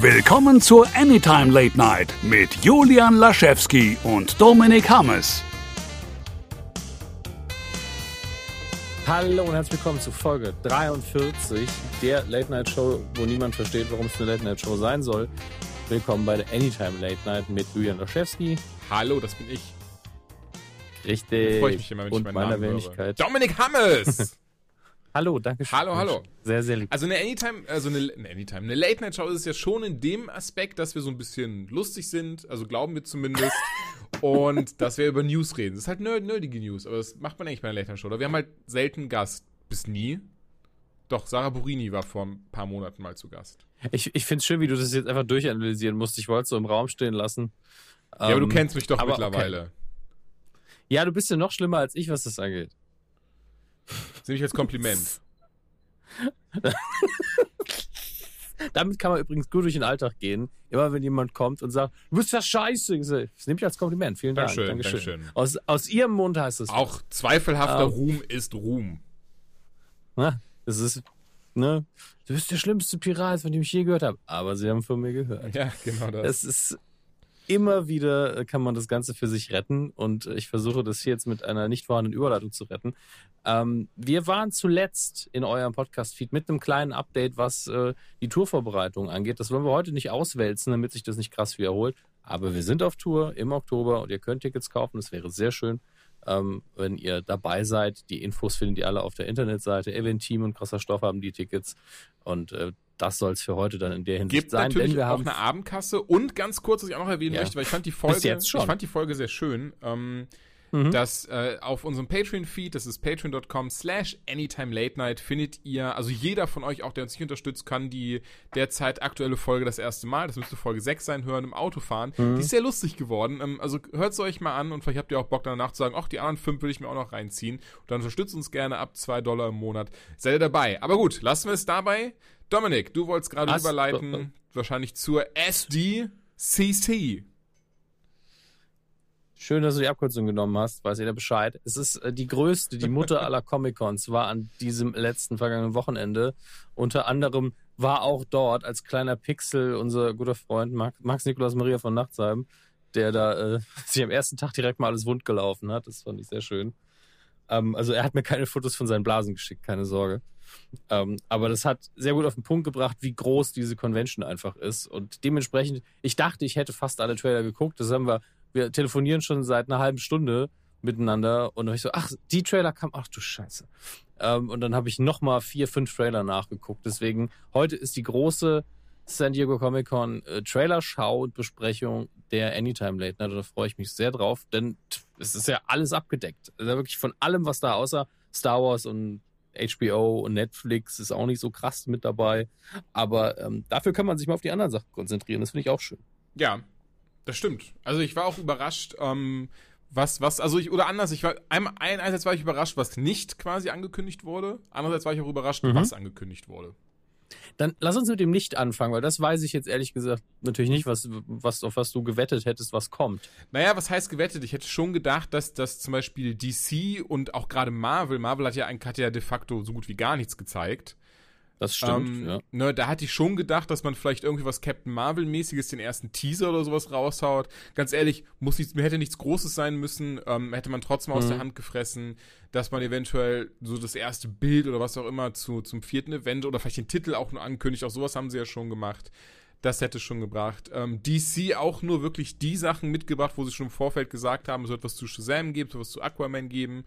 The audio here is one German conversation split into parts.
Willkommen zur Anytime Late Night mit Julian Laschewski und Dominik Hammes. Hallo und herzlich willkommen zu Folge 43 der Late Night Show, wo niemand versteht, warum es eine Late Night Show sein soll. Willkommen bei der Anytime Late Night mit Julian Laschewski. Hallo, das bin ich. Richtig. Freue ich mich immer, wenn und ich meinen meiner Namen höre. Wenigkeit. Dominik Hammes! Hallo, danke schön. Hallo, hallo. Sehr, sehr lieb. Also eine Anytime, also eine, eine Anytime, eine Late Night Show ist es ja schon in dem Aspekt, dass wir so ein bisschen lustig sind, also glauben wir zumindest, und dass wir über News reden. Das ist halt nerd, nerdige News, aber das macht man eigentlich bei einer Late Night Show. Oder wir haben halt selten Gast, bis nie. Doch, Sarah Burini war vor ein paar Monaten mal zu Gast. Ich, ich finde es schön, wie du das jetzt einfach durchanalysieren musst. Ich wollte es so im Raum stehen lassen. Ja, aber du Ähm, kennst mich doch mittlerweile. Ja, du bist ja noch schlimmer als ich, was das angeht. Sehe ich als Kompliment. Damit kann man übrigens gut durch den Alltag gehen. Immer wenn jemand kommt und sagt, du bist ja scheiße. Das nehme ich als Kompliment. Vielen Dank. Dankeschön, Dankeschön. Dankeschön. Aus, aus ihrem Mund heißt es. Auch zweifelhafter Ähm. Ruhm ist Ruhm. Ne? Das ist, ne? Du bist der schlimmste Pirat, von dem ich je gehört habe. Aber sie haben von mir gehört. Ja, genau das. Es ist immer wieder äh, kann man das Ganze für sich retten und äh, ich versuche das hier jetzt mit einer nicht vorhandenen Überleitung zu retten. Ähm, wir waren zuletzt in eurem Podcast-Feed mit einem kleinen Update, was äh, die Tourvorbereitung angeht. Das wollen wir heute nicht auswälzen, damit sich das nicht krass wiederholt. Aber wir sind auf Tour im Oktober und ihr könnt Tickets kaufen. Das wäre sehr schön, ähm, wenn ihr dabei seid. Die Infos findet ihr alle auf der Internetseite. Eventim und Krasser Stoff haben die Tickets. Und äh, das soll es für heute dann in der Hinsicht gibt sein. natürlich denn wir auch haben eine Abendkasse und ganz kurz, was ich auch noch erwähnen Ja. möchte, weil ich fand die Folge, ich fand die Folge sehr schön, ähm, Mhm. dass äh, auf unserem Patreon-Feed, das ist patreon.com slash anytime late night, findet ihr, also jeder von euch, auch der uns nicht unterstützt, kann die derzeit aktuelle Folge das erste Mal, das müsste Folge 6 sein, hören im Autofahren. Mhm. Die ist sehr lustig geworden. Ähm, also hört es euch mal an und vielleicht habt ihr auch Bock danach zu sagen, ach, die anderen fünf will ich mir auch noch reinziehen. Und dann unterstützt uns gerne ab 2 Dollar im Monat. Seid ihr dabei. Aber gut, lassen wir es dabei. Dominik, du wolltest gerade überleiten, wahrscheinlich zur SDCC. Schön, dass du die Abkürzung genommen hast, weiß jeder Bescheid. Es ist äh, die größte, die Mutter aller Comic-Cons war an diesem letzten vergangenen Wochenende. Unter anderem war auch dort als kleiner Pixel unser guter Freund Max, Max Nikolaus Maria von Nachtsheim, der da äh, sich am ersten Tag direkt mal alles wund gelaufen hat. Das fand ich sehr schön. Ähm, also er hat mir keine Fotos von seinen Blasen geschickt, keine Sorge. Ähm, aber das hat sehr gut auf den Punkt gebracht, wie groß diese Convention einfach ist. Und dementsprechend, ich dachte, ich hätte fast alle Trailer geguckt. Das haben wir, wir telefonieren schon seit einer halben Stunde miteinander. Und dann hab ich so, ach, die Trailer kamen, ach du Scheiße. Ähm, und dann habe ich nochmal vier, fünf Trailer nachgeguckt. Deswegen, heute ist die große San Diego Comic Con äh, Trailer-Schau und Besprechung der Anytime Late Night. Da freue ich mich sehr drauf, denn es ist ja alles abgedeckt. Also wirklich von allem, was da außer Star Wars und HBO und Netflix ist auch nicht so krass mit dabei. Aber ähm, dafür kann man sich mal auf die anderen Sachen konzentrieren. Das finde ich auch schön. Ja, das stimmt. Also ich war auch überrascht, ähm, was, was, also ich, oder anders, ich war, ein, einerseits war ich überrascht, was nicht quasi angekündigt wurde, andererseits war ich auch überrascht, Mhm. was angekündigt wurde. Dann lass uns mit dem Nicht anfangen, weil das weiß ich jetzt ehrlich gesagt natürlich nicht, was, was, auf was du gewettet hättest, was kommt. Naja, was heißt gewettet? Ich hätte schon gedacht, dass, dass zum Beispiel DC und auch gerade Marvel, Marvel hat ja, hat ja de facto so gut wie gar nichts gezeigt. Das stimmt, Ähm, ja. ne, da hatte ich schon gedacht, dass man vielleicht irgendwie was Captain Marvel-mäßiges, den ersten Teaser oder sowas raushaut. Ganz ehrlich, muss nichts, mir hätte nichts Großes sein müssen, ähm, hätte man trotzdem aus Mhm. der Hand gefressen, dass man eventuell so das erste Bild oder was auch immer zu, zum vierten Event oder vielleicht den Titel auch nur ankündigt. Auch sowas haben sie ja schon gemacht. Das hätte schon gebracht. Ähm, DC auch nur wirklich die Sachen mitgebracht, wo sie schon im Vorfeld gesagt haben, es wird was zu Shazam geben, es wird was zu Aquaman geben.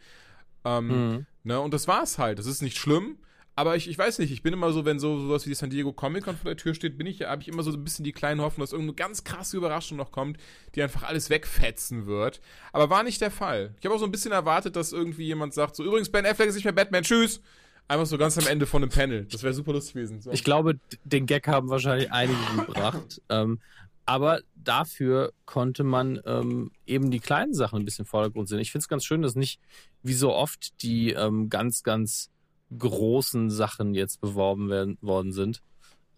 Ähm, Mhm. Ne, und das war's halt. Das ist nicht schlimm. Aber ich, ich weiß nicht, ich bin immer so, wenn so sowas wie die San Diego Comic Con vor der Tür steht, bin ich, habe ich immer so ein bisschen die kleine Hoffnung, dass irgendeine ganz krasse Überraschung noch kommt, die einfach alles wegfetzen wird. Aber war nicht der Fall. Ich habe auch so ein bisschen erwartet, dass irgendwie jemand sagt, so übrigens, Ben Affleck ist nicht mehr Batman, tschüss. Einfach so ganz am Ende von einem Panel. Das wäre super lustig gewesen. So. Ich glaube, den Gag haben wahrscheinlich einige gebracht. ähm, aber dafür konnte man ähm, eben die kleinen Sachen ein bisschen im Vordergrund sehen. Ich finde es ganz schön, dass nicht wie so oft die ähm, ganz, ganz großen Sachen jetzt beworben werden, worden sind.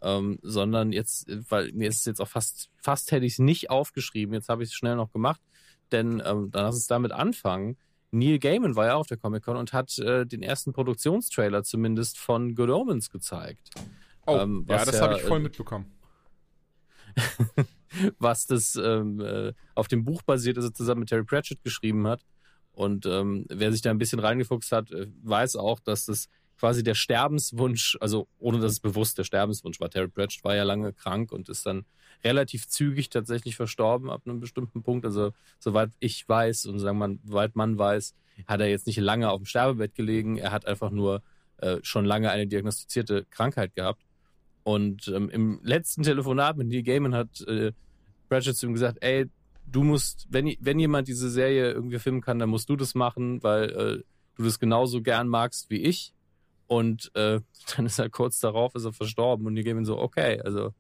Ähm, sondern jetzt, weil mir ist es jetzt auch fast, fast hätte ich es nicht aufgeschrieben, jetzt habe ich es schnell noch gemacht, denn ähm, dann lass uns damit anfangen. Neil Gaiman war ja auf der Comic-Con und hat äh, den ersten Produktionstrailer zumindest von Good Omens gezeigt. oh, ähm, ja, das ja, habe ich voll äh, mitbekommen. was das ähm, äh, auf dem Buch basiert, das er zusammen mit Terry Pratchett geschrieben hat. Und ähm, wer sich da ein bisschen reingefuchst hat, äh, weiß auch, dass das quasi der Sterbenswunsch, also ohne dass es bewusst der Sterbenswunsch war. Terry Pratchett war ja lange krank und ist dann relativ zügig tatsächlich verstorben ab einem bestimmten Punkt. Also soweit ich weiß und sagen wir, soweit man weiß, hat er jetzt nicht lange auf dem Sterbebett gelegen. Er hat einfach nur äh, schon lange eine diagnostizierte Krankheit gehabt. Und ähm, im letzten Telefonat mit Neil Gaiman hat äh, Pratchett zu ihm gesagt, ey, du musst, wenn, wenn jemand diese Serie irgendwie filmen kann, dann musst du das machen, weil äh, du das genauso gern magst wie ich. Und äh, dann ist er kurz darauf, ist er verstorben und die geben so, okay, also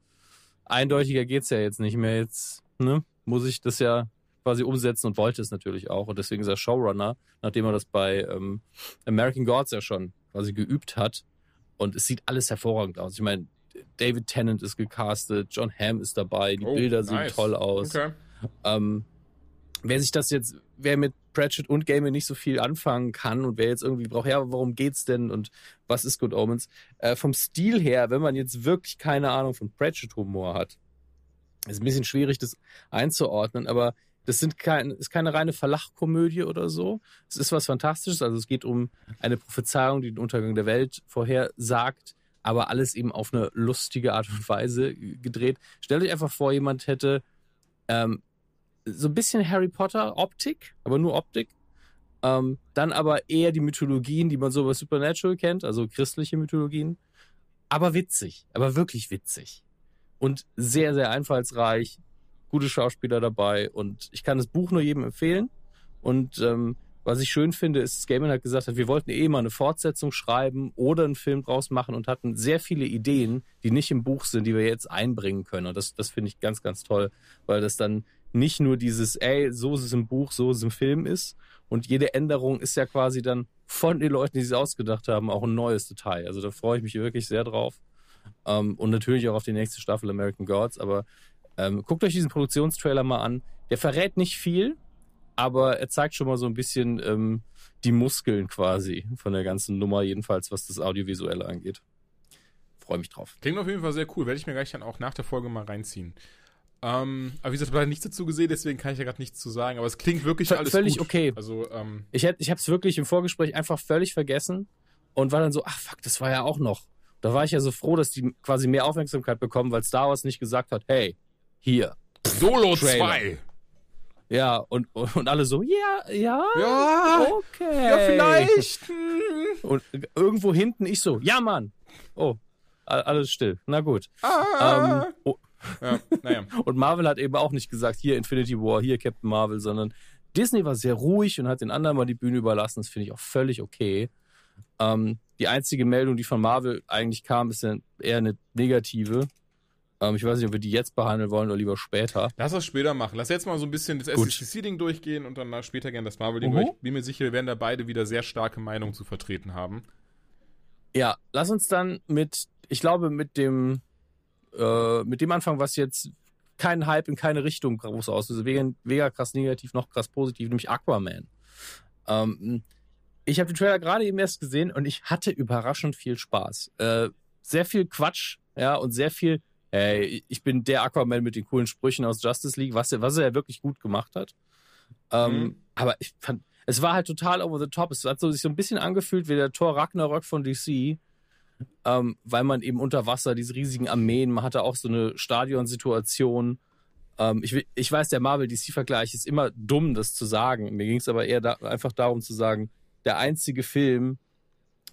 eindeutiger geht's ja jetzt nicht mehr. Jetzt ne, muss ich das ja quasi umsetzen und wollte es natürlich auch. Und deswegen ist er Showrunner, nachdem er das bei ähm, American Gods ja schon quasi geübt hat. Und es sieht alles hervorragend aus. Ich meine, David Tennant ist gecastet, John Hamm ist dabei, die Oh, Bilder nice. sehen toll aus. Okay. Ähm, wer sich das jetzt, wer mit Pratchett und Gaiman nicht so viel anfangen kann und wer jetzt irgendwie braucht, ja, worum geht's denn und was ist Good Omens? Äh, vom Stil her, wenn man jetzt wirklich keine Ahnung von Pratchett-Humor hat, ist ein bisschen schwierig, das einzuordnen, aber das sind kein, ist keine reine Verlachkomödie oder so. Es ist was Fantastisches, also es geht um eine Prophezeiung, die den Untergang der Welt vorhersagt, aber alles eben auf eine lustige Art und Weise gedreht. Stellt euch einfach vor, jemand hätte ähm, so ein bisschen Harry Potter Optik, aber nur Optik. Ähm, dann aber eher die Mythologien, die man so bei Supernatural kennt, also christliche Mythologien. Aber witzig, aber wirklich witzig. Und sehr, sehr einfallsreich. Gute Schauspieler dabei. Und ich kann das Buch nur jedem empfehlen. Und ähm, was ich schön finde, ist, dass Gaiman hat gesagt hat, wir wollten eh mal eine Fortsetzung schreiben oder einen Film draus machen und hatten sehr viele Ideen, die nicht im Buch sind, die wir jetzt einbringen können. Und das, das finde ich ganz, ganz toll, weil das dann nicht nur dieses, ey, so ist es im Buch, so ist es im Film ist. Und jede Änderung ist ja quasi dann von den Leuten, die es ausgedacht haben, auch ein neues Detail. Also da freue ich mich wirklich sehr drauf. Ähm, und natürlich auch auf die nächste Staffel American Gods. Aber ähm, guckt euch diesen Produktionstrailer mal an. Der verrät nicht viel, aber er zeigt schon mal so ein bisschen ähm, die Muskeln quasi von der ganzen Nummer, jedenfalls was das Audiovisuelle angeht. Freue mich drauf. Klingt auf jeden Fall sehr cool. Werde ich mir gleich dann auch nach der Folge mal reinziehen. Ähm, aber wie gesagt, ich habe leider nichts dazu gesehen, deswegen kann ich ja gerade nichts zu sagen. Aber es klingt wirklich V- alles völlig gut. okay. Also, ähm, Ich, hätt- ich habe es wirklich im Vorgespräch einfach völlig vergessen und war dann so, ach fuck, das war ja auch noch. Da war ich ja so froh, dass die quasi mehr Aufmerksamkeit bekommen, weil Star Wars nicht gesagt hat, hey, hier. Solo Trailer. 2. Ja, und, und alle so, ja, ja, Ja, okay. ja, vielleicht. Und irgendwo hinten ich so, ja, Mann. Oh, alles still. Na gut. Ah. Ähm, oh, Ja, naja. und Marvel hat eben auch nicht gesagt, hier Infinity War, hier Captain Marvel, sondern Disney war sehr ruhig und hat den anderen mal die Bühne überlassen. Das finde ich auch völlig okay. Ähm, die einzige Meldung, die von Marvel eigentlich kam, ist eher eine negative. Ähm, ich weiß nicht, ob wir die jetzt behandeln wollen oder lieber später. Lass das später machen. Lass jetzt mal so ein bisschen das. SCC-Ding durchgehen und dann später gerne das Marvel-Ding Mhm. durch. Bin mir sicher, wir werden da beide wieder sehr starke Meinungen zu vertreten haben. Ja, lass uns dann mit, ich glaube, mit dem, äh, mit dem anfangen, was jetzt keinen Hype in keine Richtung groß auslöst. Weder, weder krass negativ noch krass positiv, nämlich Aquaman. Ähm, ich habe den Trailer gerade eben erst gesehen und ich hatte überraschend viel Spaß. Äh, sehr viel Quatsch, ja, und sehr viel, hey, ich bin der Aquaman mit den coolen Sprüchen aus Justice League, was er, was er ja wirklich gut gemacht hat. Ähm, Mhm. Aber ich fand, es war halt total over the top. Es hat so, sich so ein bisschen angefühlt wie der Thor Ragnarök von DC, ähm, weil man eben unter Wasser diese riesigen Armeen, man hatte auch so eine Stadionsituation. Ähm, ich, ich weiß, der Marvel-DC-Vergleich ist immer dumm, das zu sagen. Mir ging es aber eher da, einfach darum zu sagen, der einzige Film,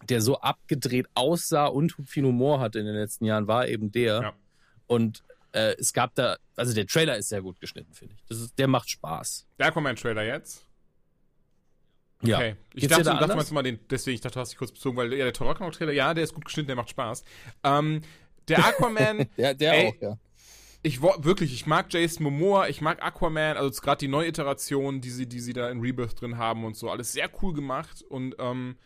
der so abgedreht aussah und viel Humor hatte in den letzten Jahren, war eben der. Ja. Und äh, es gab da, also der Trailer ist sehr gut geschnitten, finde ich. Das ist, der macht Spaß. Der Aquaman-Trailer jetzt. Ja. Okay. Ich Geht's dachte, da dachte mal den, deswegen, ich dachte, du hast dich kurz bezogen, weil ja, der Thor Ragnarok-Trailer, ja, der ist gut geschnitten, der macht Spaß. Ähm, der Aquaman, Der, der Ey, auch, ja. ich wirklich, ich mag Jason Momoa, ich mag Aquaman, also gerade die Neuiteration, die sie, die sie da in Rebirth drin haben und so, alles sehr cool gemacht und ähm,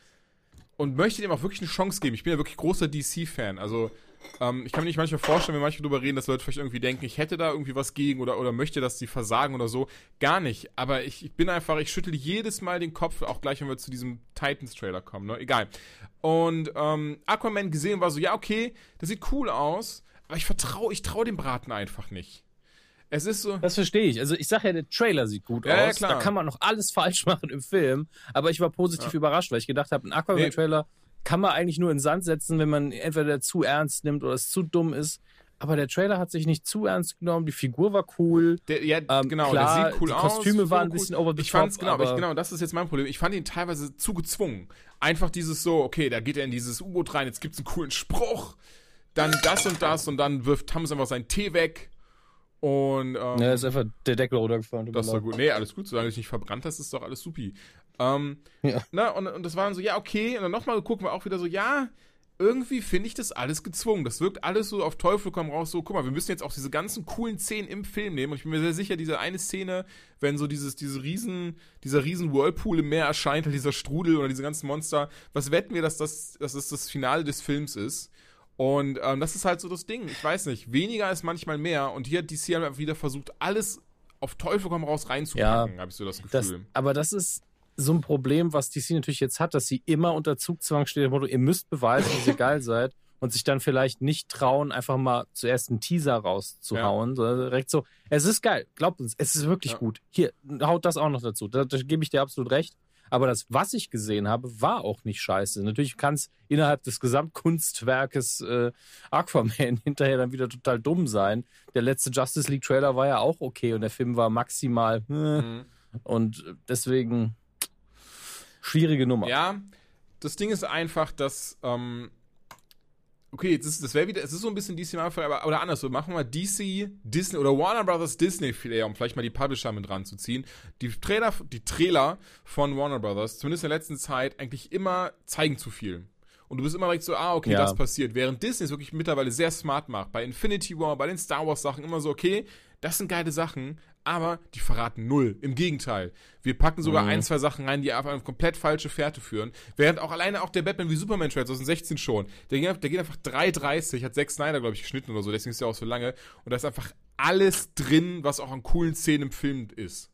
und möchte dem auch wirklich eine Chance geben. Ich bin ja wirklich großer DC-Fan, also ähm, ich kann mir nicht manchmal vorstellen, wenn manche drüber reden, dass Leute vielleicht irgendwie denken, ich hätte da irgendwie was gegen oder, oder möchte, dass sie versagen oder so. Gar nicht. Aber ich, ich bin einfach, ich schüttel jedes Mal den Kopf, auch gleich, wenn wir zu diesem Titans-Trailer kommen, ne? Egal. Und ähm, Aquaman gesehen war so, ja, okay, das sieht cool aus, aber ich vertraue, ich traue dem Braten einfach nicht. Es ist so. Das verstehe ich. Also ich sage ja, der Trailer sieht gut Ja, ja, aus. klar. Da kann man noch alles falsch machen im Film. Aber ich war positiv überrascht, weil ich gedacht habe, ein Aquaman-Trailer kann man eigentlich nur in den Sand setzen, wenn man entweder zu ernst nimmt oder es zu dumm ist. Aber der Trailer hat sich nicht zu ernst genommen. Die Figur war cool. Der, ja, Ähm, genau, klar, der sieht cool die aus. Kostüme waren ein bisschen over the Ich fand's, top, genau, aber ich, genau, das ist jetzt mein Problem. Ich fand ihn teilweise zu gezwungen. Einfach dieses so, okay, da geht er in dieses U-Boot rein, jetzt gibt's einen coolen Spruch, dann das und das und dann wirft Thomas einfach seinen Tee weg. Und ähm, Ja, ist einfach der Deckel runtergefallen. tut das ist mir doch leid. gut. Nee, alles gut, solange du dich nicht verbrannt hast, ist doch alles supi. Ähm, Ja. na, und, und das war dann so, ja, okay. Und dann nochmal gucken wir auch wieder so, ja, irgendwie finde ich das alles gezwungen. Das wirkt alles so auf Teufel komm raus, so, guck mal, wir müssen jetzt auch diese ganzen coolen Szenen im Film nehmen. Und ich bin mir sehr sicher, diese eine Szene, wenn so dieses, diese riesen, dieser riesen Whirlpool im Meer erscheint, halt dieser Strudel oder diese ganzen Monster, was wetten wir, dass das, dass das das Finale des Films ist? Und ähm, das ist halt so das Ding. Ich weiß nicht, weniger ist manchmal mehr. Und hier hat DC halt wieder versucht, alles auf Teufel komm raus reinzupacken, habe ich so das Das, Gefühl. aber das ist so ein Problem, was DC natürlich jetzt hat, dass sie immer unter Zugzwang steht, dem Motto, ihr müsst beweisen, dass ihr geil seid und sich dann vielleicht nicht trauen, einfach mal zuerst einen Teaser rauszuhauen, sondern direkt so, es ist geil, glaubt uns, es ist wirklich Ja. gut. Hier, haut das auch noch dazu, da, da gebe ich dir absolut recht. Aber das, was ich gesehen habe, war auch nicht scheiße. Natürlich kann es innerhalb des Gesamtkunstwerkes äh, Aquaman hinterher dann wieder total dumm sein. Der letzte Justice League Trailer war ja auch okay und der Film war maximal äh, Mhm. und deswegen schwierige Nummer. Ja, das Ding ist einfach, dass, ähm, okay, jetzt ist, das wäre wieder, es ist so ein bisschen DC Marvel, aber, oder anders, so machen wir DC, Disney oder Warner Brothers Disney vielleicht, um vielleicht mal die Publisher mit ranzuziehen. Die Trailer, die Trailer von Warner Brothers, zumindest in der letzten Zeit, eigentlich immer zeigen zu viel. Und du bist immer direkt so, ah, okay, Ja. das passiert. Während Disney es wirklich mittlerweile sehr smart macht. Bei Infinity War, bei den Star Wars Sachen immer so, okay, das sind geile Sachen, aber die verraten null. Im Gegenteil. Wir packen sogar Mhm. ein, zwei Sachen rein, die auf eine komplett falsche Fährte führen. Während auch alleine auch der Batman wie Superman Trailer 2016 schon, der geht, der geht einfach 3,30, hat Zack Snyder, glaube ich, geschnitten oder so, deswegen ist der auch so lange. Und da ist einfach alles drin, was auch an coolen Szenen im Film ist.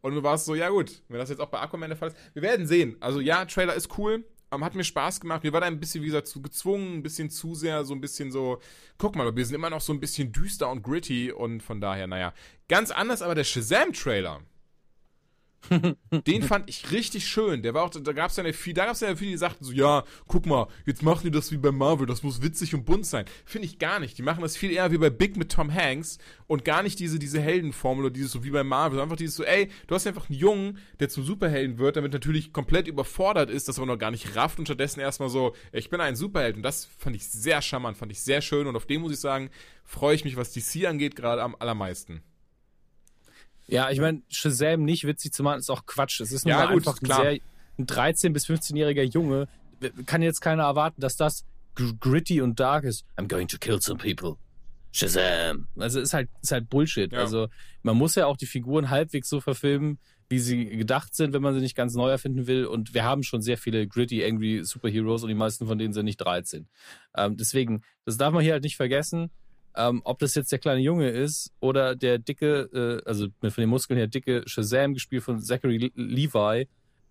Und du warst so, ja gut, wenn das jetzt auch bei Aquaman der Fall ist. Wir werden sehen. Also ja, Trailer ist cool. Ähm, hat mir Spaß gemacht. Mir war da ein bisschen, wie gesagt, zu gezwungen, ein bisschen zu sehr, so ein bisschen so, guck mal, wir sind immer noch so ein bisschen düster und gritty und von daher, naja. Ganz anders aber der Shazam-Trailer. Den fand ich richtig schön. Der war auch, da gab es ja eine viel, da gab ja viele, die sagten so, ja, guck mal, jetzt machen die das wie bei Marvel, das muss witzig und bunt sein. Finde ich gar nicht. Die machen das viel eher wie bei Big mit Tom Hanks und gar nicht diese, diese Heldenformel oder dieses so wie bei Marvel. Einfach dieses so, ey, du hast einfach einen Jungen, der zum Superhelden wird, damit natürlich komplett überfordert ist, das aber noch gar nicht rafft und stattdessen erstmal so, ich bin ein Superheld. Und das fand ich sehr charmant, fand ich sehr schön und auf dem muss ich sagen, freue ich mich, was DC angeht, gerade am allermeisten. Ja, ich meine, Shazam nicht witzig zu machen, ist auch Quatsch. Es ist nur Ja, gut, einfach ein, klar. sehr, ein 13- bis 15-jähriger Junge. Kann jetzt keiner erwarten, dass das gr- gritty und dark ist. I'm going to kill some people. Shazam. Also ist halt, ist halt Bullshit. Ja. Also man muss ja auch die Figuren halbwegs so verfilmen, wie sie gedacht sind, wenn man sie nicht ganz neu erfinden will. Und wir haben schon sehr viele gritty, angry Superheroes und die meisten von denen sind nicht 13. Ähm, deswegen, das darf man hier halt nicht vergessen. Ähm, ob das jetzt der kleine Junge ist oder der dicke, äh, also mit von den Muskeln her dicke Shazam, gespielt von Zachary Le- Levi,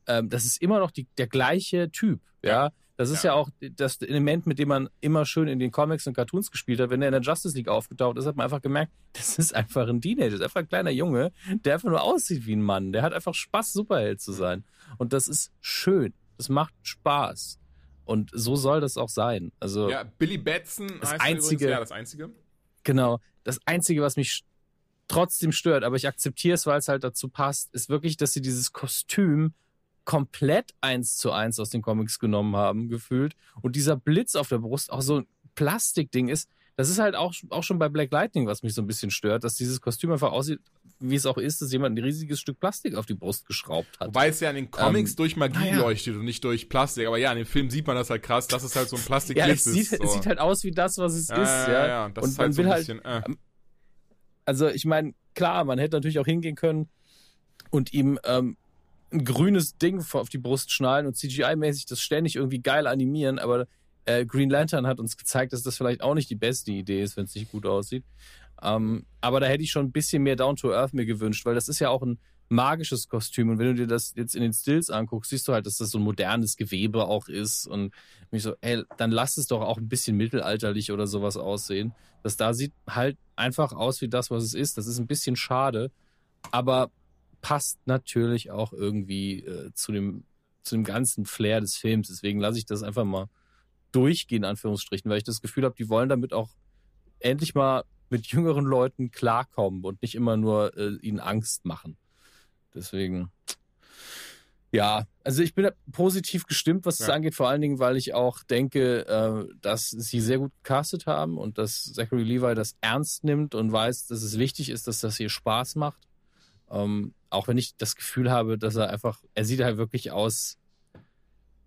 ähm, das ist immer noch die, der gleiche Typ. Ja. Ja. Das ist Ja. ja. auch das Element, mit dem man immer schön in den Comics und Cartoons gespielt hat. Wenn er in der Justice League aufgetaucht ist, hat man einfach gemerkt, das ist einfach ein Teenager, das ist einfach ein kleiner Junge, der einfach nur aussieht wie ein Mann. Der hat einfach Spaß, Superheld zu sein. Und das ist schön. Das macht Spaß. Und so soll das auch sein. Also Ja, Billy Batson Das heißt einzige- übrigens, ja, das einzige. Genau. Das Einzige, was mich trotzdem stört, aber ich akzeptiere es, weil es halt dazu passt, ist wirklich, dass sie dieses Kostüm komplett eins zu eins aus den Comics genommen haben, gefühlt. Und dieser Blitz auf der Brust auch so ein Plastikding ist. Das ist halt auch, auch schon bei Black Lightning, was mich so ein bisschen stört, dass dieses Kostüm einfach aussieht, wie es auch ist, dass jemand ein riesiges Stück Plastik auf die Brust geschraubt hat. Wobei es ja in den Comics Ähm, durch Magie naja. leuchtet und nicht durch Plastik. Aber ja, in dem Film sieht man das halt krass, dass es halt so ein ja, Plastiklicht es sieht, ist. So. es sieht halt aus wie das, was es ja, ist. ja, Ja, ja, das Und ist halt man so ein halt, bisschen, äh. Also ich meine, klar, man hätte natürlich auch hingehen können und ihm ähm, ein grünes Ding auf die Brust schnallen und CGI-mäßig das ständig irgendwie geil animieren, aber äh, Green Lantern hat uns gezeigt, dass das vielleicht auch nicht die beste Idee ist, wenn es nicht gut aussieht. Ähm, aber da hätte ich schon ein bisschen mehr Down to Earth mir gewünscht, weil das ist ja auch ein magisches Kostüm. Und wenn du dir das jetzt in den Stills anguckst, siehst du halt, dass das so ein modernes Gewebe auch ist. Und mich so, ey, dann lass es doch auch ein bisschen mittelalterlich oder sowas aussehen. Das da sieht halt einfach aus wie das, was es ist. Das ist ein bisschen schade, aber passt natürlich auch irgendwie äh, zu dem zu dem ganzen Flair des Films. Deswegen lasse ich das einfach mal durchgehen, in Anführungsstrichen, weil ich das Gefühl habe, die wollen damit auch endlich mal mit jüngeren Leuten klarkommen und nicht immer nur äh, ihnen Angst machen. Deswegen, ja, also ich bin positiv gestimmt, was ja. das angeht, vor allen Dingen, weil ich auch denke, äh, dass sie sehr gut gecastet haben und dass Zachary Levi das ernst nimmt und weiß, dass es wichtig ist, dass das hier Spaß macht. Ähm, auch wenn ich das Gefühl habe, dass er einfach, er sieht halt wirklich aus,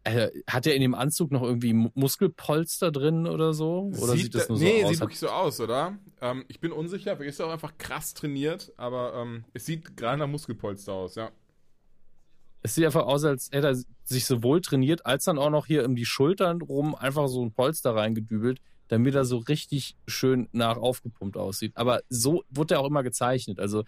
äh, hat er in dem Anzug noch irgendwie Muskelpolster drin oder so? Oder sieht, sieht das nur nee, so aus? Nee, sieht wirklich so aus, oder? Ähm, ich bin unsicher, vielleicht ist er auch einfach krass trainiert, aber ähm, es sieht gerade nach Muskelpolster aus, ja. Es sieht einfach aus, als hätte er sich sowohl trainiert, als dann auch noch hier um die Schultern rum einfach so ein Polster reingedübelt, damit er so richtig schön nach aufgepumpt aussieht. Aber so wurde er auch immer gezeichnet. Also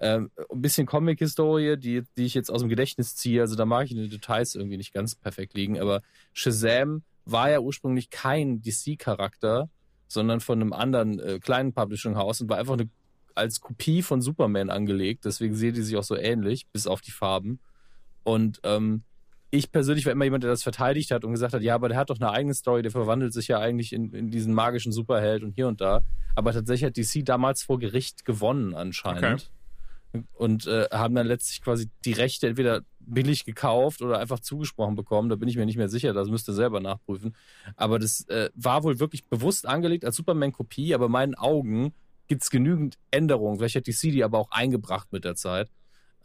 ähm, ein bisschen Comic-Historie, die, die ich jetzt aus dem Gedächtnis ziehe. Also da mag ich in den Details irgendwie nicht ganz perfekt liegen. Aber Shazam war ja ursprünglich kein DC-Charakter, sondern von einem anderen äh, kleinen Publishing-Haus und war einfach eine, als Kopie von Superman angelegt. Deswegen sehen die sich auch so ähnlich, bis auf die Farben. Und ähm, ich persönlich war immer jemand, der das verteidigt hat und gesagt hat, ja, aber der hat doch eine eigene Story, der verwandelt sich ja eigentlich in, in diesen magischen Superheld und hier und da. Aber tatsächlich hat DC damals vor Gericht gewonnen anscheinend. Okay und äh, haben dann letztlich quasi die Rechte entweder billig gekauft oder einfach zugesprochen bekommen. Da bin ich mir nicht mehr sicher, das müsst ihr selber nachprüfen. Aber das äh, war wohl wirklich bewusst angelegt als Superman-Kopie, aber in meinen Augen gibt es genügend Änderungen. Vielleicht hat die CD aber auch eingebracht mit der Zeit.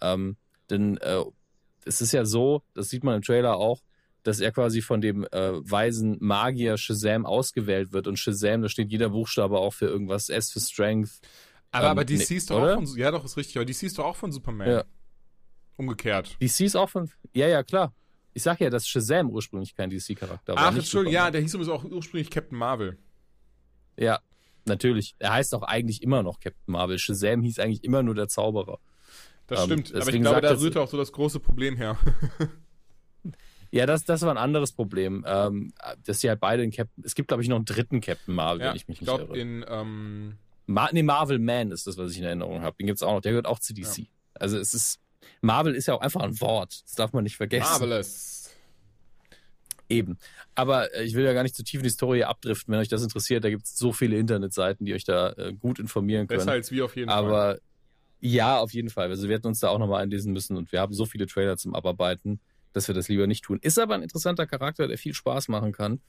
Ähm, denn äh, es ist ja so, das sieht man im Trailer auch, dass er quasi von dem äh, weisen Magier Shazam ausgewählt wird. Und Shazam, da steht jeder Buchstabe auch für irgendwas. S für Strength, aber, ähm, aber DC nee, doch oder? auch von, ja doch, ist richtig, aber DC ist doch auch von Superman. Ja. Umgekehrt. DC ist auch von, ja, ja, klar. Ich sag ja, dass Shazam ursprünglich kein DC-Charakter war. Ach, Entschuldigung, ja, der hieß übrigens auch ursprünglich Captain Marvel. Ja, natürlich. Er heißt auch eigentlich immer noch Captain Marvel. Shazam hieß eigentlich immer nur der Zauberer. Das ähm, stimmt, aber ich glaube, da rührt auch so das große Problem her. ja, das, das war ein anderes Problem. Ähm, dass sie halt beide in Captain. Es gibt, glaube ich, noch einen dritten Captain Marvel, ja, wenn ich mich ich glaub, nicht irre. In, ähm, Ma nee, Marvel Man ist das, was ich in Erinnerung habe. Den gibt's auch noch. Der gehört auch zu DC. Ja. Also es ist. Marvel ist ja auch einfach ein Wort. Das darf man nicht vergessen. Marvelous. Eben. Aber äh, ich will ja gar nicht zu tief in die Story abdriften. Wenn euch das interessiert, da gibt's so viele Internetseiten, die euch da äh, gut informieren können. Besser als wir auf jeden Aber, Fall. Aber ja, auf jeden Fall. Also wir hätten uns da auch nochmal einlesen müssen und wir haben so viele Trailer zum Abarbeiten dass wir das lieber nicht tun. Ist aber ein interessanter Charakter, der viel Spaß machen kann.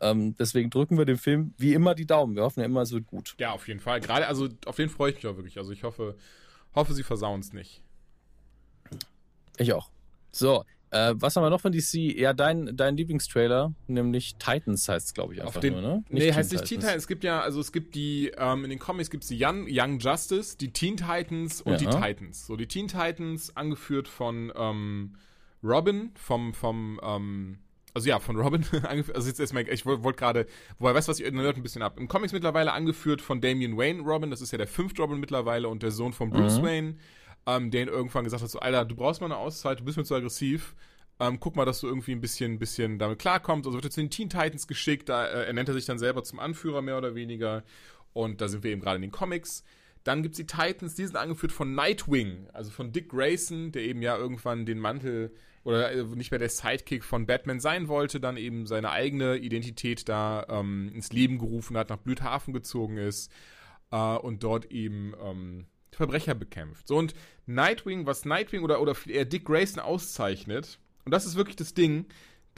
Ähm, deswegen drücken wir dem Film wie immer die Daumen. Wir hoffen ja immer, es wird gut. Ja, auf jeden Fall. Gerade, also auf den freue ich mich auch wirklich. Also ich hoffe, hoffe, sie versauen es nicht. Ich auch. So, äh, was haben wir noch von DC? Ja, dein, dein Lieblingstrailer, nämlich Titans heißt es, glaube ich, einfach den, nur, ne? Nicht nee, heißt nicht Teen Titans. Es gibt ja, also es gibt die, ähm, in den Comics gibt es die Young, Young Justice, die Teen Titans und ja. die Titans. So, die Teen Titans, angeführt von ähm, Robin vom, vom, ähm, also ja, von Robin, also jetzt erstmal, ich wollte gerade, wobei, weißt du was, ich nerd ein bisschen ab. Im Comics mittlerweile angeführt von Damian Wayne Robin, das ist ja der fünfte Robin mittlerweile und der Sohn von Bruce mhm. Wayne, ähm, der ihn irgendwann gesagt hat, so, Alter, du brauchst mal eine Auszeit, du bist mir zu aggressiv, ähm, guck mal, dass du irgendwie ein bisschen, bisschen damit klarkommst. Also wird er zu den Teen Titans geschickt, da äh, er nennt er sich dann selber zum Anführer mehr oder weniger und da sind wir eben gerade in den Comics. Dann gibt es die Titans, die sind angeführt von Nightwing, also von Dick Grayson, der eben ja irgendwann den Mantel oder äh, nicht mehr der Sidekick von Batman sein wollte, dann eben seine eigene Identität da ähm, ins Leben gerufen hat, nach Blüthafen gezogen ist äh, und dort eben ähm, Verbrecher bekämpft. So und Nightwing, was Nightwing oder, oder eher Dick Grayson auszeichnet, und das ist wirklich das Ding,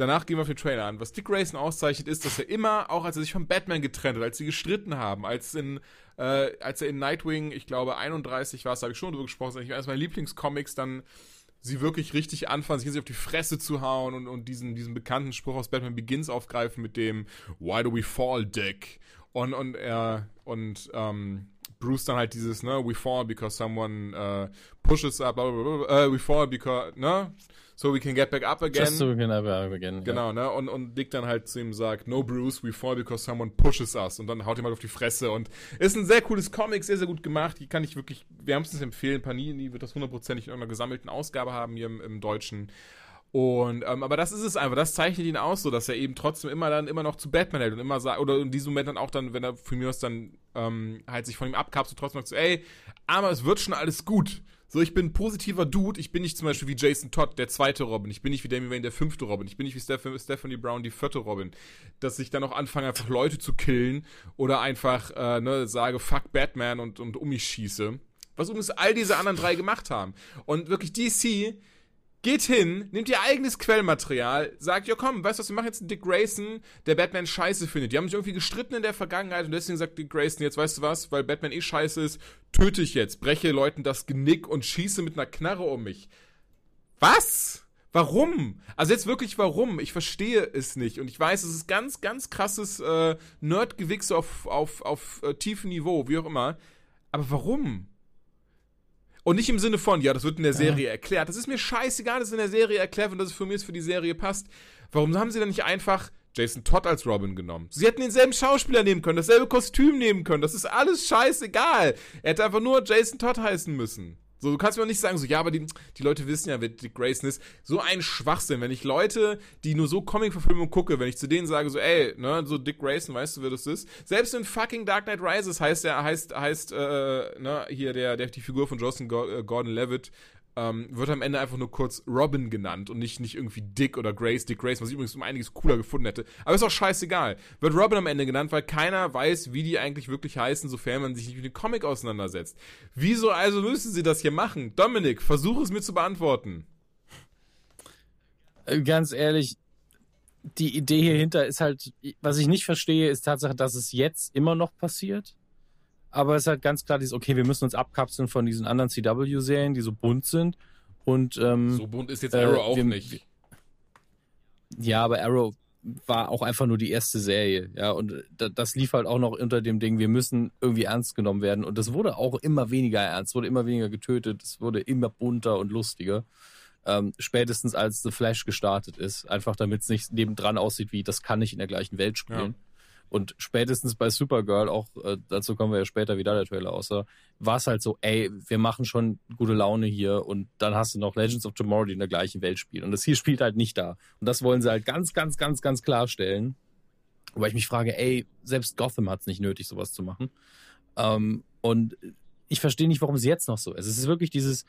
danach gehen wir auf den Trailer an. Was Dick Grayson auszeichnet, ist, dass er immer, auch als er sich von Batman getrennt hat, als sie gestritten haben, als in, äh, als er in Nightwing, ich glaube 31 war es, da habe ich schon drüber gesprochen, das ist eines meiner Lieblingscomics, dann sie wirklich richtig anfangen, sich auf die Fresse zu hauen und, und diesen, diesen bekannten Spruch aus Batman Begins aufgreifen mit dem Why do we fall, Dick? Und, und er und ähm, Bruce dann halt dieses, ne, we fall because someone uh, pushes up, blah, blah, blah, uh, we fall because, ne, so we can get back up again. Just so we can get back again. Genau, ne? Und, und Dick dann halt zu ihm sagt, no Bruce, we fall because someone pushes us. Und dann haut ihm halt auf die Fresse. Und ist ein sehr cooles Comic, sehr, sehr gut gemacht. Die kann ich wirklich wärmstens empfehlen. Panini wird das hundertprozentig in irgendeiner gesammelten Ausgabe haben hier im, im Deutschen. Und, ähm, aber das ist es einfach, das zeichnet ihn aus, so dass er eben trotzdem immer dann immer noch zu Batman hält und immer sagt, oder in diesem Moment dann auch dann, wenn er mir aus dann ähm, halt sich von ihm abkapselt, trotzdem sagt so, ey, aber es wird schon alles gut. So, ich bin ein positiver Dude, ich bin nicht zum Beispiel wie Jason Todd, der zweite Robin, ich bin nicht wie Damian Wayne, der fünfte Robin, ich bin nicht wie Steph Stephanie Brown, die vierte Robin, dass ich dann auch anfange, einfach Leute zu killen oder einfach, äh, ne, sage, fuck Batman und, und um mich schieße. Was übrigens all diese anderen drei gemacht haben. Und wirklich DC Geht hin, nehmt ihr eigenes Quellmaterial, sagt, ja komm, weißt du was, wir machen jetzt einen Dick Grayson, der Batman scheiße findet. Die haben sich irgendwie gestritten in der Vergangenheit und deswegen sagt Dick Grayson, jetzt weißt du was, weil Batman eh scheiße ist, töte ich jetzt, breche Leuten das Genick und schieße mit einer Knarre um mich. Was? Warum? Also jetzt wirklich warum? Ich verstehe es nicht. Und ich weiß, es ist ganz, ganz krasses äh, Nerdgewichse auf, auf, auf äh, tiefem Niveau, wie auch immer. Aber warum? Und nicht im Sinne von, ja, das wird in der Serie ja. erklärt. Das ist mir scheißegal, dass es in der Serie erklärt wird, dass es für mich für die Serie passt. Warum haben sie dann nicht einfach Jason Todd als Robin genommen? Sie hätten denselben Schauspieler nehmen können, dasselbe Kostüm nehmen können. Das ist alles scheißegal. Er hätte einfach nur Jason Todd heißen müssen. So, du kannst mir auch nicht sagen, so, ja, aber die, die Leute wissen ja, wer Dick Grayson ist. So ein Schwachsinn, wenn ich Leute, die nur so Comic-Verfilmungen gucke, wenn ich zu denen sage, so, ey, ne, so Dick Grayson, weißt du, wer das ist? Selbst in fucking Dark Knight Rises heißt er, heißt, heißt, äh, ne, hier der, der, die Figur von Joseph äh, Gordon-Levitt, ähm, wird am Ende einfach nur kurz Robin genannt und nicht, nicht irgendwie Dick oder Grace, Dick Grace, was ich übrigens um einiges cooler gefunden hätte. Aber ist auch scheißegal. Wird Robin am Ende genannt, weil keiner weiß, wie die eigentlich wirklich heißen, sofern man sich nicht mit dem Comic auseinandersetzt. Wieso also müssen sie das hier machen? Dominik, versuche es mir zu beantworten. Äh, ganz ehrlich, die Idee hier hinter ist halt, was ich nicht verstehe, ist Tatsache, dass es jetzt immer noch passiert aber es ist halt ganz klar dieses, okay, wir müssen uns abkapseln von diesen anderen CW-Serien, die so bunt sind. Und ähm, so bunt ist jetzt Arrow äh, auch wir, nicht. Ja, aber Arrow war auch einfach nur die erste Serie, ja, und das lief halt auch noch unter dem Ding, wir müssen irgendwie ernst genommen werden und das wurde auch immer weniger ernst, wurde immer weniger getötet, es wurde immer bunter und lustiger, ähm, spätestens als The Flash gestartet ist, einfach damit es nicht nebendran aussieht wie, das kann nicht in der gleichen Welt spielen. Ja. Und spätestens bei Supergirl, auch äh, dazu kommen wir ja später, wie da der Trailer aussah, war es halt so, ey, wir machen schon gute Laune hier und dann hast du noch Legends of Tomorrow, die in der gleichen Welt spielen. Und das hier spielt halt nicht da. Und das wollen sie halt ganz, ganz, ganz, ganz klarstellen. Weil ich mich frage, ey, selbst Gotham hat es nicht nötig, sowas zu machen. Ähm, und ich verstehe nicht, warum es jetzt noch so ist. Es ist wirklich dieses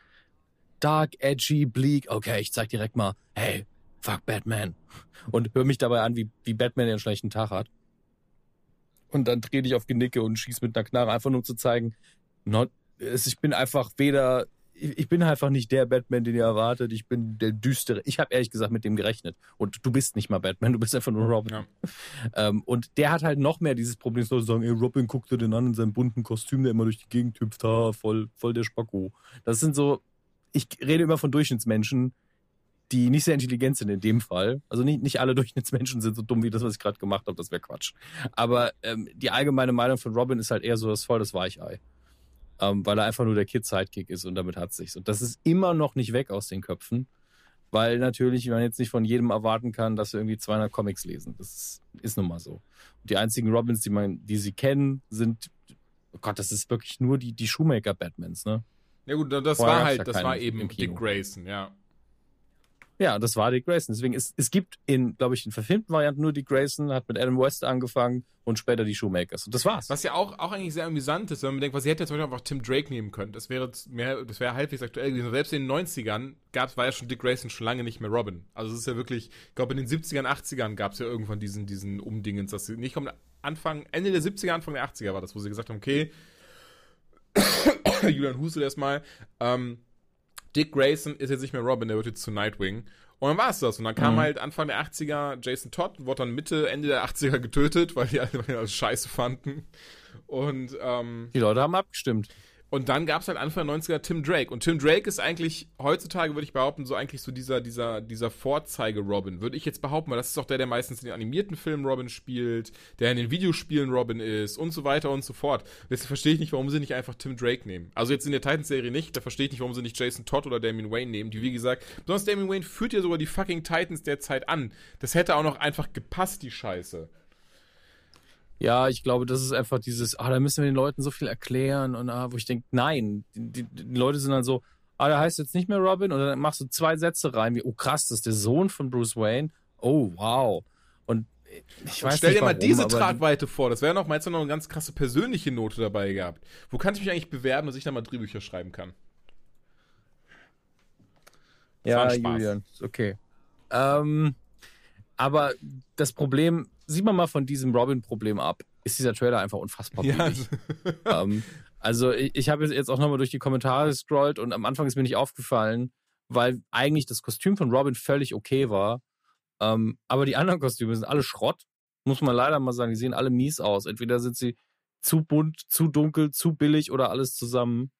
dark, edgy, bleak, okay, ich zeig direkt mal, hey, fuck Batman. Und hör mich dabei an, wie, wie Batman den schlechten Tag hat und dann dreh dich auf Genicke und schieß mit einer Knarre, einfach nur um zu zeigen, not, ich bin einfach weder, ich bin einfach nicht der Batman, den ihr erwartet. Ich bin der düstere. Ich habe ehrlich gesagt mit dem gerechnet. Und du bist nicht mal Batman, du bist einfach nur Robin. Ja. Ähm, und der hat halt noch mehr dieses Problem, so zu sagen, ey, Robin guckt dir den an in seinem bunten Kostüm, der immer durch die Gegend hüpft, ha, voll, voll der Spacko. Das sind so, ich rede immer von Durchschnittsmenschen, die nicht sehr intelligent sind in dem Fall. Also nicht, nicht alle Durchschnittsmenschen sind so dumm wie das, was ich gerade gemacht habe, das wäre Quatsch. Aber ähm, die allgemeine Meinung von Robin ist halt eher so das voll das Weichei. Ähm, weil er einfach nur der Kid-Sidekick ist und damit hat sich's. Und das ist immer noch nicht weg aus den Köpfen, weil natürlich man jetzt nicht von jedem erwarten kann, dass wir irgendwie 200 Comics lesen. Das ist, ist nun mal so. Und die einzigen Robins, die man, die sie kennen, sind, oh Gott, das ist wirklich nur die, die Shoemaker-Batmans, ne? Ja gut, das Vorher war halt, das war eben Dick Grayson, ja. Ja, das war Dick Grayson. Deswegen, es, es gibt in, glaube ich, in verfilmten Varianten nur Dick Grayson, hat mit Adam West angefangen und später die Shoemakers. Und das war's. Was ja auch, auch eigentlich sehr amüsant ist, wenn man denkt, was sie hätte jetzt heute einfach Tim Drake nehmen können. Das wäre mehr, das wäre halbwegs aktuell gewesen. Selbst in den 90ern gab's, war ja schon Dick Grayson schon lange nicht mehr Robin. Also es ist ja wirklich, ich glaube in den 70ern, 80ern gab's ja irgendwann diesen, diesen Umdingens, dass sie nicht kommen, Anfang, Ende der 70er, Anfang der 80er war das, wo sie gesagt haben, okay, Julian hustet erstmal, ähm, Dick Grayson ist jetzt nicht mehr Robin, der wird jetzt zu Nightwing. Und dann war es das. Und dann kam mhm. halt Anfang der 80er Jason Todd, wurde dann Mitte, Ende der 80er getötet, weil die alle, weil die alles scheiße fanden. Und ähm, die Leute haben abgestimmt. Und dann gab es halt Anfang der 90er Tim Drake. Und Tim Drake ist eigentlich, heutzutage würde ich behaupten, so eigentlich so dieser, dieser, dieser Vorzeige-Robin. Würde ich jetzt behaupten, weil das ist auch der, der meistens in den animierten Filmen Robin spielt, der in den Videospielen Robin ist und so weiter und so fort. Deswegen verstehe ich nicht, warum sie nicht einfach Tim Drake nehmen. Also jetzt in der Titans-Serie nicht, da verstehe ich nicht, warum sie nicht Jason Todd oder Damien Wayne nehmen, die wie gesagt, besonders Damien Wayne führt ja sogar die fucking Titans derzeit an. Das hätte auch noch einfach gepasst, die Scheiße. Ja, ich glaube, das ist einfach dieses, ah, da müssen wir den Leuten so viel erklären und ah, wo ich denke, nein, die, die, Leute sind dann so, ah, der heißt jetzt nicht mehr Robin und dann machst du zwei Sätze rein, wie, oh krass, das ist der Sohn von Bruce Wayne. Oh, wow. Und ich weiß und stell nicht dir mal warum, diese Tragweite vor. Das wäre noch, meinst du, noch eine ganz krasse persönliche Note dabei gehabt. Wo kann ich mich eigentlich bewerben, dass ich da mal Drehbücher schreiben kann? Das Ja. Julian, okay. Ähm, aber das Problem, sieht man mal von diesem Robin-Problem ab, ist dieser Trailer einfach unfassbar billig. ähm, also ich, ich habe jetzt auch nochmal durch die Kommentare gescrollt und am Anfang ist mir nicht aufgefallen, weil eigentlich das Kostüm von Robin völlig okay war. Ähm, aber die anderen Kostüme sind alle Schrott, muss man leider mal sagen. Die sehen alle mies aus. Entweder sind sie zu bunt, zu dunkel, zu billig oder alles zusammen.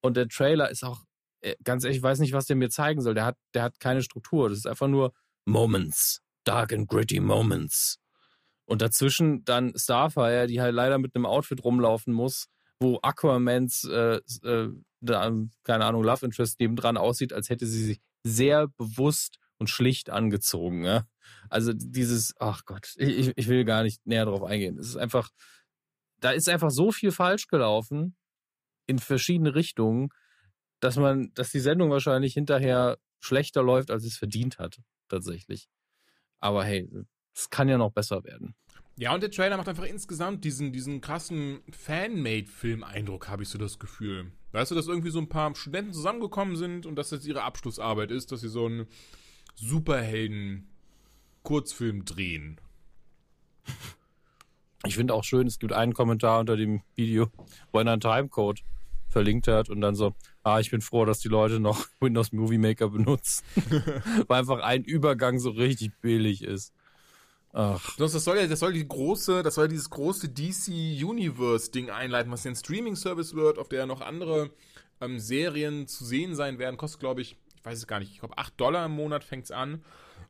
Und der Trailer ist auch, äh, ganz ehrlich, ich weiß nicht, was der mir zeigen soll. Der hat, der hat keine Struktur. Das ist einfach nur Moments. Dark and gritty Moments. Und dazwischen dann Starfire, die halt leider mit einem Outfit rumlaufen muss, wo Aquamans, äh, äh, keine Ahnung, Love Interest nebendran aussieht, als hätte sie sich sehr bewusst und schlicht angezogen. Ja? Also dieses, ach Gott, ich, ich will gar nicht näher drauf eingehen. Es ist einfach, da ist einfach so viel falsch gelaufen in verschiedene Richtungen, dass man, dass die Sendung wahrscheinlich hinterher schlechter läuft, als es verdient hat, tatsächlich. Aber hey, es kann ja noch besser werden. Ja, und der Trailer macht einfach insgesamt diesen, diesen krassen Fan-Made-Film-Eindruck, habe ich so das Gefühl. Weißt du, dass irgendwie so ein paar Studenten zusammengekommen sind und dass das ihre Abschlussarbeit ist, dass sie so einen Superhelden-Kurzfilm drehen. Ich finde auch schön, es gibt einen Kommentar unter dem Video, wo einer einen Timecode verlinkt hat und dann so, ah, ich bin froh, dass die Leute noch Windows Movie Maker benutzen. Weil einfach ein Übergang so richtig billig ist. Ach, das soll ja, das soll die große, das soll dieses große DC Universe Ding einleiten, was ja ein Streaming Service wird, auf der noch andere ähm, Serien zu sehen sein werden. Kostet, glaube ich, ich weiß es gar nicht, ich glaube 8 Dollar im Monat fängt's an.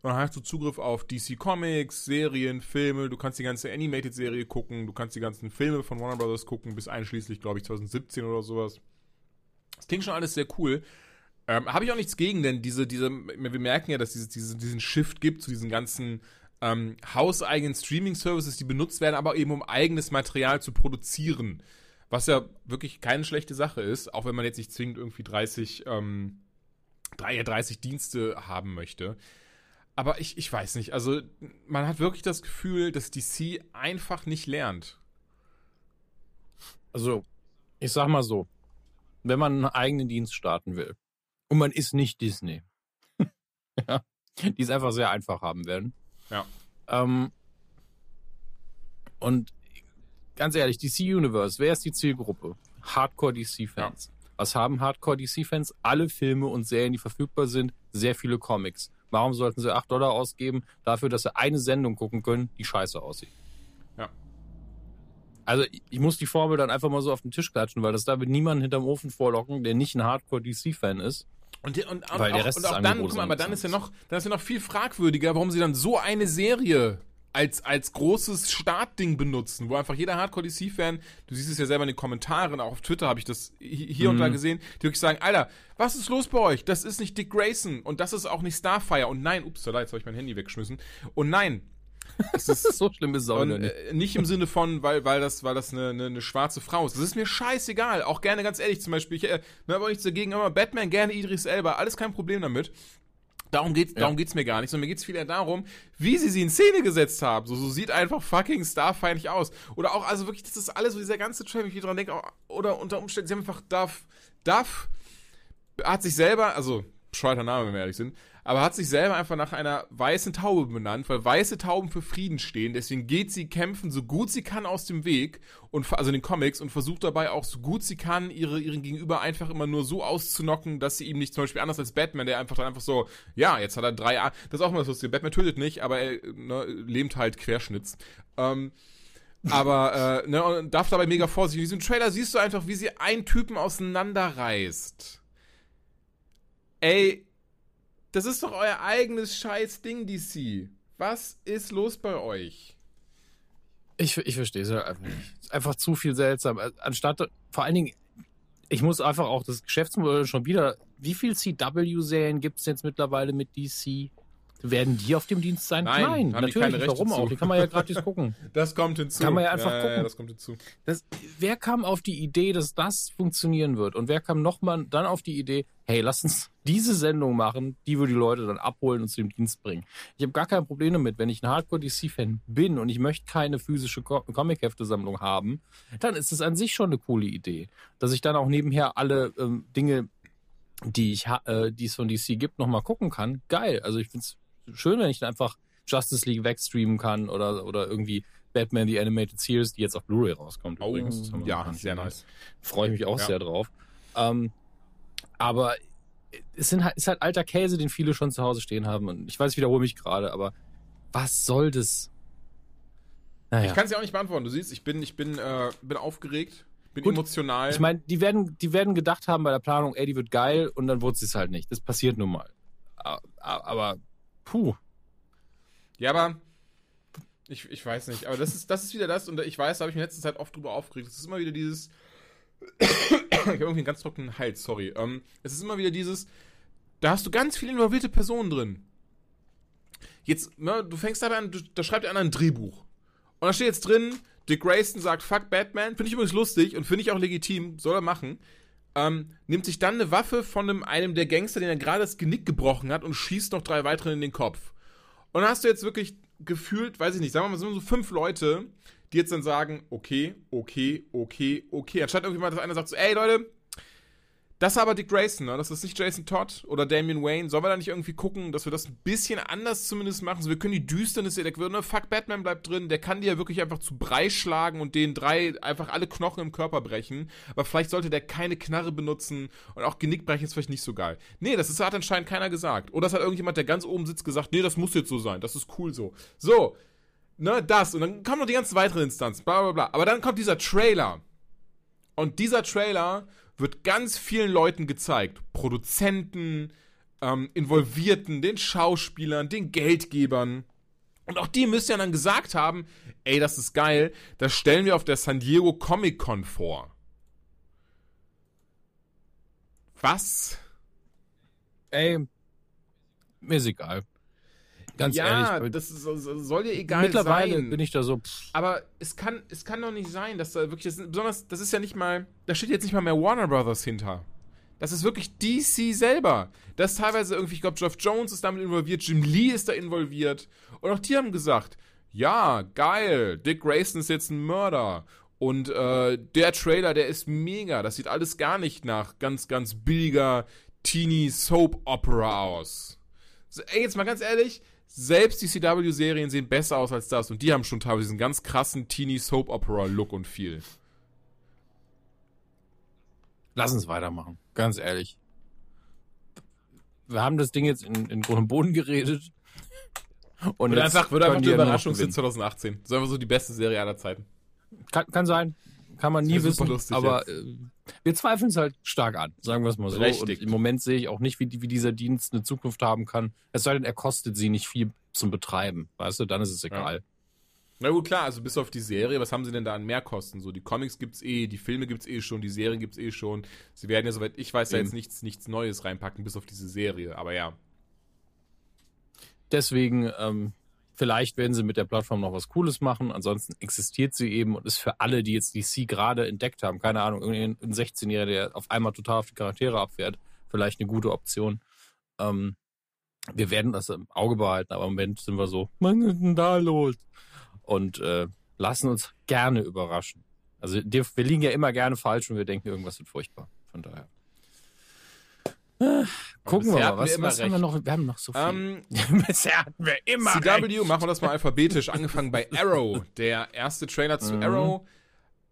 Und dann hast du Zugriff auf DC Comics, Serien, Filme, du kannst die ganze Animated-Serie gucken, du kannst die ganzen Filme von Warner Brothers gucken, bis einschließlich, glaube ich, 2017 oder sowas. Das klingt schon alles sehr cool. Ähm, Habe ich auch nichts gegen, denn diese, diese, wir merken ja, dass es diese, diesen Shift gibt zu diesen ganzen ähm, hauseigenen Streaming-Services, die benutzt werden, aber eben um eigenes Material zu produzieren. Was ja wirklich keine schlechte Sache ist, auch wenn man jetzt nicht zwingend irgendwie 30, ähm, 30 Dienste haben möchte. Aber ich, ich weiß nicht, also man hat wirklich das Gefühl, dass DC einfach nicht lernt. also, ich sag mal so, wenn man einen eigenen Dienst starten will und man ist nicht Disney, ja, die es einfach sehr einfach haben werden. Ja. Ähm, und ganz ehrlich, DC Universe, wer ist die Zielgruppe? Hardcore DC-Fans. Was haben Hardcore DC-Fans? Alle Filme und Serien, die verfügbar sind, sehr viele Comics. Warum sollten sie 8 Dollar ausgeben dafür, dass sie eine Sendung gucken können, die scheiße aussieht? Ja. Also ich- muss die Formel dann einfach mal so auf den Tisch klatschen, weil das da wird niemanden hinterm Ofen vorlocken, der nicht ein Hardcore-DC-Fan ist. Und, und, und, Weil der auch, Rest und auch dann, guck mal, aber dann ist ja noch, dann ist ja noch viel fragwürdiger, warum sie dann so eine Serie als, als großes Startding benutzen, wo einfach jeder Hardcore-DC-Fan, du siehst es ja selber in den Kommentaren, auch auf Twitter habe ich das hi- hier und da Mhm. gesehen, die wirklich sagen, Alter, was ist los bei euch? Das ist nicht Dick Grayson und das ist auch nicht Starfire und nein, ups, da jetzt habe ich mein Handy weggeschmissen und nein, es ist So schlimm ist auch nicht. äh, nicht im Sinne von, weil, weil das, weil das eine, eine, eine schwarze Frau ist. Das ist mir scheißegal. Auch gerne ganz ehrlich, zum Beispiel, ich äh, ne, habe auch nichts dagegen, aber Batman gerne Idris Elba, alles kein Problem damit. Darum geht's, darum geht's mir gar nicht, sondern mir geht's vielmehr darum, wie sie sie in Szene gesetzt haben. So, so sieht einfach fucking starfeindlich aus. Oder auch, also wirklich, das ist alles, so dieser ganze Trailer, wenn ich dran denke, oder unter Umständen, sie haben einfach Duff, Duff hat sich selber, also bescheuerter Name, wenn wir ehrlich sind, aber hat sich selber einfach nach einer weißen Taube benannt, weil weiße Tauben für Frieden stehen. Deswegen geht sie kämpfen, so gut sie kann aus dem Weg, und, also in den Comics, und versucht dabei auch so gut sie kann, ihre, ihren Gegenüber einfach immer nur so auszunocken, dass sie ihm nicht zum Beispiel anders als Batman, der einfach dann einfach so, ja, jetzt hat er drei, A das ist auch mal das Lustige. Batman tötet nicht, aber er ne, lebt halt Querschnitts. Ähm, Aber, äh, ne, und darf dabei mega vorsichtig. In diesem Trailer siehst du einfach, wie sie einen Typen auseinanderreißt. Ey, das ist doch euer eigenes scheiß Ding, DC. Was ist los bei euch? Ich, ich verstehe es einfach nicht. Einfach zu viel seltsam. Anstatt, vor allen Dingen, ich muss einfach auch das Geschäftsmodell schon wieder. Wie viel CW-Serien gibt es jetzt mittlerweile mit DC? Werden die auf dem Dienst sein? Nein, Nein natürlich. Rechte Warum zu. auch? Die kann man ja gratis gucken. Das kommt hinzu. Kann man ja einfach Ja, gucken. das kommt hinzu. Das, wer kam auf die Idee, dass das funktionieren wird? Und wer kam nochmal dann auf die Idee, hey, lass uns diese Sendung machen, die wir die Leute dann abholen und zu dem Dienst bringen. Ich habe gar kein Problem damit, wenn ich ein Hardcore-DC-Fan bin und ich möchte keine physische Co Comic-Hefte-Sammlung haben, dann ist es an sich schon eine coole Idee. Dass ich dann auch nebenher alle ähm, Dinge, die ich äh, die es von DC gibt, nochmal gucken kann. Geil. Also ich finde es schön, wenn ich dann einfach Justice League wegstreamen kann oder, oder irgendwie Batman The Animated Series, die jetzt auf Blu-ray rauskommt Oh, übrigens. Ja, sehr nice. Freue ich mich auch Ja. sehr drauf. Ähm, aber es sind halt, ist halt alter Käse, den viele schon zu Hause stehen haben. Und ich weiß, ich wiederhole mich gerade, aber was soll das? Naja. Ich kann es ja auch nicht beantworten. Du siehst, ich bin, ich bin, äh, bin aufgeregt, bin Gut. emotional. Ich meine, die werden, die werden gedacht haben bei der Planung, ey, die wird geil und dann wurde es halt nicht. Das passiert nun mal. Aber, puh. Ja, aber ich, ich weiß nicht. Aber das ist, das ist wieder das, und ich weiß, da habe ich mich in letzter Zeit oft drüber aufgeregt. Es ist immer wieder dieses. ich habe irgendwie einen ganz trockenen Hals, sorry. Ähm, es ist immer wieder dieses. Da hast du ganz viele involvierte Personen drin. Jetzt, ne, du fängst dabei an, du, da schreibt einer ein Drehbuch. Und da steht jetzt drin, Dick Grayson sagt, fuck Batman. Finde ich übrigens lustig und finde ich auch legitim, soll er machen. Ähm, nimmt sich dann eine Waffe von einem, einem der Gangster, den er gerade das Genick gebrochen hat und schießt noch drei weitere in den Kopf. Und dann hast du jetzt wirklich gefühlt, weiß ich nicht, sagen wir mal so fünf Leute, die jetzt dann sagen, okay, okay, okay, okay. Anstatt irgendwie mal, dass einer sagt so, ey Leute, das ist aber Dick Grayson, ne? Das ist nicht Jason Todd oder Damian Wayne. Sollen wir da nicht irgendwie gucken, dass wir das ein bisschen anders zumindest machen? So, wir können die Düsternis der ne? Fuck, Batman bleibt drin. Der kann die ja wirklich einfach zu Brei schlagen und den drei einfach alle Knochen im Körper brechen. Aber vielleicht sollte der keine Knarre benutzen und auch Genickbrechen ist vielleicht nicht so geil. Nee, das ist, hat anscheinend keiner gesagt. Oder es hat irgendjemand, der ganz oben sitzt, gesagt, nee, das muss jetzt so sein. Das ist cool so. So, ne, das. Und dann kommen noch die ganzen weiteren Instanzen. Bla, bla, bla. Aber dann kommt dieser Trailer. Und dieser Trailer wird ganz vielen Leuten gezeigt. Produzenten, ähm, Involvierten, den Schauspielern, den Geldgebern. Und auch die müssen ja dann gesagt haben, ey, das ist geil, das stellen wir auf der San Diego Comic Con vor. Was? Ey, mir ist egal. Ganz ja, ehrlich. das ist, soll dir egal mittlerweile sein. bin ich da so, pff, Aber es kann, es kann doch nicht sein, dass da wirklich, das besonders, das ist ja nicht mal, da steht jetzt nicht mal mehr Warner Brothers hinter. Das ist wirklich DC selber. Das ist teilweise irgendwie, ich glaube, Geoff Jones ist damit involviert, Jim Lee ist da involviert. Und auch die haben gesagt, ja, geil, Dick Grayson ist jetzt ein Mörder. Und äh, der Trailer, der ist mega. Das sieht alles gar nicht nach ganz, ganz billiger Teenie Soap Opera aus. So, ey, jetzt mal ganz ehrlich, selbst die CW-Serien sehen besser aus als das. Und die haben schon teilweise diesen ganz krassen Teenie Soap Opera Look und Feel. lass uns weitermachen. Ganz ehrlich. Wir haben das Ding jetzt in, in Grund und Boden geredet. Und jetzt einfach, wird einfach die Überraschung gewinnen. 2018. Das ist einfach so die beste Serie aller Zeiten. Kann, kann sein. Kann man nie wissen. aber jetzt. Wir zweifeln es halt stark an, sagen wir es mal so. Berechtigt. Und im Moment sehe ich auch nicht, wie, die- wie dieser Dienst eine Zukunft haben kann. Es sei denn, er kostet sie nicht viel zum Betreiben. Weißt du, dann ist es egal. Na gut, klar, also bis auf die Serie, was haben sie denn da an Mehrkosten? So, die Comics gibt's eh, die Filme gibt's eh schon, die Serien gibt's eh schon. Sie werden ja, soweit ich weiß, Eben. jetzt nichts, nichts Neues reinpacken, bis auf diese Serie. Aber ja. Deswegen, ähm, vielleicht werden sie mit der Plattform noch was Cooles machen. Ansonsten existiert sie eben und ist für alle, die jetzt DC gerade entdeckt haben, keine Ahnung, ein 16-Jähriger, der auf einmal total auf die Charaktere abfährt, vielleicht eine gute Option. Ähm, wir werden das im Auge behalten, aber im Moment sind wir so, was ist denn da los? Und äh, lassen uns gerne überraschen. Also wir liegen ja immer gerne falsch und wir denken, irgendwas wird furchtbar. Von daher. Gucken wir mal, was, immer was haben wir recht. noch? Wir haben noch so viel. Ähm, Bisher hatten wir immer recht. CW, machen wir das mal alphabetisch, angefangen bei Arrow. Der erste Trailer zu Mhm. Arrow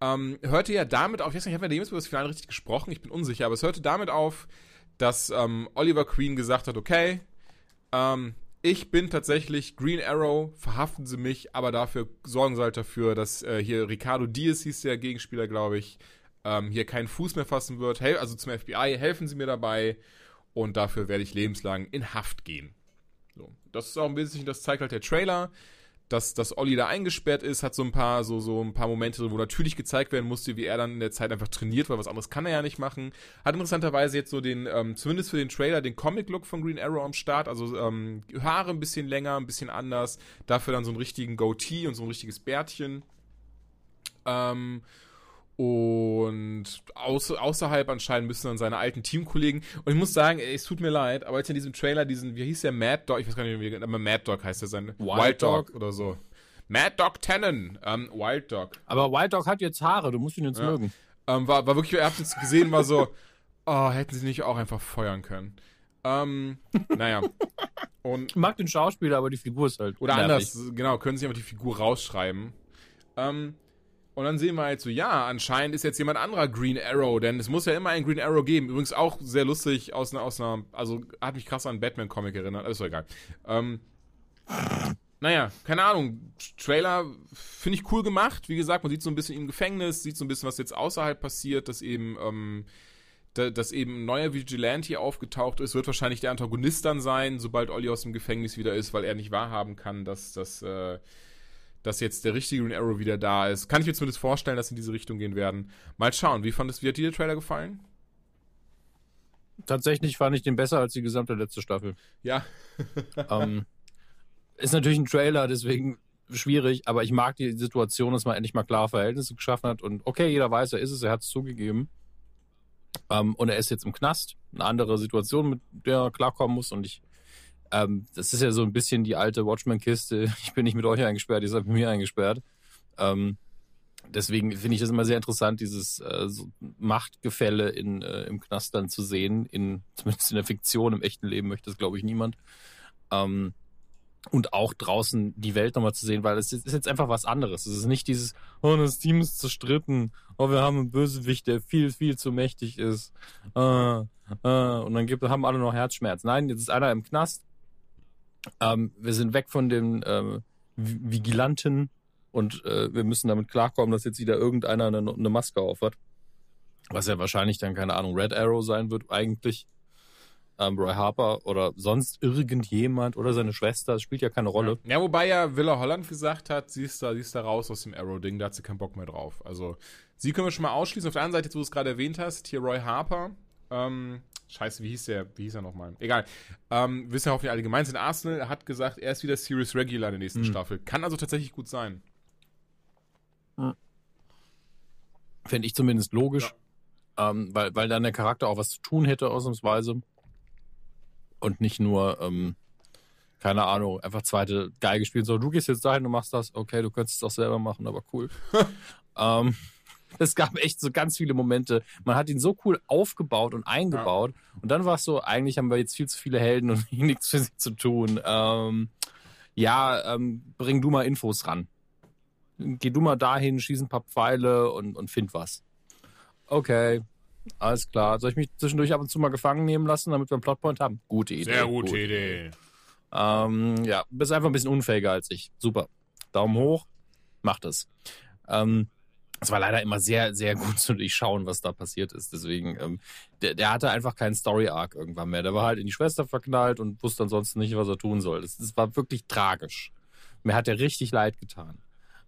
ähm, hörte ja damit auf, ich weiß nicht, haben wir jemals über das Finale richtig gesprochen? Ich bin unsicher, aber es hörte damit auf, dass ähm, Oliver Queen gesagt hat, okay, ähm, ich bin tatsächlich Green Arrow, verhaften Sie mich, aber dafür sorgen Sie halt dafür, dass äh, hier Ricardo Diaz hieß der Gegenspieler, glaube ich, ähm, hier keinen Fuß mehr fassen wird. Hel also zum FBI, helfen Sie mir dabei und dafür werde ich lebenslang in Haft gehen. So, das ist auch ein bisschen, das zeigt halt der Trailer dass, dass Olli da eingesperrt ist, hat so ein paar, so, so ein paar Momente, wo natürlich gezeigt werden musste, wie er dann in der Zeit einfach trainiert, weil was anderes kann er ja nicht machen. Hat interessanterweise jetzt so den, ähm, zumindest für den Trailer, den Comic-Look von Green Arrow am Start. Also ähm, Haare ein bisschen länger, ein bisschen anders. Dafür dann so einen richtigen Goatee und so ein richtiges Bärtchen. Ähm, und außer, außerhalb anscheinend müssen dann seine alten Teamkollegen. Und ich muss sagen, ey, es tut mir leid, aber jetzt in diesem Trailer diesen, wie hieß der Mad Dog? Ich weiß gar nicht, wie, aber Mad Dog heißt der sein. Wild, Wild Dog? Dog? oder so. Mad Dog Tannen, ähm, Wild Dog. Aber Wild Dog hat jetzt Haare, du musst ihn jetzt ja. mögen. Ähm, war, war wirklich, ihr habt jetzt gesehen, war so, oh, hätten sie nicht auch einfach feuern können. Ähm, naja. Und, ich mag den Schauspieler, aber die Figur ist halt. Oder nervig. anders, genau, können sie einfach die Figur rausschreiben. Ähm, und dann sehen wir halt so, ja, anscheinend ist jetzt jemand anderer Green Arrow, denn es muss ja immer einen Green Arrow geben. Übrigens auch sehr lustig aus einer, aus einer also hat mich krass an Batman-Comic erinnert, alles so egal. Ähm, naja, keine Ahnung. Trailer finde ich cool gemacht. Wie gesagt, man sieht so ein bisschen im Gefängnis, sieht so ein bisschen, was jetzt außerhalb passiert, dass eben, ähm, da, dass eben ein neuer Vigilante aufgetaucht ist. Wird wahrscheinlich der Antagonist dann sein, sobald Olli aus dem Gefängnis wieder ist, weil er nicht wahrhaben kann, dass das, äh, dass jetzt der richtige Green Arrow wieder da ist. Kann ich mir zumindest vorstellen, dass sie in diese Richtung gehen werden. Mal schauen, wie fandest, wie hat dir der Trailer gefallen? Tatsächlich fand ich den besser als die gesamte letzte Staffel. Ja. ähm, ist natürlich ein Trailer, deswegen schwierig, aber ich mag die Situation, dass man endlich mal klare Verhältnisse geschaffen hat und okay, jeder weiß, er ist es, er hat es zugegeben. Ähm, und er ist jetzt im Knast. Eine andere Situation, mit der er klarkommen muss und ich ähm, das ist ja so ein bisschen die alte Watchmen-Kiste. Ich bin nicht mit euch eingesperrt, ihr seid mit mir eingesperrt. Ähm, deswegen finde ich das immer sehr interessant, dieses äh, so Machtgefälle in, äh, im Knast dann zu sehen. In, zumindest in der Fiktion, im echten Leben möchte das, glaube ich, niemand. Ähm, und auch draußen die Welt nochmal zu sehen, weil es ist jetzt einfach was anderes. Es ist nicht dieses, oh, das Team ist zerstritten, oh, wir haben einen Bösewicht, der viel, viel zu mächtig ist. Äh, äh, und dann gibt, haben alle noch Herzschmerz. Nein, jetzt ist einer im Knast, ähm, wir sind weg von den ähm, Vigilanten und äh, wir müssen damit klarkommen, dass jetzt wieder irgendeiner eine, eine Maske aufhat. Was ja wahrscheinlich dann, keine Ahnung, Red Arrow sein wird eigentlich. Ähm, Roy Harper oder sonst irgendjemand oder seine Schwester, das spielt ja keine Rolle. Ja, wobei ja Villa Holland gesagt hat, sie ist da, sie ist da raus aus dem Arrow-Ding, da hat sie keinen Bock mehr drauf. Also, sie können wir schon mal ausschließen. Auf der anderen Seite, jetzt, wo du es gerade erwähnt hast, hier Roy Harper, ähm, Scheiße, wie hieß der? Wie hieß er nochmal? Egal. Ähm, wissen ja hoffentlich alle gemeint sind. Arsenal hat gesagt, er ist wieder Series Regular in der nächsten mhm. Staffel. Kann also tatsächlich gut sein. Mhm. Fände ich zumindest logisch. Ja. Ähm, weil, weil dann der Charakter auch was zu tun hätte, ausnahmsweise. Und nicht nur, ähm, keine Ahnung, einfach zweite Geige spielen soll. Du gehst jetzt dahin und machst das. Okay, du könntest es auch selber machen, aber cool. ähm, es gab echt so ganz viele Momente. Man hat ihn so cool aufgebaut und eingebaut. Ja. Und dann war es so, eigentlich haben wir jetzt viel zu viele Helden und nichts für sie zu tun. Ähm, ja, ähm, bring du mal Infos ran. Geh du mal dahin, schieß ein paar Pfeile und, und find was. Okay, alles klar. Soll ich mich zwischendurch ab und zu mal gefangen nehmen lassen, damit wir einen Plotpoint haben? Gute Idee. Sehr gute Gut. Idee. Ähm, ja, bist einfach ein bisschen unfähiger als ich. Super. Daumen hoch. Macht es. Ähm, es war leider immer sehr, sehr gut zu durchschauen, was da passiert ist. Deswegen, ähm, der, der hatte einfach keinen Story-Arc irgendwann mehr. Der war halt in die Schwester verknallt und wusste ansonsten nicht, was er tun soll. Das, das war wirklich tragisch. Mir hat er richtig leid getan.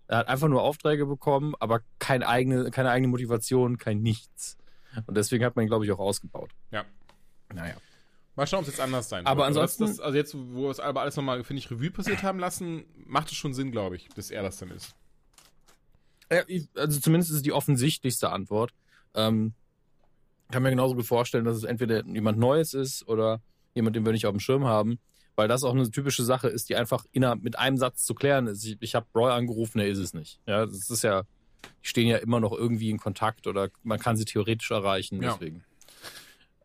Er hat einfach nur Aufträge bekommen, aber keine eigene, keine eigene Motivation, kein Nichts. Und deswegen hat man ihn, glaube ich, auch ausgebaut. Ja. Naja. Mal schauen, ob es jetzt anders sein wird. Aber ansonsten. Das, das, also jetzt, wo wir es aber alles nochmal, finde ich, Revue passiert haben lassen, macht es schon Sinn, glaube ich, dass er das dann ist. Also zumindest ist es die offensichtlichste Antwort. Ähm, kann mir genauso gut vorstellen, dass es entweder jemand Neues ist oder jemand, den wir nicht auf dem Schirm haben, weil das auch eine typische Sache ist, die einfach innerhalb mit einem Satz zu klären ist. Ich, ich habe Roy angerufen, er ist es nicht. Ja, das ist ja, die stehen ja immer noch irgendwie in Kontakt oder man kann sie theoretisch erreichen. Deswegen.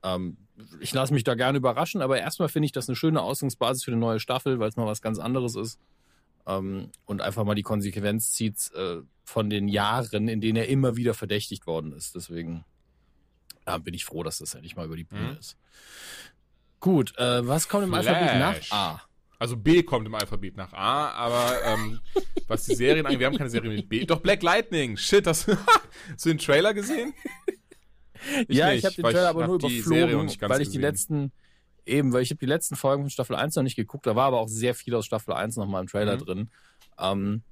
Ja. Ähm, ich lasse mich da gerne überraschen, aber erstmal finde ich das eine schöne Ausgangsbasis für eine neue Staffel, weil es mal was ganz anderes ist ähm, und einfach mal die Konsequenz zieht äh, von den Jahren, in denen er immer wieder verdächtigt worden ist. Deswegen äh, bin ich froh, dass das endlich mal über die Bühne mhm. ist. Gut, äh, was kommt im Alphabet nach A? Also B kommt im Alphabet nach A, aber ähm, was die Serien angeht, wir haben keine Serie mit B. Doch Black Lightning, shit, das, hast du den Trailer gesehen? Ich ja, nicht, ich habe den Trailer aber nur überflogen, weil ich die gesehen. letzten, eben, weil ich habe die letzten Folgen von Staffel 1 noch nicht geguckt, da war aber auch sehr viel aus Staffel 1 nochmal im Trailer Mhm. drin. Ähm,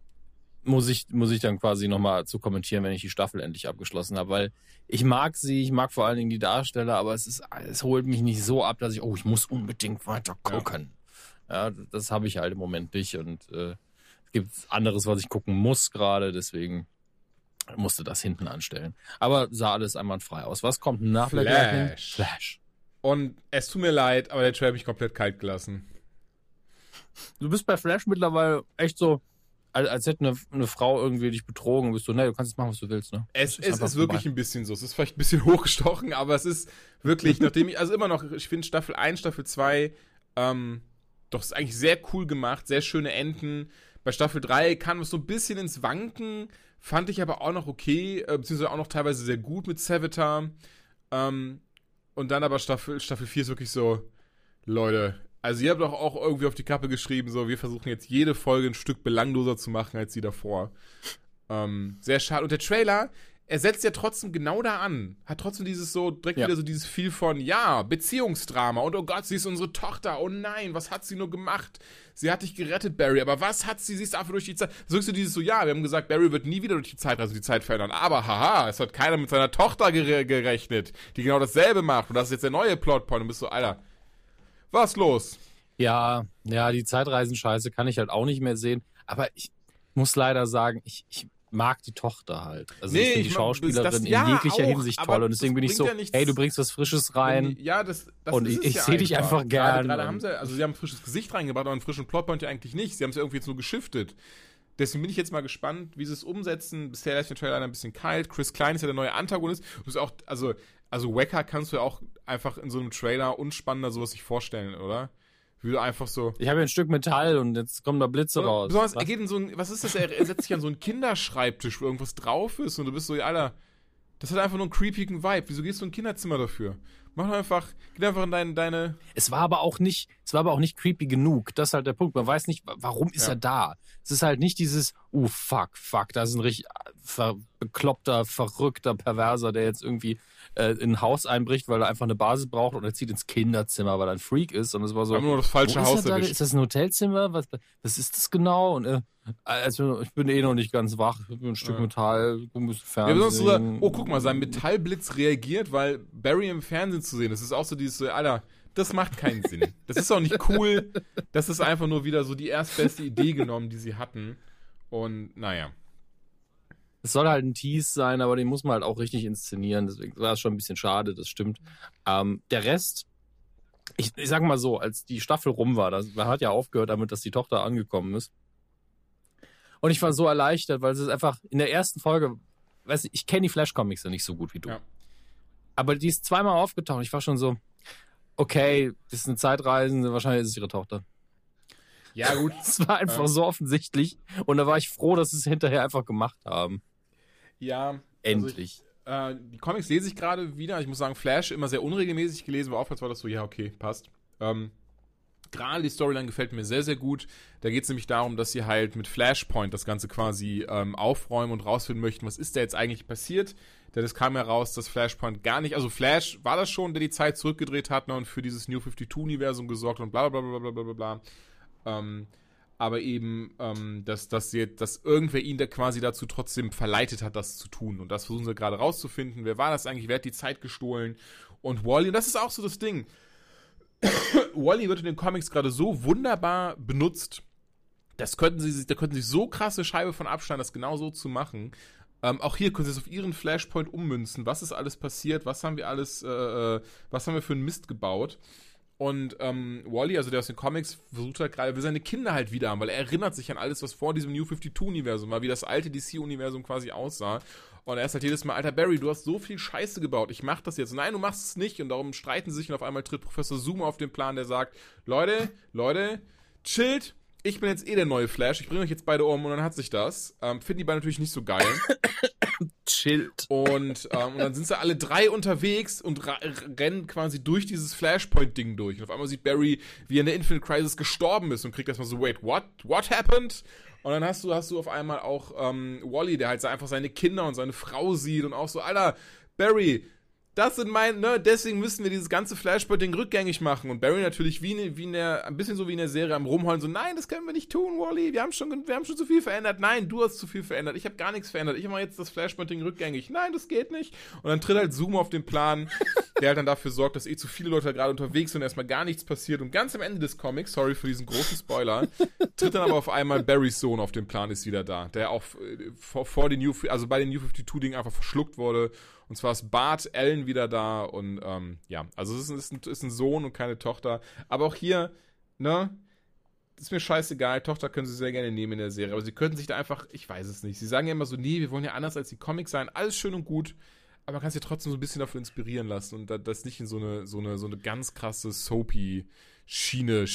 muss ich, muss ich dann quasi nochmal zu kommentieren, wenn ich die Staffel endlich abgeschlossen habe, weil ich mag sie, ich mag vor allen Dingen die Darsteller, aber es ist, es holt mich nicht so ab, dass ich, oh, ich muss unbedingt weiter gucken. Ja, das habe ich halt im Moment nicht und äh, es gibt anderes, was ich gucken muss gerade, deswegen musste das hinten anstellen. Aber sah alles einwandfrei aus. Was kommt nach? Flash. Flash. Und es tut mir leid, aber der Trailer hat mich komplett kalt gelassen. Du bist bei Flash mittlerweile echt so, als, als hätte eine, eine Frau irgendwie dich betrogen. Bist du, nee, du kannst jetzt machen, was du willst, ne? Es, einfach ist wirklich vorbei. ein bisschen so. Es ist vielleicht ein bisschen hochgestochen, aber es ist wirklich, nachdem ich, also immer noch, ich finde Staffel 1, Staffel 2, ähm, doch ist eigentlich sehr cool gemacht, sehr schöne Enden. Bei Staffel 3 kam es so ein bisschen ins Wanken, fand ich aber auch noch okay, äh, beziehungsweise auch noch teilweise sehr gut mit Savitar. Ähm, und dann aber Staffel, Staffel 4 ist wirklich so, Leute, also ihr habt doch auch irgendwie auf die Kappe geschrieben, so, wir versuchen jetzt jede Folge ein Stück belangloser zu machen als die davor. Ähm, sehr schade. Und der Trailer, er setzt ja trotzdem genau da an. Hat trotzdem dieses so, direkt Ja. wieder so dieses Viel von, ja, Beziehungsdrama. Und oh Gott, sie ist unsere Tochter. Oh nein, was hat sie nur gemacht? Sie hat dich gerettet, Barry. Aber was hat sie? Sie ist einfach durch die Zeit. So ist so dieses so, ja, wir haben gesagt, Barry wird nie wieder durch die Zeit, also die Zeit verändern. Aber haha, es hat keiner mit seiner Tochter gere gerechnet, die genau dasselbe macht. Und das ist jetzt der neue Plotpoint. Und bist so, Alter, was los? Ja, ja, die Zeitreisen-Scheiße kann ich halt auch nicht mehr sehen. Aber ich muss leider sagen, ich, ich mag die Tochter halt. Also Nee, ich finde die Schauspielerin das- ja, in jeglicher auch, Hinsicht toll. Und deswegen bin ich so, ja hey, du bringst was Frisches rein. Ja, das, das Und ich- ich ja seh dich einfach Gerade, gern gerade und- haben sie, also sie haben ein frisches Gesicht reingebracht, aber einen frischen Plotpoint ja eigentlich nicht. Sie haben es ja irgendwie jetzt nur geschiftet. Deswegen bin ich jetzt mal gespannt, wie sie es umsetzen. Bisher ist der Trailer ein bisschen kalt. Chris Klein ist ja der neue Antagonist. Du bist auch, also, also Wacker kannst du ja auch einfach in so einem Trailer unspannender sowas sich vorstellen, oder? Wie einfach so. Ich habe hier ein Stück Metall und jetzt kommen da Blitze raus. Besonders, er Was? geht in so ein, was ist das? Er, er setzt sich an so einen Kinderschreibtisch, wo irgendwas drauf ist und du bist so, ja, Alter, das hat einfach nur einen creepigen Vibe. Wieso gehst du in ein Kinderzimmer dafür? Mach einfach, geh einfach in dein, deine, Es war aber auch nicht, es war aber auch nicht creepy genug. Das ist halt der Punkt. Man weiß nicht, wa- warum ist Ja. er da. Es ist halt nicht dieses, oh fuck, fuck, da ist ein richtig äh, ver bekloppter, verrückter Perverser, der jetzt irgendwie äh, in ein Haus einbricht, weil er einfach eine Basis braucht und er zieht ins Kinderzimmer, weil er ein Freak ist. Und es war so, wir haben nur das falsche ist Haus er da? Ist das ein Hotelzimmer? Was, was ist das genau? Und äh, also ich bin eh noch nicht ganz wach. Ich bin ein Stück Ja. Metall, ein bisschen Ja, Fernsehen. besonders so, oh, guck mal, sein Metallblitz reagiert, weil Barry im Fernsehen zu sehen. Das ist auch so dieses, so, Alter, das macht keinen Sinn. Das ist auch nicht cool. Das ist einfach nur wieder so die erstbeste Idee genommen, die sie hatten. Und naja. Es soll halt ein Tease sein, aber den muss man halt auch richtig inszenieren. Deswegen war es schon ein bisschen schade, das stimmt. Ähm, der Rest, ich, ich sag mal so, als die Staffel rum war, das, man hat ja aufgehört damit, dass die Tochter angekommen ist. Und ich war so erleichtert, weil es ist einfach in der ersten Folge, weiß ich, ich kenne die Flash-Comics ja nicht so gut wie du. Ja. Aber die ist zweimal aufgetaucht. Ich war schon so, okay, das ist eine Zeitreisende, wahrscheinlich ist es ihre Tochter. Ja, gut. Es war einfach Ja. so offensichtlich. Und da war ich froh, dass sie es hinterher einfach gemacht haben. Ja. Also Endlich. ich, äh, die Comics lese ich gerade wieder. Ich muss sagen, Flash immer sehr unregelmäßig gelesen, aber oftmals war das so, ja, okay, passt. Ähm, gerade die Storyline gefällt mir sehr, sehr gut. Da geht es nämlich darum, dass sie halt mit Flashpoint das Ganze quasi ähm, aufräumen und rausfinden möchten, was ist da jetzt eigentlich passiert. Denn es kam heraus, dass Flashpoint gar nicht, also Flash war das schon, der die Zeit zurückgedreht hat ne, und für dieses New 52-Universum gesorgt und bla bla bla bla bla bla bla. Ähm, aber eben, ähm, dass, dass, sie, dass irgendwer ihn da quasi dazu trotzdem verleitet hat, das zu tun. Und das versuchen sie gerade rauszufinden. Wer war das eigentlich? Wer hat die Zeit gestohlen? Und Wally, und das ist auch so das Ding. Wally wird in den Comics gerade so wunderbar benutzt. Das könnten sie, da könnten sie so krasse Scheibe von abschneiden, das genau so zu machen. Ähm, auch hier können sie es auf ihren Flashpoint ummünzen. Was ist alles passiert? Was haben wir alles, äh, äh, was haben wir für einen Mist gebaut? Und ähm, Wally, also der aus den Comics, versucht halt gerade, will seine Kinder halt wieder haben, weil er erinnert sich an alles, was vor diesem New 52-Universum war, wie das alte DC-Universum quasi aussah. Und er ist halt jedes Mal, alter Barry, du hast so viel Scheiße gebaut, ich mach das jetzt. Nein, du machst es nicht. Und darum streiten sie sich und auf einmal tritt Professor Zoom auf den Plan, der sagt, Leute, Leute, chillt, ich bin jetzt eh der neue Flash, ich bringe euch jetzt beide um und dann hat sich das. Ähm, Finden die beiden natürlich nicht so geil. Chillt. Und, ähm, und dann sind sie alle drei unterwegs und rennen quasi durch dieses Flashpoint-Ding durch. Und auf einmal sieht Barry, wie er in der Infinite Crisis gestorben ist und kriegt erstmal so, wait, what? What happened? Und dann hast du, hast du auf einmal auch ähm, Wally, der halt einfach seine Kinder und seine Frau sieht und auch so, Alter, Barry, das sind meine, ne, deswegen müssen wir dieses ganze Flashpoint-Ding rückgängig machen. Und Barry natürlich wie, wie in der, ein bisschen so wie in der Serie am Rumheulen, so, nein, das können wir nicht tun, Wally, wir haben schon, wir haben schon zu viel verändert. Nein, du hast zu viel verändert, ich habe gar nichts verändert, ich mache jetzt das Flashpoint-Ding rückgängig. Nein, das geht nicht. Und dann tritt halt Zoom auf den Plan, der halt dann dafür sorgt, dass eh zu viele Leute gerade unterwegs sind und erstmal gar nichts passiert. Und ganz am Ende des Comics, sorry für diesen großen Spoiler, tritt dann aber auf einmal Barrys Sohn auf den Plan, ist wieder da, der auch äh, vor, vor den New, also bei den New 52-Ding einfach verschluckt wurde und zwar ist Bart Ellen wieder da und ähm, ja, also es ist, ein, ist ein Sohn und keine Tochter. Aber auch hier, ne, ist mir scheißegal, Tochter können sie sehr gerne nehmen in der Serie, aber sie könnten sich da einfach, ich weiß es nicht. Sie sagen ja immer so, nee, wir wollen ja anders als die Comics sein, alles schön und gut, aber man kann sich ja trotzdem so ein bisschen davon inspirieren lassen und das nicht in so eine, so eine, so eine ganz krasse Soapy Schiene,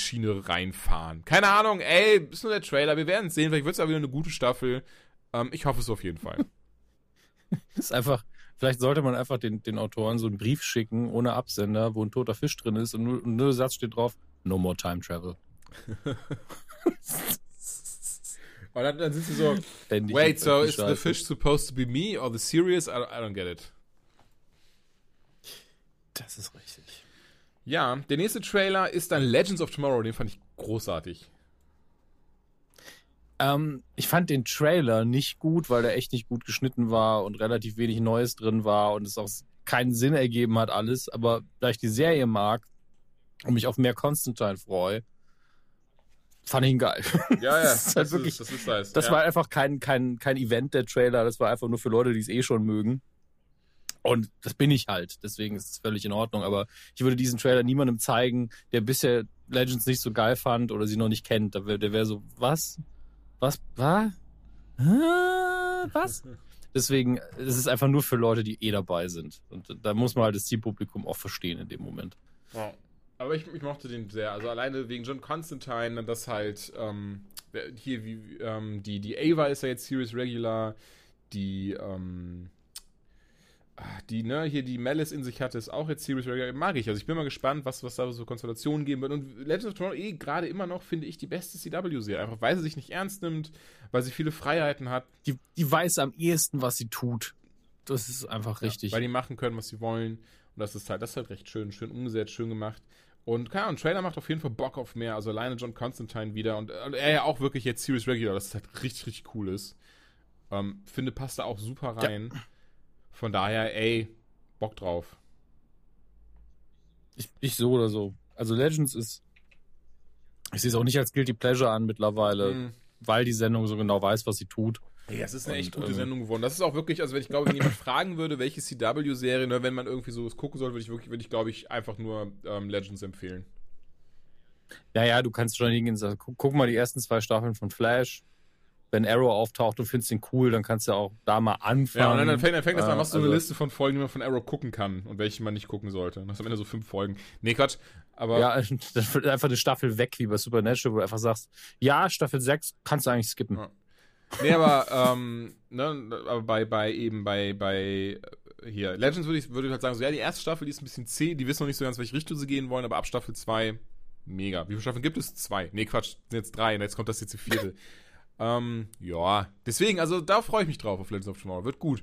reinfahren. Keine Ahnung, ey, ist nur der Trailer, wir werden es sehen, vielleicht wird es auch wieder eine gute Staffel. Ähm, ich hoffe es auf jeden Fall. ist einfach, Vielleicht sollte man einfach den, den Autoren so einen Brief schicken, ohne Absender, wo ein toter Fisch drin ist und nur, nur ein Satz steht drauf, no more time travel. und dann, dann sind sie so, wait, so is the fish supposed to be me or the series? I don't, I don't get it. Das ist richtig. Ja, der nächste Trailer ist dann Legends of Tomorrow, den fand ich großartig. Ähm, ich fand den Trailer nicht gut, weil der echt nicht gut geschnitten war und relativ wenig Neues drin war und es auch keinen Sinn ergeben hat alles. Aber da ich die Serie mag und mich auf mehr Constantine freue, fand ich ihn geil. Ja, ja. das ist halt das wirklich, ist, das, ist nice. das ja. war einfach kein, kein, kein Event, der Trailer. Das war einfach nur für Leute, die es eh schon mögen. Und das bin ich halt. Deswegen ist es völlig in Ordnung. Aber ich würde diesen Trailer niemandem zeigen, der bisher Legends nicht so geil fand oder sie noch nicht kennt. Der wäre wär so, was? Was? Was? Was? Deswegen, es ist einfach nur für Leute, die eh dabei sind. Und da muss man halt das Zielpublikum auch verstehen in dem Moment. Ja. Aber ich, ich mochte den sehr. Also alleine wegen John Constantine, das halt, ähm, hier wie, ähm, die, die Ava ist ja jetzt Series Regular, die, ähm, die, ne, hier die Malice in sich hatte, ist auch jetzt Series Regular. Mag ich. Also ich bin mal gespannt, was, was da so Konstellationen geben wird. Und Legends of Tomorrow eh gerade immer noch, finde ich, die beste CW-Serie. Einfach weil sie sich nicht ernst nimmt, weil sie viele Freiheiten hat. Die, die weiß am ehesten, was sie tut. Das ist einfach richtig. Ja, weil die machen können, was sie wollen. Und das ist halt, das ist halt recht schön, schön umgesetzt, schön gemacht. Und keine Ahnung, Trailer macht auf jeden Fall Bock auf mehr. Also alleine John Constantine wieder und, und er ja auch wirklich jetzt Series Regular, dass es halt richtig, richtig cool ist. Ähm, finde, passt da auch super rein. Ja. Von daher, ey, Bock drauf. Ich, ich so oder so. Also Legends ist. Ich sehe es auch nicht als Guilty Pleasure an mittlerweile, mhm. weil die Sendung so genau weiß, was sie tut. Ja, es ist eine echt gute ähm, Sendung geworden. Das ist auch wirklich, also wenn ich glaube, wenn jemand fragen würde, welche CW-Serie, ne, wenn man irgendwie so gucken soll, würde ich wirklich, würde ich glaube ich einfach nur ähm, Legends empfehlen. Ja, ja, du kannst schon hingehen und sagen, guck, guck mal die ersten zwei Staffeln von Flash wenn Arrow auftaucht und findest ihn cool, dann kannst du auch da mal anfangen. Ja, und dann, fängt, dann fängt das an, machst du also, eine Liste von Folgen, die man von Arrow gucken kann und welche man nicht gucken sollte. Das hast am Ende so fünf Folgen. Nee, Quatsch. Aber ja, dann wird einfach eine Staffel weg, wie bei Supernatural, wo du einfach sagst, ja, Staffel 6 kannst du eigentlich skippen. Ja. Nee, aber, ähm, ne, aber bei, bei eben bei, bei äh, hier, Legends würde ich, würde ich halt sagen, so, ja, die erste Staffel, die ist ein bisschen zäh, die wissen noch nicht so ganz, welche Richtung sie gehen wollen, aber ab Staffel 2, mega. Wie viele Staffeln gibt es? Zwei. Nee, Quatsch, sind jetzt drei, und jetzt kommt das jetzt die vierte. Ähm, ja, deswegen, also da freue ich mich drauf auf Legends of Tomorrow. Wird gut.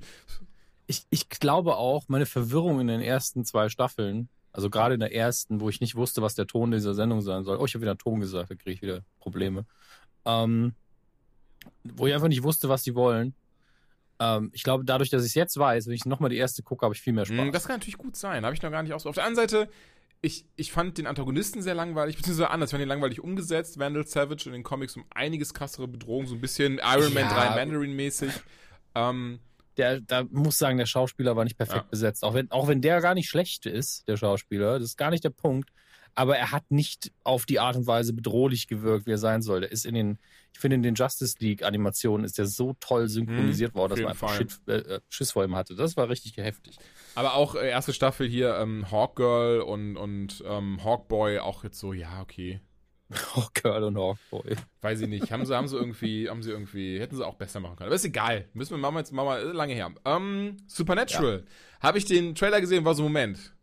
Ich, ich glaube auch, meine Verwirrung in den ersten zwei Staffeln, also gerade in der ersten, wo ich nicht wusste, was der Ton dieser Sendung sein soll. Oh, ich habe wieder Ton gesagt, da kriege ich wieder Probleme. Ähm, wo ich einfach nicht wusste, was die wollen. Ähm, ich glaube, dadurch, dass ich es jetzt weiß, wenn ich nochmal die erste gucke, habe ich viel mehr Spaß. Das kann natürlich gut sein. Habe ich noch gar nicht aus. Auf der anderen Seite, ich, ich fand den Antagonisten sehr langweilig, beziehungsweise anders, ich fand ihn langweilig umgesetzt. Vandal Savage in den Comics um einiges krassere Bedrohung, so ein bisschen Iron Man ja. 3 Mandarin-mäßig. Ähm, der, da muss sagen, der Schauspieler war nicht perfekt ja. besetzt. Auch wenn, auch wenn der gar nicht schlecht ist, der Schauspieler, das ist gar nicht der Punkt. Aber er hat nicht auf die Art und Weise bedrohlich gewirkt, wie er sein soll. Der ist in den, ich finde, in den Justice League Animationen ist der so toll synchronisiert mhm, worden, dass man einfach Shit, äh, Schiss vor ihm hatte. Das war richtig heftig. Aber auch äh, erste Staffel hier, ähm, Hawkgirl und, und ähm, Hawkboy auch jetzt so, ja, okay. Oh, Girl und Hawkboy. Weiß ich nicht. Haben sie, haben sie irgendwie, haben sie irgendwie, hätten sie auch besser machen können. Aber ist egal. Müssen wir machen jetzt machen wir lange her. Ähm, Supernatural. Habe ich den Trailer gesehen, war so Moment.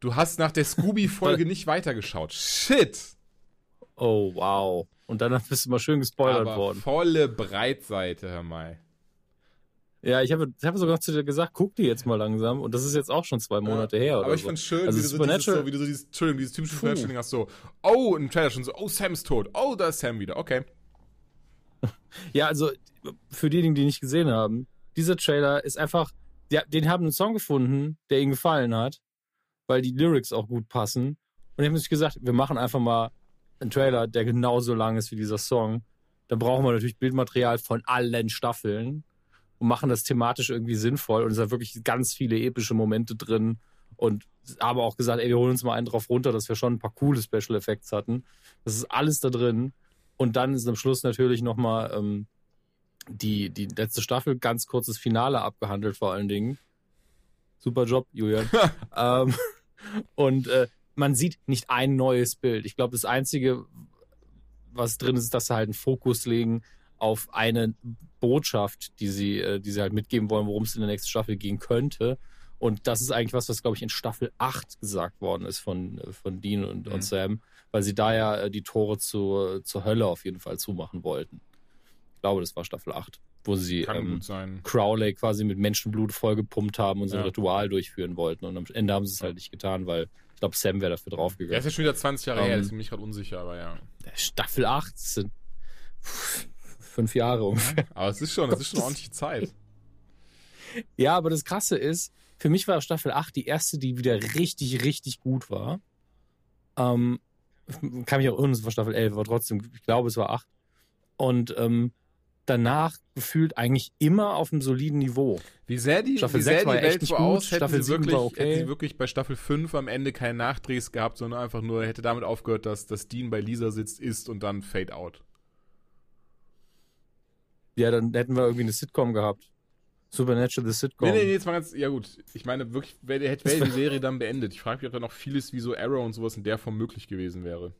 Du hast nach der Scooby-Folge nicht weitergeschaut. Shit! Oh, wow. Und dann bist du mal schön gespoilert Aber worden. volle Breitseite, hör mal. Ja, ich habe, ich habe sogar zu dir gesagt, guck die jetzt mal langsam. Und das ist jetzt auch schon zwei Monate her. Oder Aber ich so. fand's schön, Also wie, du so dieses, so, wie du so dieses, Entschuldigung, dieses typische. Supernatural-Ding hast, so, oh, im Trailer schon so, oh, Sam ist tot, oh, da ist Sam wieder, okay. Ja, also für diejenigen, die nicht gesehen haben, dieser Trailer ist einfach, ja, den haben einen Song gefunden, der ihnen gefallen hat, weil die Lyrics auch gut passen. Und die haben sich gesagt, wir machen einfach mal einen Trailer, der genauso lang ist wie dieser Song. Dann brauchen wir natürlich Bildmaterial von allen Staffeln und machen das thematisch irgendwie sinnvoll. Und es sind wirklich ganz viele epische Momente drin. Und aber auch gesagt, ey, wir holen uns mal einen drauf runter, dass wir schon ein paar coole Special Effects hatten. Das ist alles da drin. Und dann ist am Schluss natürlich nochmal ähm, die, die letzte Staffel, ganz kurzes Finale abgehandelt vor allen Dingen. Super Job, Julian. ähm, und äh, man sieht nicht ein neues Bild. Ich glaube, das Einzige, was drin ist, ist, dass sie halt einen Fokus legen auf eine Botschaft, die sie, äh, die sie halt mitgeben wollen, worum es in der nächsten Staffel gehen könnte. Und das ist eigentlich was, was, glaube ich, in Staffel 8 gesagt worden ist von, äh, von Dean und, Mhm. und Sam, weil sie da ja äh, die Tore zur, zur Hölle auf jeden Fall zumachen wollten. Ich glaube, das war Staffel 8, wo sie ähm. Crowley quasi mit Menschenblut vollgepumpt haben und so ein Ja. Ritual durchführen wollten. Und am Ende haben sie es halt nicht getan, weil glaube, Sam wäre dafür draufgegangen. ist ja schon wieder 20 Jahre Ähm, her, deswegen bin ich gerade unsicher, aber ja. Staffel 8 das sind fünf Jahre ungefähr. Aber es ist schon, es ist schon ordentliche Zeit. Ja, aber das Krasse ist, für mich war Staffel 8 die erste, die wieder richtig, richtig gut war. Ähm, kann mich auch irren, es war Staffel 11, aber trotzdem, ich glaube, es war 8. Und ähm, danach gefühlt eigentlich immer auf einem soliden Niveau. Wie sehr die, Staffel wie sehr sechs die war echt Welt nicht so gut, aus, hätten Staffel sie wirklich, okay. hätten sie wirklich bei Staffel 5 am Ende keine Nachdrehs gehabt, sondern einfach nur hätte damit aufgehört, dass, dass Dean bei Lisa sitzt, isst und dann Fade out. Ja, dann hätten wir irgendwie eine Sitcom gehabt. Supernatural the Sitcom. Nee, nee, nee, jetzt mal ganz, ja gut. Ich meine wirklich, wer, hätte die Serie dann beendet. Ich frage mich, ob da noch vieles wie so Arrow und sowas in der Form möglich gewesen wäre.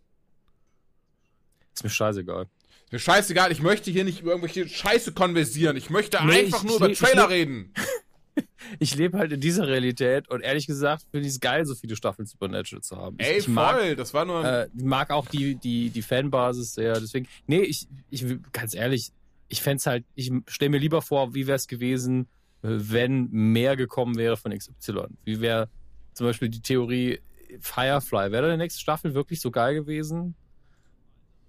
Ist mir scheißegal. Mir scheißegal, ich möchte hier nicht über irgendwelche Scheiße konversieren. Ich möchte Nee, einfach ich- nur ich über ich Trailer le- reden. Ich lebe halt in dieser Realität und ehrlich gesagt finde ich es geil, so viele Staffeln Supernatural zu haben. Ich, Ey, ich mag voll, das war nur. Äh, ich mag auch die, die, die Fanbasis sehr. Deswegen, nee, ich, ich, ganz ehrlich, ich fände halt, ich stelle mir lieber vor, wie wäre es gewesen, äh, wenn mehr gekommen wäre von XY. Wie wäre zum Beispiel die Theorie Firefly? Wäre da die nächste Staffel wirklich so geil gewesen?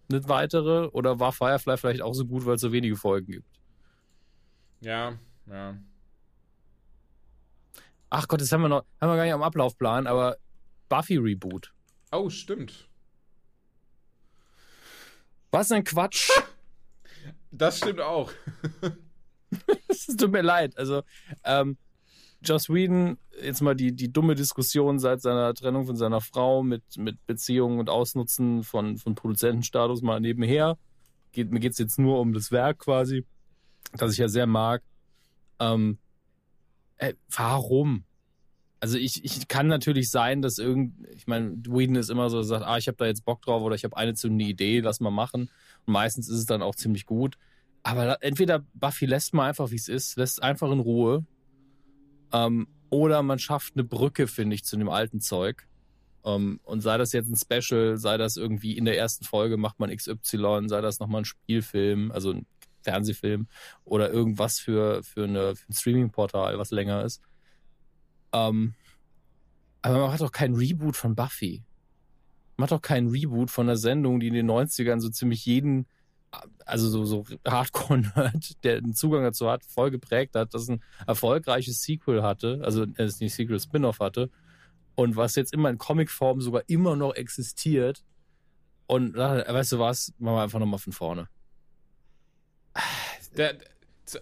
Eine weitere? Oder war Firefly vielleicht auch so gut, weil es so wenige Folgen gibt? ja, ja. Ach Gott, das haben wir noch, haben wir gar nicht am Ablaufplan, aber Buffy Reboot. Oh, stimmt. Was ein Quatsch. Das stimmt auch. Es tut mir leid. Also, ähm, Joss Whedon, jetzt mal die, die dumme Diskussion seit seiner Trennung von seiner Frau mit, mit Beziehungen und Ausnutzen von, von Produzentenstatus mal nebenher. Geht, mir geht es jetzt nur um das Werk quasi, das ich ja sehr mag. Ähm, äh, warum? Also ich, ich kann natürlich sein, dass irgend, ich meine, Whedon ist immer so, sagt, ah, ich habe da jetzt Bock drauf oder ich habe eine zündende Idee, lass mal machen. Und meistens ist es dann auch ziemlich gut. Aber entweder Buffy lässt mal einfach, wie es ist, lässt einfach in Ruhe. Ähm, oder man schafft eine Brücke, finde ich, zu dem alten Zeug. Ähm, und sei das jetzt ein Special, sei das irgendwie in der ersten Folge macht man XY, sei das nochmal ein Spielfilm, also ein Fernsehfilm oder irgendwas für, für, eine, für ein Streaming-Portal, was länger ist. Ähm, aber man macht doch kein Reboot von Buffy. Man macht doch keinen Reboot von einer Sendung, die in den 90ern so ziemlich jeden also so, so Hardcore-Nerd, der einen Zugang dazu hat, voll geprägt hat, dass ein erfolgreiches Sequel hatte, also äh, es nicht Sequel, Spin-off hatte und was jetzt immer in Comicform sogar immer noch existiert und äh, weißt du was, machen wir einfach nochmal von vorne. Der,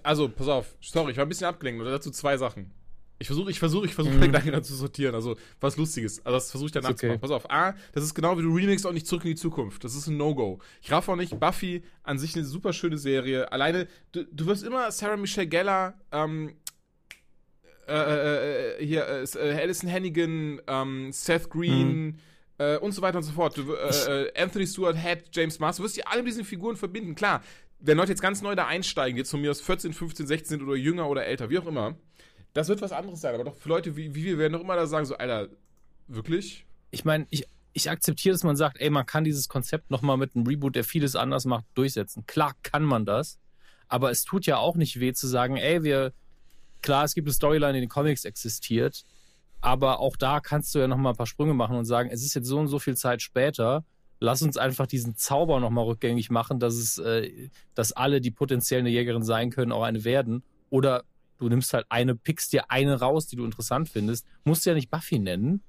also, pass auf, sorry, ich war ein bisschen abgelenkt. Und dazu zwei Sachen. Ich versuche, ich versuche, ich versuche, Mhm. mhm. Gedanken dazu zu sortieren. Also, was Lustiges. Also, das versuche ich danach Ist zu machen. okay. Pass auf. A, das ist genau wie du remixst auch nicht zurück in die Zukunft. Das ist ein No-Go. Ich raff auch nicht. Buffy an sich eine super schöne Serie. Alleine, du, du wirst immer Sarah Michelle Gellar, ähm, äh, äh, äh, hier, äh, äh, Alison Hannigan, ähm, Seth Green, äh, und so weiter und so fort. Du, äh, äh, Anthony Stewart, Head, James Mars, du wirst die alle mit diesen Figuren verbinden. Klar, wenn Leute jetzt ganz neu da einsteigen, jetzt von mir aus 14, 15, 16 sind oder jünger oder älter, wie auch immer, das wird was anderes sein. Aber doch für Leute wie, wie wir werden doch immer da sagen, so, Alter, wirklich? Ich meine, ich, ich akzeptiere, dass man sagt, ey, man kann dieses Konzept nochmal mit einem Reboot, der vieles anders macht, durchsetzen. Klar kann man das, aber es tut ja auch nicht weh zu sagen, ey, wir, klar, es gibt eine Storyline, die in den Comics existiert, aber auch da kannst du ja nochmal ein paar Sprünge machen und sagen, es ist jetzt so und so viel Zeit später, lass uns einfach diesen Zauber nochmal rückgängig machen, dass es, äh, dass alle, die potenziell eine Jägerin sein können, auch eine werden. Oder du nimmst halt eine, pickst dir eine raus, die du interessant findest, musst du ja nicht Buffy nennen,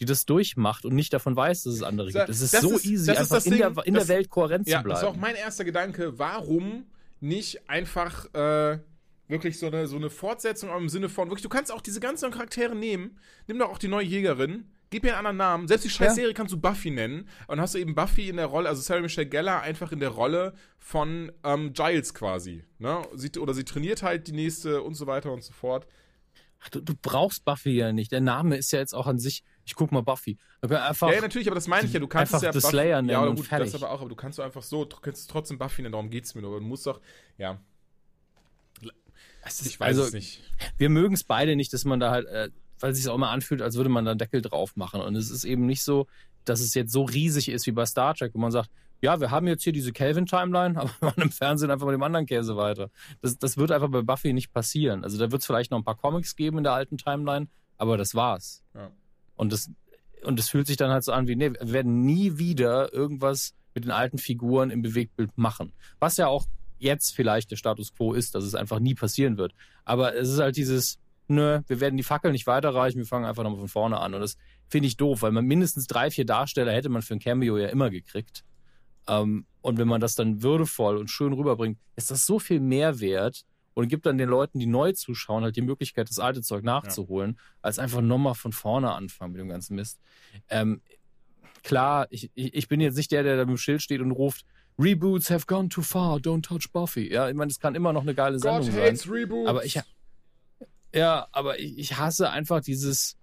die das durchmacht und nicht davon weiß, dass es andere gibt. Es ist Das so ist- easy, einfach das in, Ding, der, in das- der Welt kohärent Ja, zu das ist auch bleiben. mein erster Gedanke. Warum nicht einfach äh, wirklich so eine, so eine Fortsetzung im Sinne von, wirklich, du kannst auch diese ganzen Charaktere nehmen. Nimm doch auch die neue Jägerin. Gib ihr einen anderen Namen. Selbst die scheiß Ja. Serie kannst du Buffy nennen. Und dann hast du eben Buffy in der Rolle, also Sarah Michelle Gellar einfach in der Rolle von ähm, Giles quasi. Ne? Sie, oder sie trainiert halt die nächste und so weiter und so fort. Ach, du, du brauchst Buffy ja nicht. Der Name ist ja jetzt auch an sich, ich guck mal Buffy. Aber Einfach, Ja, ja, natürlich, aber das meine ich ja. Du kannst einfach es ja The Slayer nennen Ja, und gut, fertig. das aber auch, aber du kannst du einfach so, du kannst trotzdem Buffy nennen, darum geht's mir nur. Aber du musst doch, ja, ist, ich weiß also, es nicht. wir mögen es beide nicht, dass man da halt, äh, weil es sich auch immer anfühlt, als würde man da einen Deckel drauf machen. Und es ist eben nicht so, dass es jetzt so riesig ist wie bei Star Trek, wo man sagt, ja, wir haben jetzt hier diese Kelvin-Timeline, aber wir machen im Fernsehen einfach mit dem anderen Käse weiter. Das, das wird einfach bei Buffy nicht passieren. Also da wird es vielleicht noch ein paar Comics geben in der alten Timeline, aber das war's. Ja. Und das, und das fühlt sich dann halt so an wie, nee, wir werden nie wieder irgendwas mit den alten Figuren im Bewegtbild machen. Was ja auch jetzt vielleicht der Status quo ist, dass es einfach nie passieren wird. Aber es ist halt dieses, nö, wir werden die Fackel nicht weiterreichen, wir fangen einfach nochmal von vorne an. Und das finde ich doof, weil man mindestens drei, vier Darsteller hätte man für ein Cameo ja immer gekriegt. Ähm, und wenn man das dann würdevoll und schön rüberbringt, ist das so viel mehr wert und gibt dann den Leuten, die neu zuschauen, halt die Möglichkeit, das alte Zeug nachzuholen, als einfach nochmal von vorne anfangen mit dem ganzen Mist. Ähm, klar, ich, ich, ich bin jetzt nicht der, der da mit dem Schild steht und ruft, Reboots have gone too far, don't touch Buffy. Ja, ich meine, es kann immer noch eine geile Sendung God sein. hates Reboots. Aber ich, ja, aber ich, ich hasse einfach dieses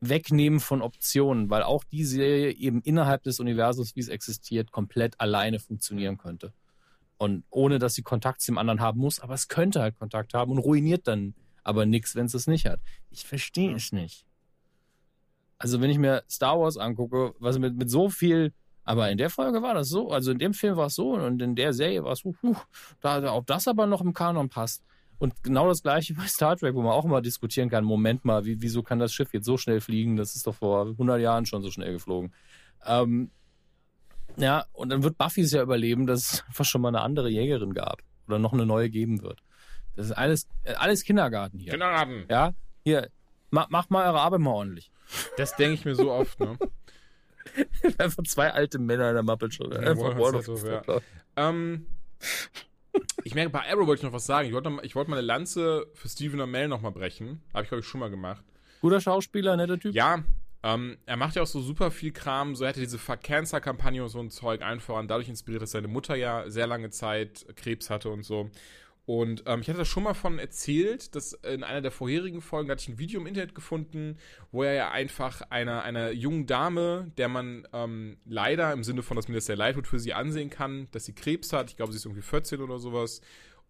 Wegnehmen von Optionen, weil auch die Serie eben innerhalb des Universums, wie es existiert, komplett alleine funktionieren könnte. Und ohne, dass sie Kontakt zu dem anderen haben muss, aber es könnte halt Kontakt haben und ruiniert dann aber nichts, wenn es es nicht hat. Ich verstehe es nicht. Also wenn ich mir Star Wars angucke, was mit, mit so viel, aber in der Folge war das so, also in dem Film war es so und in der Serie war es so, huh, da, ob das aber noch im Kanon passt. Und genau das gleiche bei Star Trek, wo man auch immer diskutieren kann, Moment mal, wie, wieso kann das Schiff jetzt so schnell fliegen? Das ist doch vor 100 Jahren schon so schnell geflogen. Ähm, ja, und dann wird Buffy es ja überleben, dass es einfach schon mal eine andere Jägerin gab oder noch eine neue geben wird. Das ist alles, alles Kindergarten hier. Kindergarten. Ja, hier, ma, macht mal eure Arbeit mal ordentlich. Das denke ich mir so oft, ne? Einfach zwei alte Männer in der Muppet Show. Ja, Einfach Bros. Star ja. Ähm, ich merke, bei Arrow wollte ich noch was sagen. Ich wollte, noch, ich wollte mal eine Lanze für Stephen Amell noch mal brechen. Habe ich, glaube ich, schon mal gemacht. Guter Schauspieler, netter Typ. Ja, ähm, er macht ja auch so super viel Kram. So er hatte diese Fuck Cancer-Kampagne und so ein Zeug einfach an. Dadurch inspiriert, dass seine Mutter ja sehr lange Zeit Krebs hatte und so. Und ähm, ich hatte das schon mal von erzählt, dass in einer der vorherigen Folgen hatte ich ein Video im Internet gefunden, wo er ja einfach einer, einer jungen Dame, der man ähm, leider im Sinne von, dass mir das sehr leid tut, für sie ansehen kann, dass sie Krebs hat. Ich glaube, sie ist irgendwie 14 oder sowas.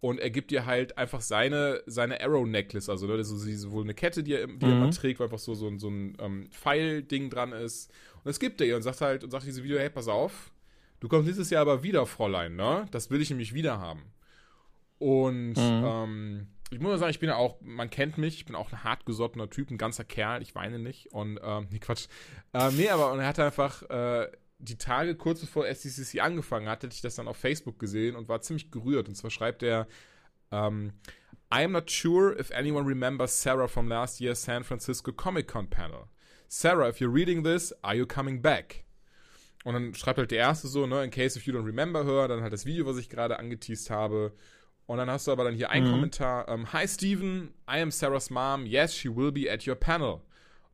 Und er gibt ihr halt einfach seine, seine Arrow-Necklace, also ne, so- wohl eine Kette, die er, die er Mhm. immer trägt, wo einfach so, so, ein- so ein ähm, Pfeil-Ding dran ist. Und das gibt er ihr und sagt halt, und sagt in diesem Video, hey, pass auf, du kommst nächstes Jahr aber wieder, Fräulein, ne? Das will ich nämlich wieder haben. Und Mhm. ähm, ich muss mal sagen, ich bin ja auch, man kennt mich, ich bin auch ein hartgesottener Typ, ein ganzer Kerl, ich weine nicht. Und, ähm, nee, Quatsch. Äh, nee, aber und er hat einfach äh, die Tage kurz bevor SDCC angefangen hat, hatte ich das dann auf Facebook gesehen und war ziemlich gerührt. Und zwar schreibt er, ähm, I am not sure if anyone remembers Sarah from last year's San Francisco Comic Con panel. Sarah, if you're reading this, are you coming back? Und dann schreibt halt der erste so, ne, in case if you don't remember her, dann halt das Video, was ich gerade angeteased habe. Und dann hast du aber dann hier einen Mhm. Kommentar. Ähm, Hi Steven, I am Sarah's mom. Yes, she will be at your panel.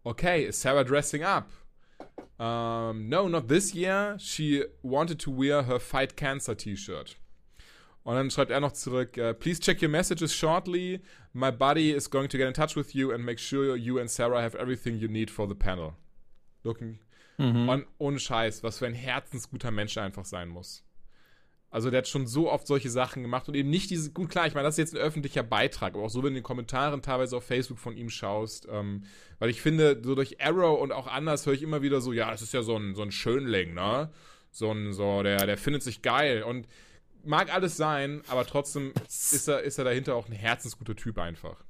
Okay, is Sarah dressing up? Um, no, not this year. She wanted to wear her Fight Cancer T-Shirt. Und dann schreibt er noch zurück, äh, please check your messages shortly. My buddy is going to get in touch with you and make sure you and Sarah have everything you need for the panel. looking. Mhm. Und ohne Scheiß, was für ein herzensguter Mensch einfach sein muss. Also der hat schon so oft solche Sachen gemacht und eben nicht diese, gut klar, ich meine, das ist jetzt ein öffentlicher Beitrag, aber auch so, wenn du in den Kommentaren teilweise auf Facebook von ihm schaust, ähm, weil ich finde, so durch Arrow und auch anders höre ich immer wieder so, ja, das ist ja so ein, so ein Schönling, ne? So ein, so, der, der findet sich geil und mag alles sein, aber trotzdem ist er, ist er dahinter auch ein herzensguter Typ einfach.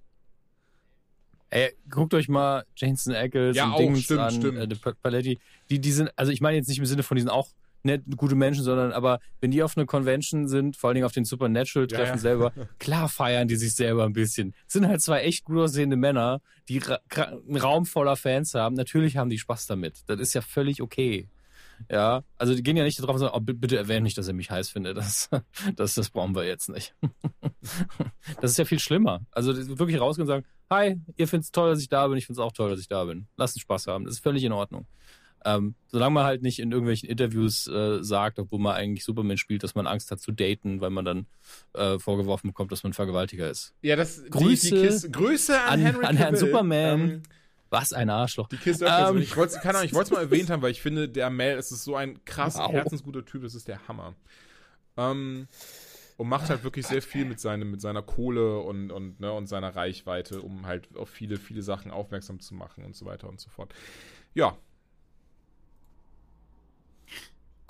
Ey, guckt euch mal Jensen Ackles Ja, und auch, Dings stimmt, an, stimmt. Äh, die Pa- Paletti. Die, die sind, also ich meine jetzt nicht im Sinne von, die sind auch nett, gute Menschen, sondern aber wenn die auf eine Convention sind, vor allen Dingen auf den Supernatural-Treffen Ja, ja. selber, klar feiern die sich selber ein bisschen. Es sind halt zwei echt gut aussehende Männer, die einen Raum voller Fans haben. Natürlich haben die Spaß damit. Das ist ja völlig okay. Ja, also die gehen ja nicht darauf und sagen, oh, bi- bitte erwähne nicht, dass er mich heiß findet. Das, das, das brauchen wir jetzt nicht. Das ist ja viel schlimmer. Also wirklich rausgehen und sagen, hi, ihr findet es toll, dass ich da bin, ich finde es auch toll, dass ich da bin. Lasst uns Spaß haben. Das ist völlig in Ordnung. Ähm, solange man halt nicht in irgendwelchen Interviews äh, sagt, obwohl man eigentlich Superman spielt, dass man Angst hat zu daten, weil man dann äh, vorgeworfen bekommt, dass man Vergewaltiger ist. Ja, das, Grüße die, die Kiste, Grüße an, an- Henry an Herrn. Superman. Ähm, Was ein Arschloch. Die öffnet Ähm. Ich wollte es mal erwähnt haben, weil ich finde, der Mel, ist so ein krass Wow. herzensguter Typ, das ist der Hammer. Ähm, und macht halt wirklich sehr viel mit, seinem, mit seiner Kohle und, und, ne, und seiner Reichweite, um halt auf viele, viele Sachen aufmerksam zu machen und so weiter und so fort. Ja,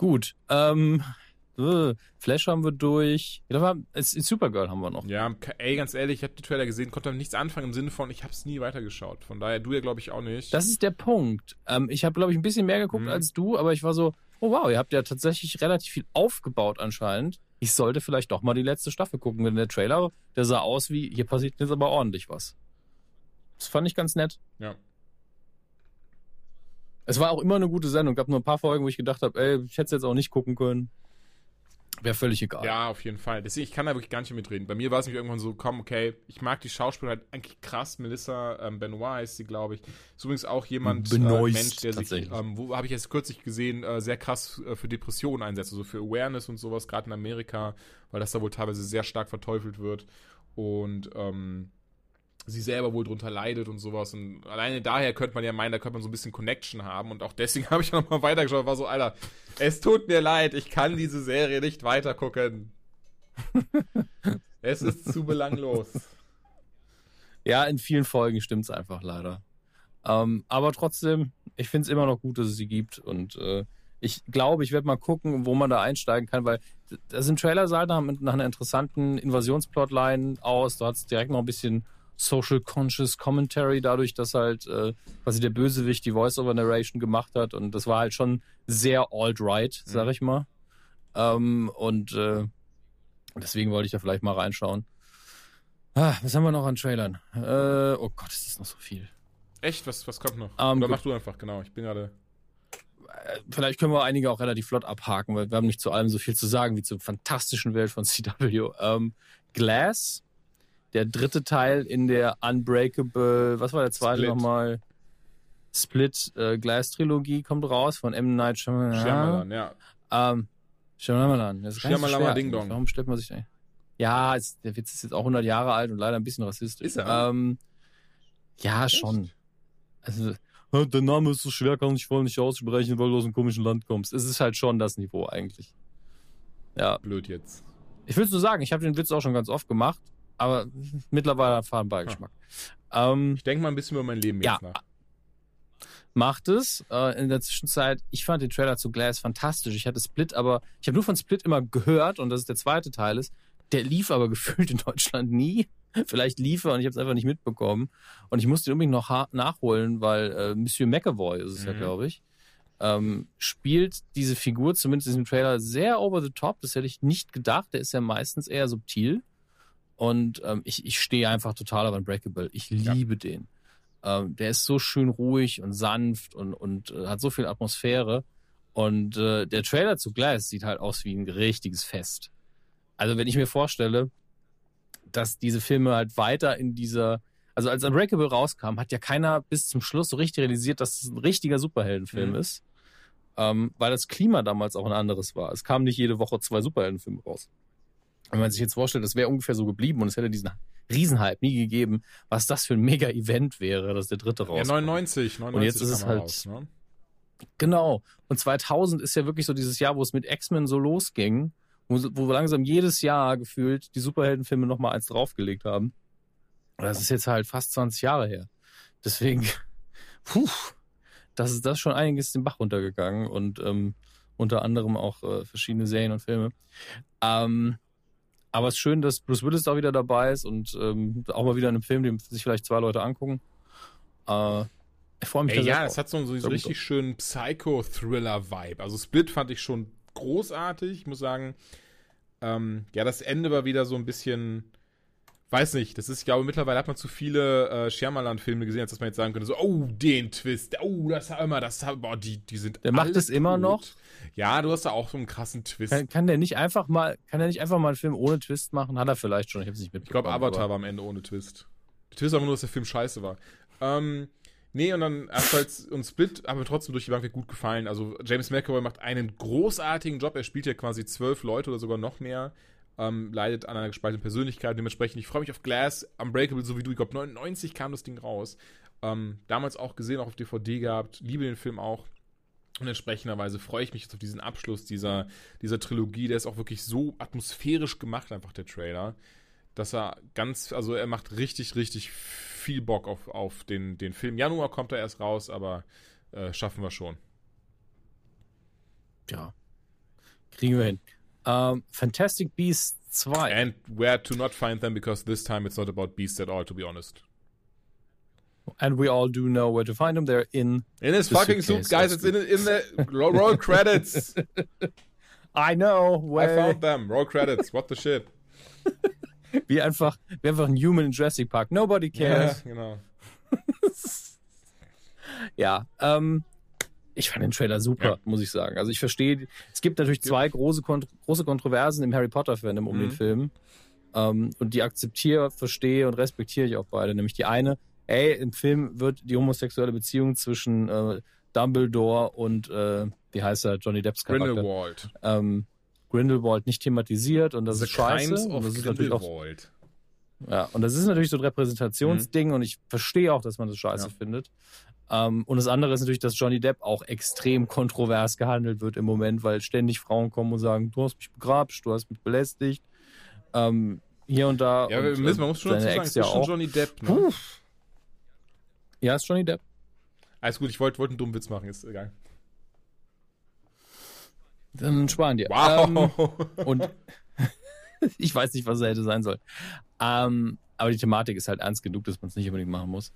Gut. Ähm, äh, Flash haben wir durch. Supergirl haben wir noch. ja, ey, ganz ehrlich, ich habe die Trailer gesehen, konnte damit nichts anfangen im Sinne von, ich habe es nie weitergeschaut. Von daher, du ja, glaube ich, auch nicht. Das ist der Punkt. Ähm, ich habe, glaube ich, ein bisschen mehr geguckt Mhm. als du, aber ich war so, oh wow, ihr habt ja tatsächlich relativ viel aufgebaut anscheinend. Ich sollte vielleicht doch mal die letzte Staffel gucken, denn der Trailer, der sah aus wie, hier passiert jetzt aber ordentlich was. Das fand ich ganz nett. ja. Es war auch immer eine gute Sendung. gab nur ein paar Folgen, wo ich gedacht habe, ey, ich hätte es jetzt auch nicht gucken können. Wäre völlig egal. Ja, auf jeden Fall. Deswegen, ich kann da wirklich gar nicht mitreden. Bei mir war es mich irgendwann so, komm, okay, ich mag die Schauspielerin halt eigentlich krass. Melissa ähm, Benoit heißt sie, glaube ich. Ist übrigens auch jemand, äh, Benoist, Mensch, der sich, ähm, wo habe ich jetzt kürzlich gesehen, äh, sehr krass äh, für Depressionen einsetzt, also für Awareness und sowas, gerade in Amerika, weil das da wohl teilweise sehr stark verteufelt wird. Und ähm, sie selber wohl drunter leidet und sowas. Und alleine daher könnte man ja meinen, da könnte man so ein bisschen Connection haben. Und auch deswegen habe ich nochmal weitergeschaut. War so, Alter, es tut mir leid, ich kann diese Serie nicht weitergucken. es ist zu belanglos. Ja, in vielen Folgen stimmt's einfach leider. Ähm, aber trotzdem, ich find's immer noch gut, dass es sie gibt. Und äh, ich glaube, ich werde mal gucken, wo man da einsteigen kann, weil da sind Trailer sah nach, nach einer interessanten Invasionsplotline aus. Da hat's direkt noch ein bisschen Social Conscious Commentary, dadurch, dass halt äh, quasi der Bösewicht die Voice-Over-Narration gemacht hat. Und das war halt schon sehr alt-right, sag ich mal. Ähm, und äh, deswegen wollte ich da vielleicht mal reinschauen. Ah, was haben wir noch an Trailern? Äh, oh Gott, ist das noch so viel. Echt? Was, was kommt noch? Ähm, Oder mach du einfach, genau. Ich bin gerade. Äh, Vielleicht können wir einige auch relativ flott abhaken, weil wir haben nicht zu allem so viel zu sagen wie zur fantastischen Welt von CW. Ähm, Glass, der dritte Teil in der Unbreakable, was war der zweite Split. nochmal? Split äh, Glass Trilogie kommt raus von M. Night Shyamalan. Shyamalan, ja. Ähm, Shyamalan. Das ist Shyamalan Ding. Dong. Warum stellt man sich da? Ja, es, der Witz ist jetzt auch 100 Jahre alt und leider ein bisschen rassistisch. Ist er? Ähm, ja, Echt? schon. Also, "Ah, der Name ist so schwer, kann ich voll nicht aussprechen, weil du aus einem komischen Land kommst. Es ist halt schon das Niveau eigentlich. Ja, Blöd jetzt. ich will es nur sagen, ich habe den Witz auch schon ganz oft gemacht, aber mittlerweile erfahren Beigeschmack. Ähm, Ich denke mal ein bisschen über mein Leben Ja. jetzt nach. macht es. Äh, in der Zwischenzeit, ich fand den Trailer zu Glass fantastisch. Ich hatte Split, aber ich habe nur von Split immer gehört und dass es der zweite Teil ist. Der lief aber gefühlt in Deutschland nie. Vielleicht lief er und ich habe es einfach nicht mitbekommen. Und ich musste ihn unbedingt noch nachholen, weil äh, Monsieur McAvoy ist es ja, Mhm. glaube ich, ähm, spielt diese Figur zumindest in diesem Trailer sehr over the top. Das hätte ich nicht gedacht. Der ist ja meistens eher subtil. Und ähm, ich, ich stehe einfach total auf Unbreakable. Ich Ja. liebe den. Ähm, der ist so schön ruhig und sanft und, und äh, hat so viel Atmosphäre. Und äh, der Trailer zu Glass sieht halt aus wie ein richtiges Fest. Also wenn ich mir vorstelle, dass diese Filme halt weiter in dieser, also als Unbreakable rauskam, hat ja keiner bis zum Schluss so richtig realisiert, dass es ein richtiger Superheldenfilm Mhm. ist. Ähm, weil das Klima damals auch ein anderes war. Es kamen nicht jede Woche zwei Superheldenfilme raus. Wenn man sich jetzt vorstellt, das wäre ungefähr so geblieben und es hätte diesen Riesenhype nie gegeben, was das für ein Mega-Event wäre, dass der dritte Ja, rauskommt. 99, 99 Und jetzt ist es halt- raus, ne? Genau. Und 2000 ist ja wirklich so dieses Jahr, wo es mit X-Men so losging, wo, wo langsam jedes Jahr gefühlt die Superheldenfilme nochmal eins draufgelegt haben. Und das ist jetzt halt fast 20 Jahre her. Deswegen, puh, das ist das schon einiges den Bach runtergegangen und ähm, unter anderem auch äh, verschiedene Serien und Filme. Ähm, aber es ist schön, dass Bruce Willis auch wieder dabei ist und ähm, auch mal wieder in einem Film, den sich vielleicht zwei Leute angucken. Äh, ich freue mich Ey, da ja, es hat so, so einen gut richtig schönen Psycho-Thriller-Vibe. Also Split fand ich schon großartig. Ich muss sagen, ähm, ja, das Ende war wieder so ein bisschen, weiß nicht, das ist, ich glaube, mittlerweile hat man zu viele äh, Shyamalan-Filme gesehen, als dass man jetzt sagen könnte, so, oh, den Twist, oh, das haben wir, das haben, boah, die, die sind Der macht es immer noch? Ja, du hast da auch so einen krassen Twist. Kann, kann der nicht einfach mal, kann der nicht einfach mal einen Film ohne Twist machen? Hat er vielleicht schon, ich habe es nicht Ich mitbekommen. glaube, Avatar aber- war am Ende ohne Twist. Der Twist war nur, dass der Film scheiße war. Ähm, nee, und dann ebenfalls und Split, aber trotzdem durch die Bank gut gefallen. Also James McAvoy macht einen großartigen Job. Er spielt ja quasi zwölf Leute oder sogar noch mehr. Ähm, leidet an einer gespaltenen Persönlichkeit. Dementsprechend, ich freue mich auf Glass, Unbreakable, so wie du. Ich glaube, 99 kam das Ding raus. Ähm, damals auch gesehen, auch auf DVD gehabt. Liebe den Film auch. Und entsprechenderweise freue ich mich jetzt auf diesen Abschluss dieser, dieser Trilogie. Der ist auch wirklich so atmosphärisch gemacht, einfach der Trailer, dass er ganz, also er macht richtig, richtig viel Bock auf, auf den, den Film. Januar kommt er erst raus, aber äh, schaffen wir schon. Ja. Kriegen wir hin. Ähm, Fantastic Beasts 2. And where to not find them, because this time it's not about beasts at all, to be honest. And we all do know where to find them. They're in. In his fucking suit, guys, it's in, in the roll credits. I know Where... I found them. Roll credits. What the shit. Wie einfach, wie einfach ein Human in Jurassic Park. Nobody Ja, cares. genau. Ja, ähm, ich fand den Trailer super, Ja. muss ich sagen. Also ich verstehe, es gibt natürlich zwei große, Kont große Kontroversen im Harry Potter-Fandom um Mhm. den Film. Ähm, und die akzeptiere, verstehe und respektiere ich auch beide. Nämlich die eine, ey, im Film wird die homosexuelle Beziehung zwischen äh, Dumbledore und, äh, wie heißt er, Johnny Depps Charakter, Grindelwald. ähm, Grindelwald nicht thematisiert und das The ist scheiße. Crimes Und of das ist natürlich auch Grindelwald. ja, und das ist natürlich so ein Repräsentationsding und ich verstehe auch, dass man das scheiße Ja. findet. Ähm, und das andere ist natürlich, dass Johnny Depp auch extrem kontrovers gehandelt wird im Moment, weil ständig Frauen kommen und sagen, du hast mich begrapscht, du hast mich belästigt. Ähm, hier und da. Ja, und, wir müssen, man äh, muss schon dazu sagen, es ja ist schon auch. Johnny Depp. Ne? Ja, ist Johnny Depp. Alles gut, ich wollte wollt einen dummen Witz machen, ist egal. Dann sparen dir. Wow. Ähm, und ich weiß nicht, was er hätte sein sollen. Ähm, aber die Thematik ist halt ernst genug, dass man es nicht unbedingt machen muss.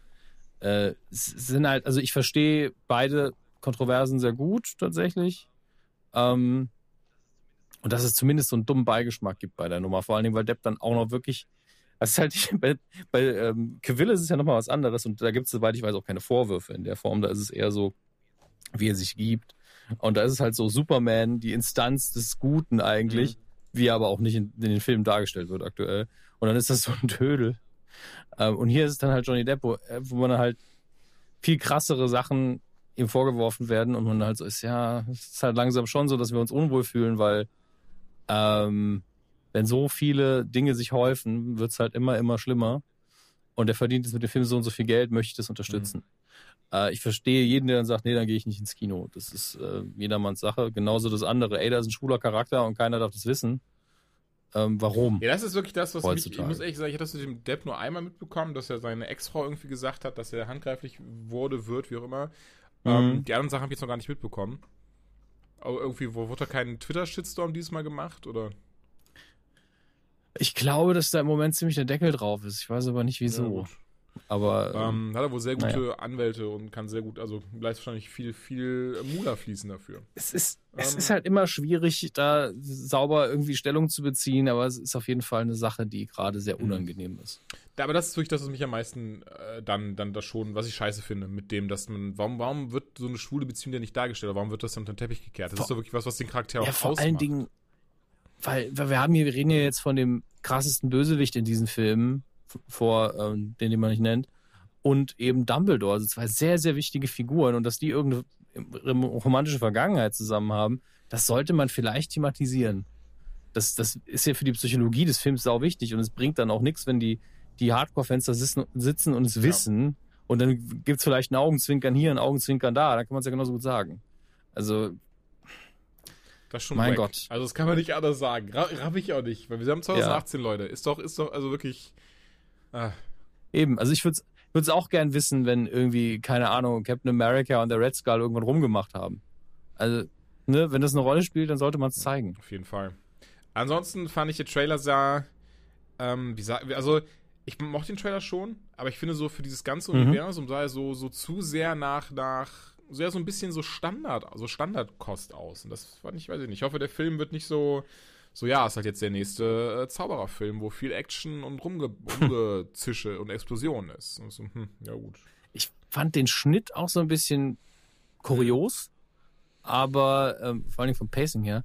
Äh, sind halt, also ich verstehe beide Kontroversen sehr gut tatsächlich. Ähm, und dass es zumindest so einen dummen Beigeschmack gibt bei der Nummer. Vor allen Dingen, weil Depp dann auch noch wirklich. Das ist halt bei, bei ähm, Cavill ist es ja nochmal was anderes und da gibt es, soweit ich weiß, auch keine Vorwürfe in der Form. Da ist es eher so, wie er sich gibt. Und da ist es halt so Superman, die Instanz des Guten eigentlich, wie er aber auch nicht in, in den Filmen dargestellt wird aktuell. Und dann ist das so ein Tödel. Ähm, und hier ist es dann halt Johnny Depp, wo, äh, wo man halt viel krassere Sachen ihm vorgeworfen werden und man halt so ist, ja, es ist halt langsam schon so, dass wir uns unwohl fühlen, weil ähm, wenn so viele Dinge sich häufen, wird's halt immer, immer schlimmer. Und er verdient jetzt mit dem Film so und so viel Geld, möchte ich das unterstützen. Äh, ich verstehe jeden, der dann sagt, nee, dann gehe ich nicht ins Kino. Das ist äh, jedermanns Sache. Genauso das andere. Ey, da ist ein schwuler Charakter und keiner darf das wissen. Ähm, warum? Ja, das ist wirklich das, was mich, ich Heutzutage. muss ehrlich sagen, ich hatte das mit dem Depp nur einmal mitbekommen, dass er seine Ex-Frau irgendwie gesagt hat, dass er handgreiflich wurde, wird, wie auch immer. Mhm. Ähm, die anderen Sachen habe ich jetzt noch gar nicht mitbekommen. Aber irgendwie, wo wurde da kein Twitter-Shitstorm diesmal gemacht, oder? Ich glaube, dass da im Moment ziemlich der Deckel drauf ist. Ich weiß aber nicht Ja, wieso. gut. Aber ähm, Ähm, hat er wohl sehr gute naja. Anwälte und kann sehr gut, also lässt wahrscheinlich viel, viel Mula fließen dafür. es, ist, es ähm, ist halt immer schwierig, da sauber irgendwie Stellung zu beziehen, aber es ist auf jeden Fall eine Sache, die gerade sehr Mhm. unangenehm ist. Da, aber das ist wirklich das, was mich am meisten äh, dann, dann das schon, was ich scheiße finde, mit dem, dass man, warum, warum wird so eine schwule Beziehung denn nicht dargestellt? Warum wird das dann unter den Teppich gekehrt? Das Vor- ist doch wirklich was, was den Charakter auch Ja, vor ausmacht. allen Dingen, weil, weil wir haben hier, wir reden ja jetzt von dem krassesten Bösewicht in diesen Filmen, vor, ähm, den, den man nicht nennt, und eben Dumbledore, also zwei sehr, sehr wichtige Figuren und dass die irgendeine romantische Vergangenheit zusammen haben, das sollte man vielleicht thematisieren. Das, das ist ja für die Psychologie des Films sau wichtig und es bringt dann auch nichts, wenn die, die Hardcore-Fans da sitzen, und es wissen und dann gibt's vielleicht ein Augenzwinkern hier, ein Augenzwinkern da, dann kann man es ja genauso gut sagen. Also, Das ist schon Mein wack. Gott. Also das kann man nicht anders sagen. Ra raff ich auch nicht. Weil wir haben 2018, Leute. Ist doch, ist doch, also wirklich. Ah, eben. Also ich würde es auch gern wissen, wenn irgendwie, keine Ahnung, Captain America und der Red Skull irgendwann rumgemacht haben. Also, ne, wenn das eine Rolle spielt, dann sollte man es zeigen. auf jeden Fall. Ansonsten fand ich, der Trailer sah, ähm, wie sag, also ich mochte den Trailer schon, aber ich finde so für dieses ganze Mhm. Universum sah er so, so zu sehr nach, nach, sehr so ein bisschen so Standard, so Standardkost aus. Und das fand ich, weiß ich nicht. Ich hoffe, der Film wird nicht so, so ja, ist halt jetzt der nächste äh, Zaubererfilm, wo viel Action und Rumge Rumgezische und Explosionen ist. Und so, hm, ja gut. Ich fand den Schnitt auch so ein bisschen kurios, aber ähm, vor allem vom Pacing her.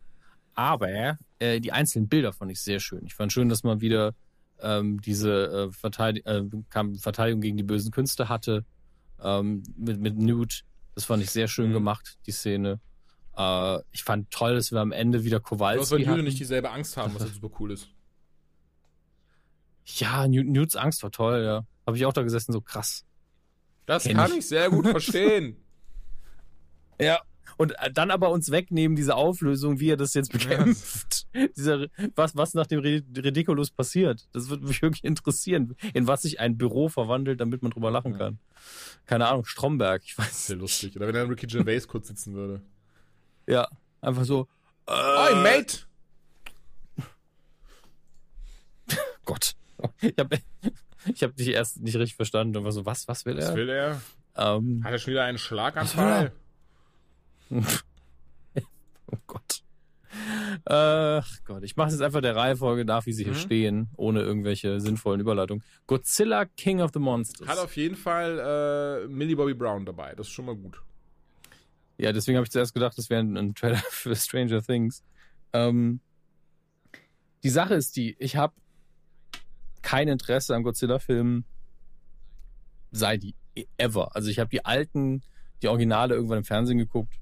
Aber äh, die einzelnen Bilder fand ich sehr schön. Ich fand schön, dass man wieder ähm, diese äh, Verteidig äh, Verteidigung gegen die bösen Künste hatte ähm, mit, mit Newt. Das fand ich sehr schön Mhm. gemacht, die Szene. Äh, ich fand toll, dass wir am Ende wieder Du Kowalski weil Jude hatten. nicht dieselbe Angst haben, was halt super cool ist. Ja, Newt, Newts Angst war toll, ja. Habe ich auch da gesessen, so krass. Das Kenn kann ich. ich sehr gut verstehen. Ja. Und äh, dann aber uns wegnehmen, diese Auflösung, wie er das jetzt bekämpft. Dieser, was, was nach dem Ri- Ridiculous passiert. Das würde mich wirklich interessieren, in was sich ein Büro verwandelt, damit man drüber lachen Ja. kann. Keine Ahnung, Stromberg, ich weiß. Sehr lustig. Oder wenn dann Ricky Gervais kurz sitzen würde. Ja, einfach so. Äh, Oi, Mate! Gott. Ich habe ich hab dich erst nicht richtig verstanden und war so, was, was will Was er? will er? Ähm, Hat er schon wieder einen Was Schlaganfall? Oh Gott. Ach Gott, ich mache es jetzt einfach der Reihenfolge nach, wie sie hier Mhm. stehen, ohne irgendwelche sinnvollen Überleitungen. Godzilla King of the Monsters. Hat auf jeden Fall äh, Millie Bobby Brown dabei. Das ist schon mal gut. Ja, deswegen habe ich zuerst gedacht, das wäre ein, ein Trailer für Stranger Things. Ähm, die Sache ist die, ich habe kein Interesse an Godzilla-Filmen seit ever. Also ich habe die alten, die Originale irgendwann im Fernsehen geguckt.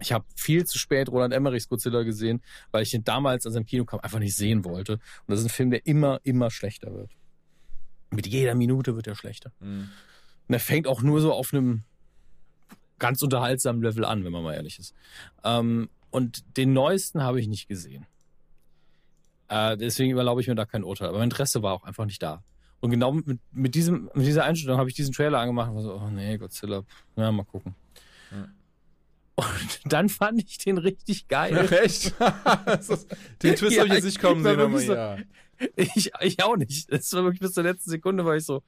Ich habe viel zu spät Roland Emmerichs Godzilla gesehen, weil ich ihn damals, als er im Kino kam, einfach nicht sehen wollte. Und das ist ein Film, der immer, immer schlechter wird. Mit jeder Minute wird er schlechter. Und er fängt auch nur so auf einem ganz unterhaltsamen Level an, wenn man mal ehrlich ist. Ähm, und den neuesten habe ich nicht gesehen. Äh, deswegen überlaube ich mir da kein Urteil. Aber mein Interesse war auch einfach nicht da. Und genau mit, mit, diesem, mit dieser Einstellung habe ich diesen Trailer angemacht und war so, oh nee, Godzilla, ja, mal gucken. Ja. Und dann fand ich den richtig geil. Ach, echt? Den Twist Ja, habe ich jetzt nicht kommen sehen, aber so- ja. Ich, ich auch nicht. Das war wirklich bis zur letzten Sekunde, war ich so,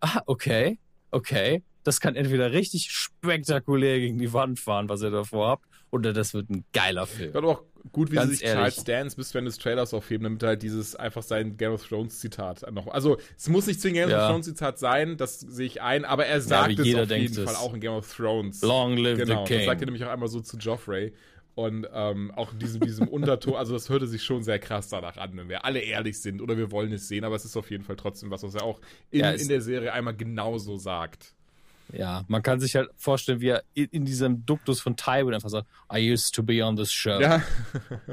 ah, okay, okay. Das kann entweder richtig spektakulär gegen die Wand fahren, was ihr davor habt, oder das wird ein geiler Film. Gott auch gut, wie Ganz sie sich ehrlich. Charles Dance bis Ende des Trailers aufheben, damit halt dieses einfach sein Game of Thrones Zitat noch. Also es muss nicht zwingend Game Ja. of Thrones Zitat sein, das sehe ich ein, aber er sagt wie es auf jeden es. Fall auch in Game of Thrones. Long live genau, the das sagt er King. nämlich auch einmal so zu Joffrey. Und ähm, auch diesem, diesem Unterton, also das hörte sich schon sehr krass danach an, wenn wir alle ehrlich sind oder wir wollen es sehen, aber es ist auf jeden Fall trotzdem was, was er auch in, Ja, in der Serie einmal genauso sagt. Ja, man kann sich halt vorstellen, wie er in, diesem Duktus von Tywin einfach sagt, I used to be on this show, Ja.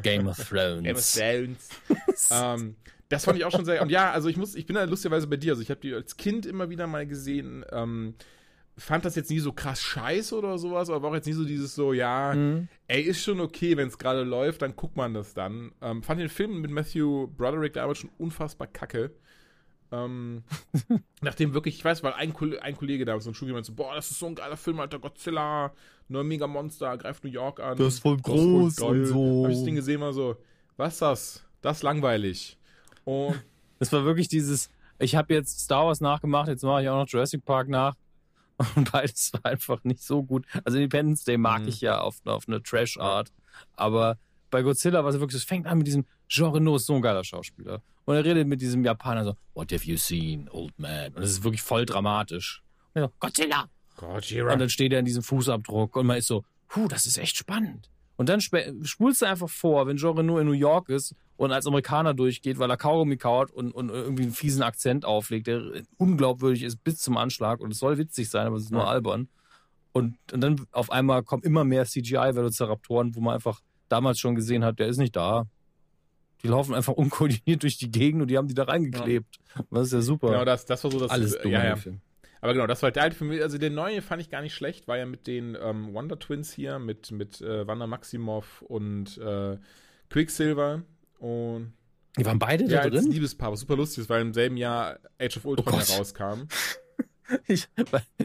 Game of Thrones. Game of Thrones. ähm, das fand ich auch schon sehr. Und ja, also ich muss, ich bin da lustigerweise bei dir. Also ich habe die als Kind immer wieder mal gesehen. Ähm, fand das jetzt nie so krass scheiße oder sowas, aber auch jetzt nie so dieses so, ja, Mhm. ey, ist schon okay, wenn es gerade läuft, dann guckt man das dann. Ähm, fand den Film mit Matthew Broderick damals schon unfassbar kacke. Ähm, nachdem wirklich, ich weiß, weil ein, Kollege, ein Kollege damals so ein Schulgehmann so, boah, das ist so ein geiler Film, Alter, Godzilla, neuer Mega-Monster, greift New York an. Das ist voll Das ist voll groß und so. Hab ich das Ding gesehen, war so, was ist das? Das ist langweilig. Und Das war wirklich dieses, ich habe jetzt Star Wars nachgemacht, jetzt mache ich auch noch Jurassic Park nach. Und beides war einfach nicht so gut. Also Independence Day mag Mhm. ich ja auf, auf eine Trash-Art. Aber bei Godzilla war es wirklich, so, es fängt an mit diesem Genre No ist so ein geiler Schauspieler. Und er redet mit diesem Japaner so, What have you seen, old man? Und das ist wirklich voll dramatisch. Und er so, Godzilla! Gojira. Und dann steht er in diesem Fußabdruck und man ist so, puh, das ist echt spannend. Und dann spulst du einfach vor, wenn Genre nur in New York ist und als Amerikaner durchgeht, weil er Kaugummi kaut und, und irgendwie einen fiesen Akzent auflegt, der unglaubwürdig ist bis zum Anschlag und es soll witzig sein, aber es ist nur Ja. albern. Und, und dann auf einmal kommen immer mehr CGI-Velociraptoren, wo man einfach damals schon gesehen hat, der ist nicht da. Die laufen einfach unkoordiniert durch die Gegend und die haben die da reingeklebt. Das ist ja super. Genau, das, das war so das. Alles dumm ja, an ja. Film. Aber genau, das war der alte Film. Also der neue fand ich gar nicht schlecht. War ja mit den ähm, Wonder Twins hier, mit, mit äh, Wanda Maximoff und äh, Quicksilver. Und Die waren beide ja, da drin? Liebespaar, was super lustig ist, weil im selben Jahr Age of Ultron Oh herauskam. Ich,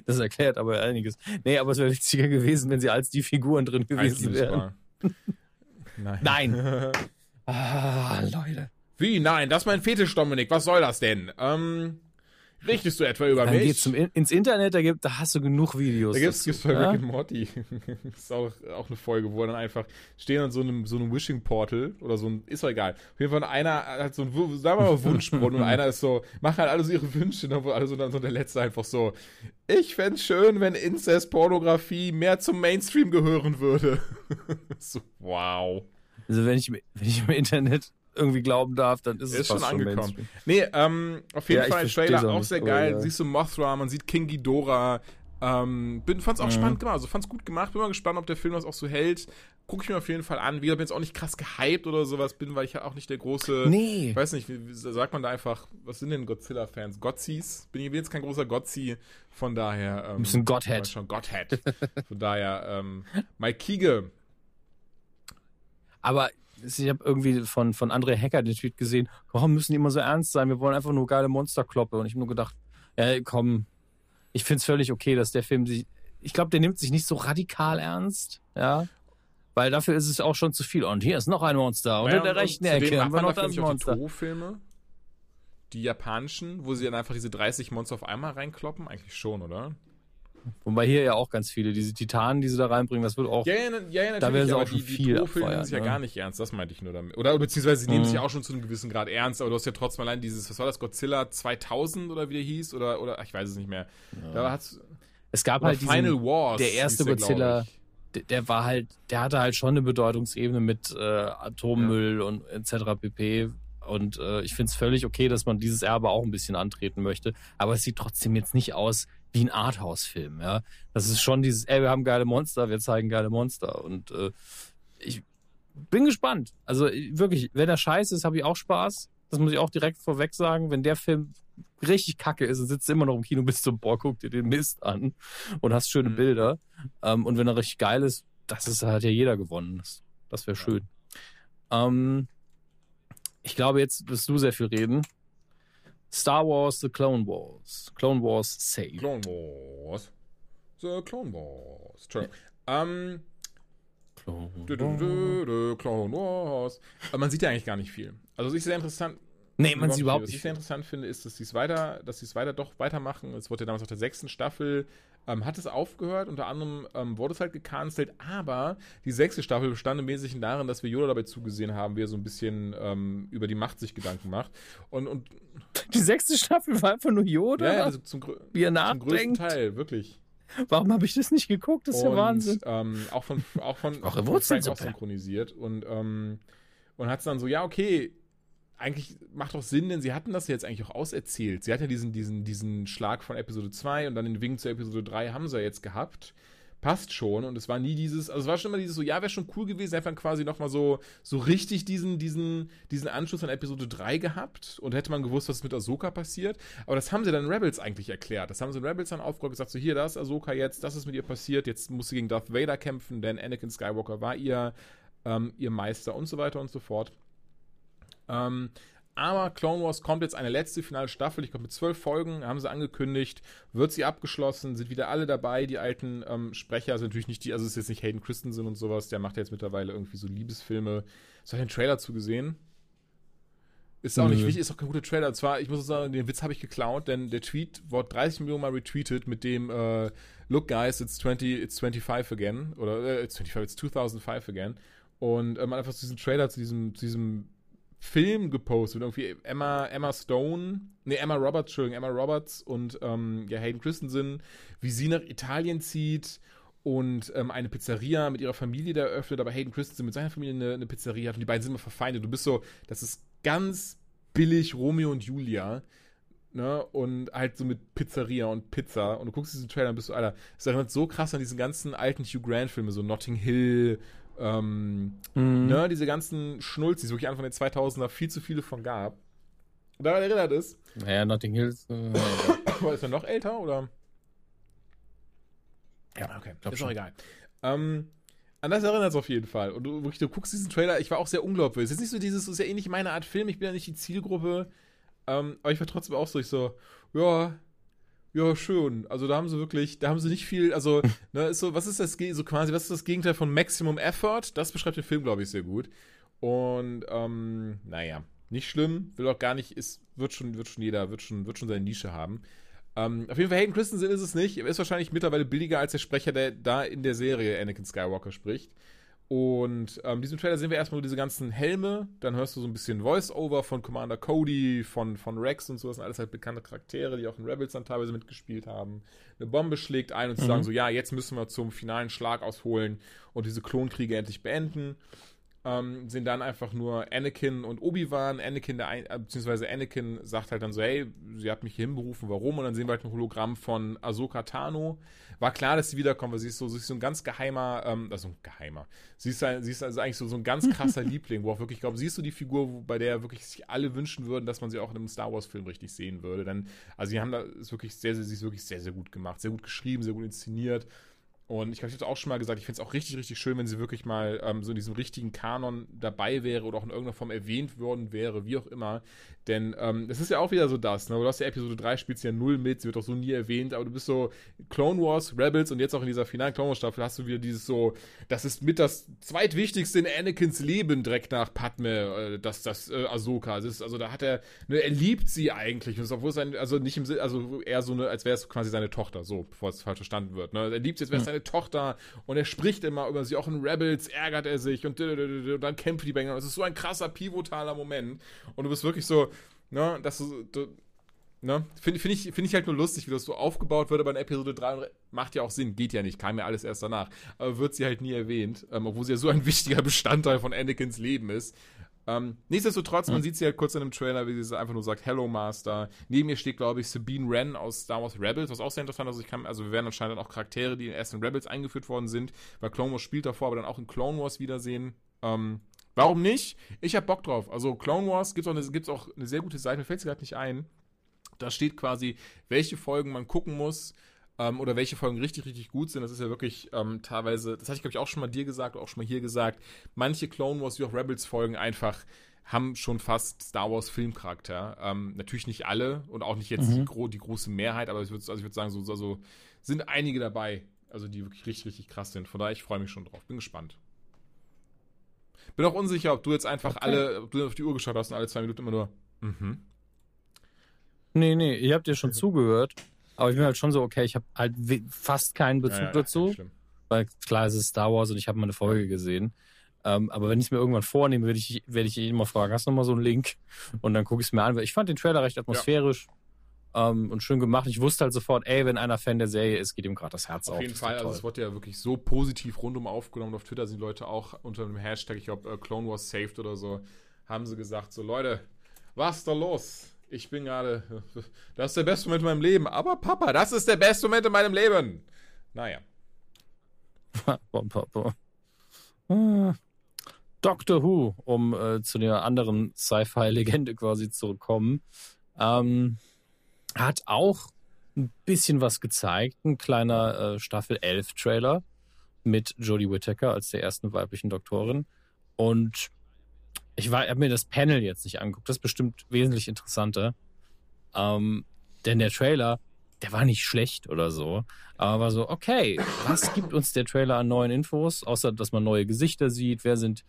das erklärt aber einiges. Nee, aber es wäre witziger gewesen, wenn sie als die Figuren drin gewesen wären. Nein. Nein. Ah, Leute. Wie? Nein, das ist mein Fetisch, Dominik. Was soll das denn? Ähm, richtest du etwa über Dann mich? geht's zum, In- ins Internet, da, gibt, da hast du genug Videos. Da gibt's, dazu, gibt's bei ja? Rick and Morty. das ist auch, auch eine Folge, wo dann einfach stehen an so einem, so einem Wishing Portal oder so ein, ist doch egal. Auf jeden Fall einer hat so ein, sagen wir mal Wunschbrunnen und einer ist so, machen halt alle so ihre Wünsche, ne, wo alle so dann so der Letzte einfach so, ich fänd's schön, wenn Inzest-Pornografie mehr zum Mainstream gehören würde. so, wow. Also wenn ich, wenn ich im Internet irgendwie glauben darf, dann ist es Ist schon fast angekommen. Mainstream. Nee, ähm, auf jeden Ja, Fall Trailer auch sehr geil. ja. Siehst du Mothra, man sieht King Ghidorah. Ähm, bin, fand's auch Mhm. spannend gemacht, also fand's gut gemacht. Bin mal gespannt, ob der Film das auch so hält. Guck ich mir auf jeden Fall an. Wie gesagt, bin jetzt auch nicht krass gehypt oder sowas bin, weil ich ja auch nicht der große. Nee. Ich weiß nicht, wie, wie sagt man da einfach, was sind denn Godzilla-Fans? Gotzis? Bin ich bin jetzt kein großer Gotzi, von daher. Ähm, ein Godhead. mal Schon Godhead. von daher, ähm, Mike Kiege. Aber ich habe irgendwie von, von André Hacker den Tweet gesehen, warum müssen die immer so ernst sein? Wir wollen einfach nur geile Monsterkloppe. Und ich habe nur gedacht, ja, komm, ich find's völlig okay, dass der Film sich. Ich glaube, der nimmt sich nicht so radikal ernst, ja. Weil dafür ist es auch schon zu viel. Und hier ist noch ein Monster. Und Ja, in der rechten Ecke haben wir man noch das die Monster. Toho-Filme, die japanischen, wo sie dann einfach diese 30 Monster auf einmal reinkloppen? Eigentlich schon, oder? Wobei hier ja auch ganz viele, diese Titanen, die sie da reinbringen, das wird auch. Ja, ja, ja, ja Da werden sie aber auch schon die, die viel Toho-Filme nehmen sich ja ne? gar nicht ernst, das meinte ich nur damit. Oder beziehungsweise sie nehmen Mhm. sich auch schon zu einem gewissen Grad ernst, aber du hast ja trotzdem allein dieses, was war das, Godzilla 2000 oder wie der hieß? Oder, oder ach, ich weiß es nicht mehr. Da hat's, Es gab halt diesen, Final Wars. der erste der, Godzilla, der, der war halt, der hatte halt schon eine Bedeutungsebene mit äh, Atommüll und etc. pp. Und äh, ich finde es völlig okay, dass man dieses Erbe auch ein bisschen antreten möchte. Aber es sieht trotzdem jetzt nicht aus wie ein Arthouse-Film. Ja? Das ist schon dieses, ey, wir haben geile Monster, wir zeigen geile Monster. Und äh, ich bin gespannt. Also wirklich, wenn er scheiße ist, habe ich auch Spaß. Das muss ich auch direkt vorweg sagen. Wenn der Film richtig kacke ist und sitzt immer noch im Kino bis zum Boah, guck dir den Mist an und hast schöne Mhm. Bilder. Ähm, und wenn er richtig geil ist, das ist, hat ja jeder gewonnen. Das, das wäre schön. Ähm, ich glaube, jetzt wirst du sehr viel reden. Star Wars, The Clone Wars. Clone Wars Save. Clone Wars. The Clone Wars. Entschuldigung. Ähm, dü, dü, dü, dü, Clone Wars. Aber man sieht ja eigentlich gar nicht viel. Also, was ich sehr interessant. Nee, man sieht überhaupt Was ich nicht. sehr interessant finde, ist, dass sie es weiter, dass sie es weiter doch weitermachen. Es wurde ja damals auf der sechsten Staffel, ähm, hat es aufgehört, unter anderem ähm, wurde es halt gecancelt, aber die sechste Staffel bestand im Wesentlichen darin, dass wir Yoda dabei zugesehen haben, wie er so ein bisschen ähm, über die Macht sich Gedanken macht. Und, und Die sechste Staffel war einfach nur Yoda, ja, ja, also zum, wie er zum größten. Teil, wirklich. Warum habe ich das nicht geguckt? Das ist ja und, Wahnsinn. Ähm, auch von, auch von, Auch von. Frank auch synchronisiert. Und, ähm, und hat es dann so, ja, okay, eigentlich macht doch Sinn, denn sie hatten das jetzt eigentlich auch auserzählt. Sie hatten ja diesen, diesen, diesen Schlag von Episode 2 und dann den Wink zu Episode 3 haben sie ja jetzt gehabt. Passt schon. Und es war nie dieses, also es war schon immer dieses so, ja, wäre schon cool gewesen, einfach quasi nochmal so, so richtig diesen, diesen, diesen Anschluss an Episode 3 gehabt und hätte man gewusst, was mit Ahsoka passiert. Aber das haben sie dann Rebels eigentlich erklärt. Das haben sie Rebels dann aufgerollt, gesagt, so hier, das ist Ahsoka jetzt, das ist mit ihr passiert, jetzt muss sie gegen Darth Vader kämpfen, denn Anakin Skywalker war ihr, ähm, ihr Meister und so weiter und so fort. Ähm, aber Clone Wars kommt jetzt eine letzte finale Staffel. Ich glaube, mit zwölf Folgen haben sie angekündigt. Wird sie abgeschlossen, sind wieder alle dabei, die alten ähm, Sprecher. Also natürlich nicht die, also es ist jetzt nicht Hayden Christensen und sowas. Der macht ja jetzt mittlerweile irgendwie so Liebesfilme. Hast du den Trailer zugesehen? Ist auch Nö. nicht wichtig, ist auch kein guter Trailer. Und zwar, ich muss sagen, den Witz habe ich geklaut, denn der Tweet wurde 30 Millionen Mal retweetet mit dem äh, Look guys, it's 20, it's 25 again. Oder äh, it's 25, it's 2005 again. Und äh, man hat einfach diesen Trailer zu diesem, zu diesem Film gepostet. Irgendwie Emma, Emma Stone, nee, Emma Roberts, Entschuldigung, Emma Roberts und ähm, ja, Hayden Christensen, wie sie nach Italien zieht und ähm, eine Pizzeria mit ihrer Familie da eröffnet, aber Hayden Christensen mit seiner Familie eine, eine Pizzeria hat und die beiden sind immer verfeindet. Du bist so, das ist ganz billig Romeo und Julia. Ne, und halt so mit Pizzeria und Pizza. Und du guckst diesen Trailer und bist so, Alter, das erinnert so krass an diesen ganzen alten Hugh Grant-Filme, so Notting Hill, ähm, Mhm. ne, diese ganzen Schnulz, die es wirklich Anfang der 2000er viel zu viele von gab. Und daran erinnert es. Naja, Notting Hills. Äh, Aber ist er noch älter oder? Ja, okay. Ist schon. auch egal. Ähm, an das erinnert es auf jeden Fall. Und du, wirklich, du guckst diesen Trailer, ich war auch sehr unglaubwürdig. Es ist nicht so dieses, ist ja eh nicht meine Art Film, ich bin ja nicht die Zielgruppe. Ähm, aber ich war trotzdem auch so, ich so, ja, ja, schön. Also da haben sie wirklich, da haben sie nicht viel, also, ne, ist so, was ist das, so quasi, was ist das Gegenteil von Maximum Effort? Das beschreibt den Film, glaube ich, sehr gut. Und, ähm, naja, nicht schlimm, will auch gar nicht, ist, wird schon, wird schon jeder, wird schon, wird schon seine Nische haben. Ähm, auf jeden Fall, Hayden Christensen ist es nicht. Er ist wahrscheinlich mittlerweile billiger als der Sprecher, der da in der Serie Anakin Skywalker spricht. Und ähm, in diesem Trailer sehen wir erstmal diese ganzen Helme. Dann hörst du so ein bisschen Voice-Over von Commander Cody, von, von Rex und so. Das sind alles halt bekannte Charaktere, die auch in Rebels dann teilweise mitgespielt haben. Eine Bombe schlägt ein und sie mhm. sagen so: Ja, jetzt müssen wir zum finalen Schlag ausholen und diese Klonkriege endlich beenden ähm, sind dann einfach nur Anakin und Obi-Wan. Anakin, der ein, äh, beziehungsweise Anakin sagt halt dann so, hey, sie hat mich hier hinberufen, warum? Und dann sehen wir halt ein Hologramm von Ahsoka Tano. War klar, dass sie wiederkommt, weil sie ist so, sie ist so ein ganz geheimer, ähm, also ein geheimer. Sie ist, sie ist also eigentlich so, so ein ganz krasser Liebling, wo auch wirklich, ich glaube, sie ist so die Figur, bei der wirklich sich alle wünschen würden, dass man sie auch in einem Star Wars-Film richtig sehen würde. Denn, also sie haben da, ist wirklich sehr, sehr, sie ist wirklich sehr, sehr gut gemacht, sehr gut geschrieben, sehr gut inszeniert. Und ich glaube, ich habe es auch schon mal gesagt, ich finde es auch richtig, richtig schön, wenn sie wirklich mal ähm, so in diesem richtigen Kanon dabei wäre oder auch in irgendeiner Form erwähnt worden wäre, wie auch immer. Denn ähm, es ist ja auch wieder so das, ne? Du hast ja Episode 3, spielst ja null mit, sie wird auch so nie erwähnt, aber du bist so Clone Wars, Rebels und jetzt auch in dieser finalen Clone Wars Staffel hast du wieder dieses so, das ist mit das zweitwichtigste in Anakins Leben direkt nach Padme, äh, das, das äh, Ahsoka. Das ist, also da hat er, ne, er liebt sie eigentlich, obwohl es ein, also nicht im Sinne, also eher so eine, als wäre es quasi seine Tochter, so, bevor es falsch verstanden wird. Ne? Er liebt sie, als wäre es mhm. Tochter und er spricht immer über sie, auch in Rebels ärgert er sich und, und dann kämpft die Banger. Es ist so ein krasser, pivotaler Moment und du bist wirklich so, ne, dass du, du ne, finde find ich, find ich halt nur lustig, wie das so aufgebaut wird, aber in Episode 3 macht ja auch Sinn, geht ja nicht, kam ja alles erst danach, aber wird sie halt nie erwähnt, ähm, obwohl sie ja so ein wichtiger Bestandteil von Anakins Leben ist. Ähm, nichtsdestotrotz, man sieht sie halt kurz in einem Trailer, wie sie einfach nur sagt, Hello Master. Neben ihr steht, glaube ich, Sabine Wren aus Star Wars Rebels, was auch sehr interessant ist. Also, kann, also wir werden anscheinend auch Charaktere, die in Rebels eingeführt worden sind, weil Clone Wars spielt davor, aber dann auch in Clone Wars wiedersehen. Ähm, Warum nicht? Ich hab Bock drauf. Also Clone Wars gibt es auch, gibt's auch eine sehr gute Seite, mir fällt sie gerade nicht ein. Da steht quasi, welche Folgen man gucken muss ähm, oder welche Folgen richtig, richtig gut sind. Das ist ja wirklich ähm, teilweise, das hatte ich glaube ich auch schon mal dir gesagt, auch schon mal hier gesagt. Manche Clone Wars wie auch Rebels Folgen einfach haben schon fast Star Wars Filmcharakter. Ähm, natürlich nicht alle und auch nicht jetzt mhm. die, gro die, große Mehrheit, aber ich würde also würd sagen, so, so, so sind einige dabei, also die wirklich richtig, richtig krass sind. Von daher, ich freue mich schon drauf. Bin gespannt. Bin auch unsicher, ob du jetzt einfach okay. alle, ob du auf die Uhr geschaut hast und alle zwei Minuten immer nur, mhm. Nee, nee, ich habe dir schon zugehört, aber ich bin halt schon so, okay, ich habe halt fast keinen Bezug ja, ja, dazu, weil klar, es ist Star Wars und ich habe mal eine Folge gesehen. Ähm, aber wenn ich es mir irgendwann vornehme, werde ich, werd ich ihn mal fragen, hast du noch mal so einen Link? Und dann gucke ich es mir an, weil ich fand den Trailer recht atmosphärisch. Ja ähm, und schön gemacht. Ich wusste halt sofort, ey, wenn einer Fan der Serie ist, geht ihm gerade das Herz auf. Auf jeden Fall, also es wurde ja wirklich so positiv rundum aufgenommen. Auf Twitter sind Leute auch unter dem Hashtag, ich glaube, äh, Clone Wars saved oder so, haben sie gesagt, so Leute, was ist da los? Ich bin gerade, das ist der beste Moment in meinem Leben. Aber Papa, das ist der beste Moment in meinem Leben. Naja. Papa. Ah. Doctor Who, um äh, zu der anderen Sci-Fi-Legende quasi zurückkommen. Ähm, hat auch ein bisschen was gezeigt. Ein kleiner äh, Staffel 11 Trailer mit Jodie Whittaker als der ersten weiblichen Doktorin. Und ich habe mir das Panel jetzt nicht angeguckt. Das ist bestimmt wesentlich interessanter. Ähm, denn der Trailer, der war nicht schlecht oder so. Aber so, okay, was gibt uns der Trailer an neuen Infos? Außer, dass man neue Gesichter sieht. Wer sind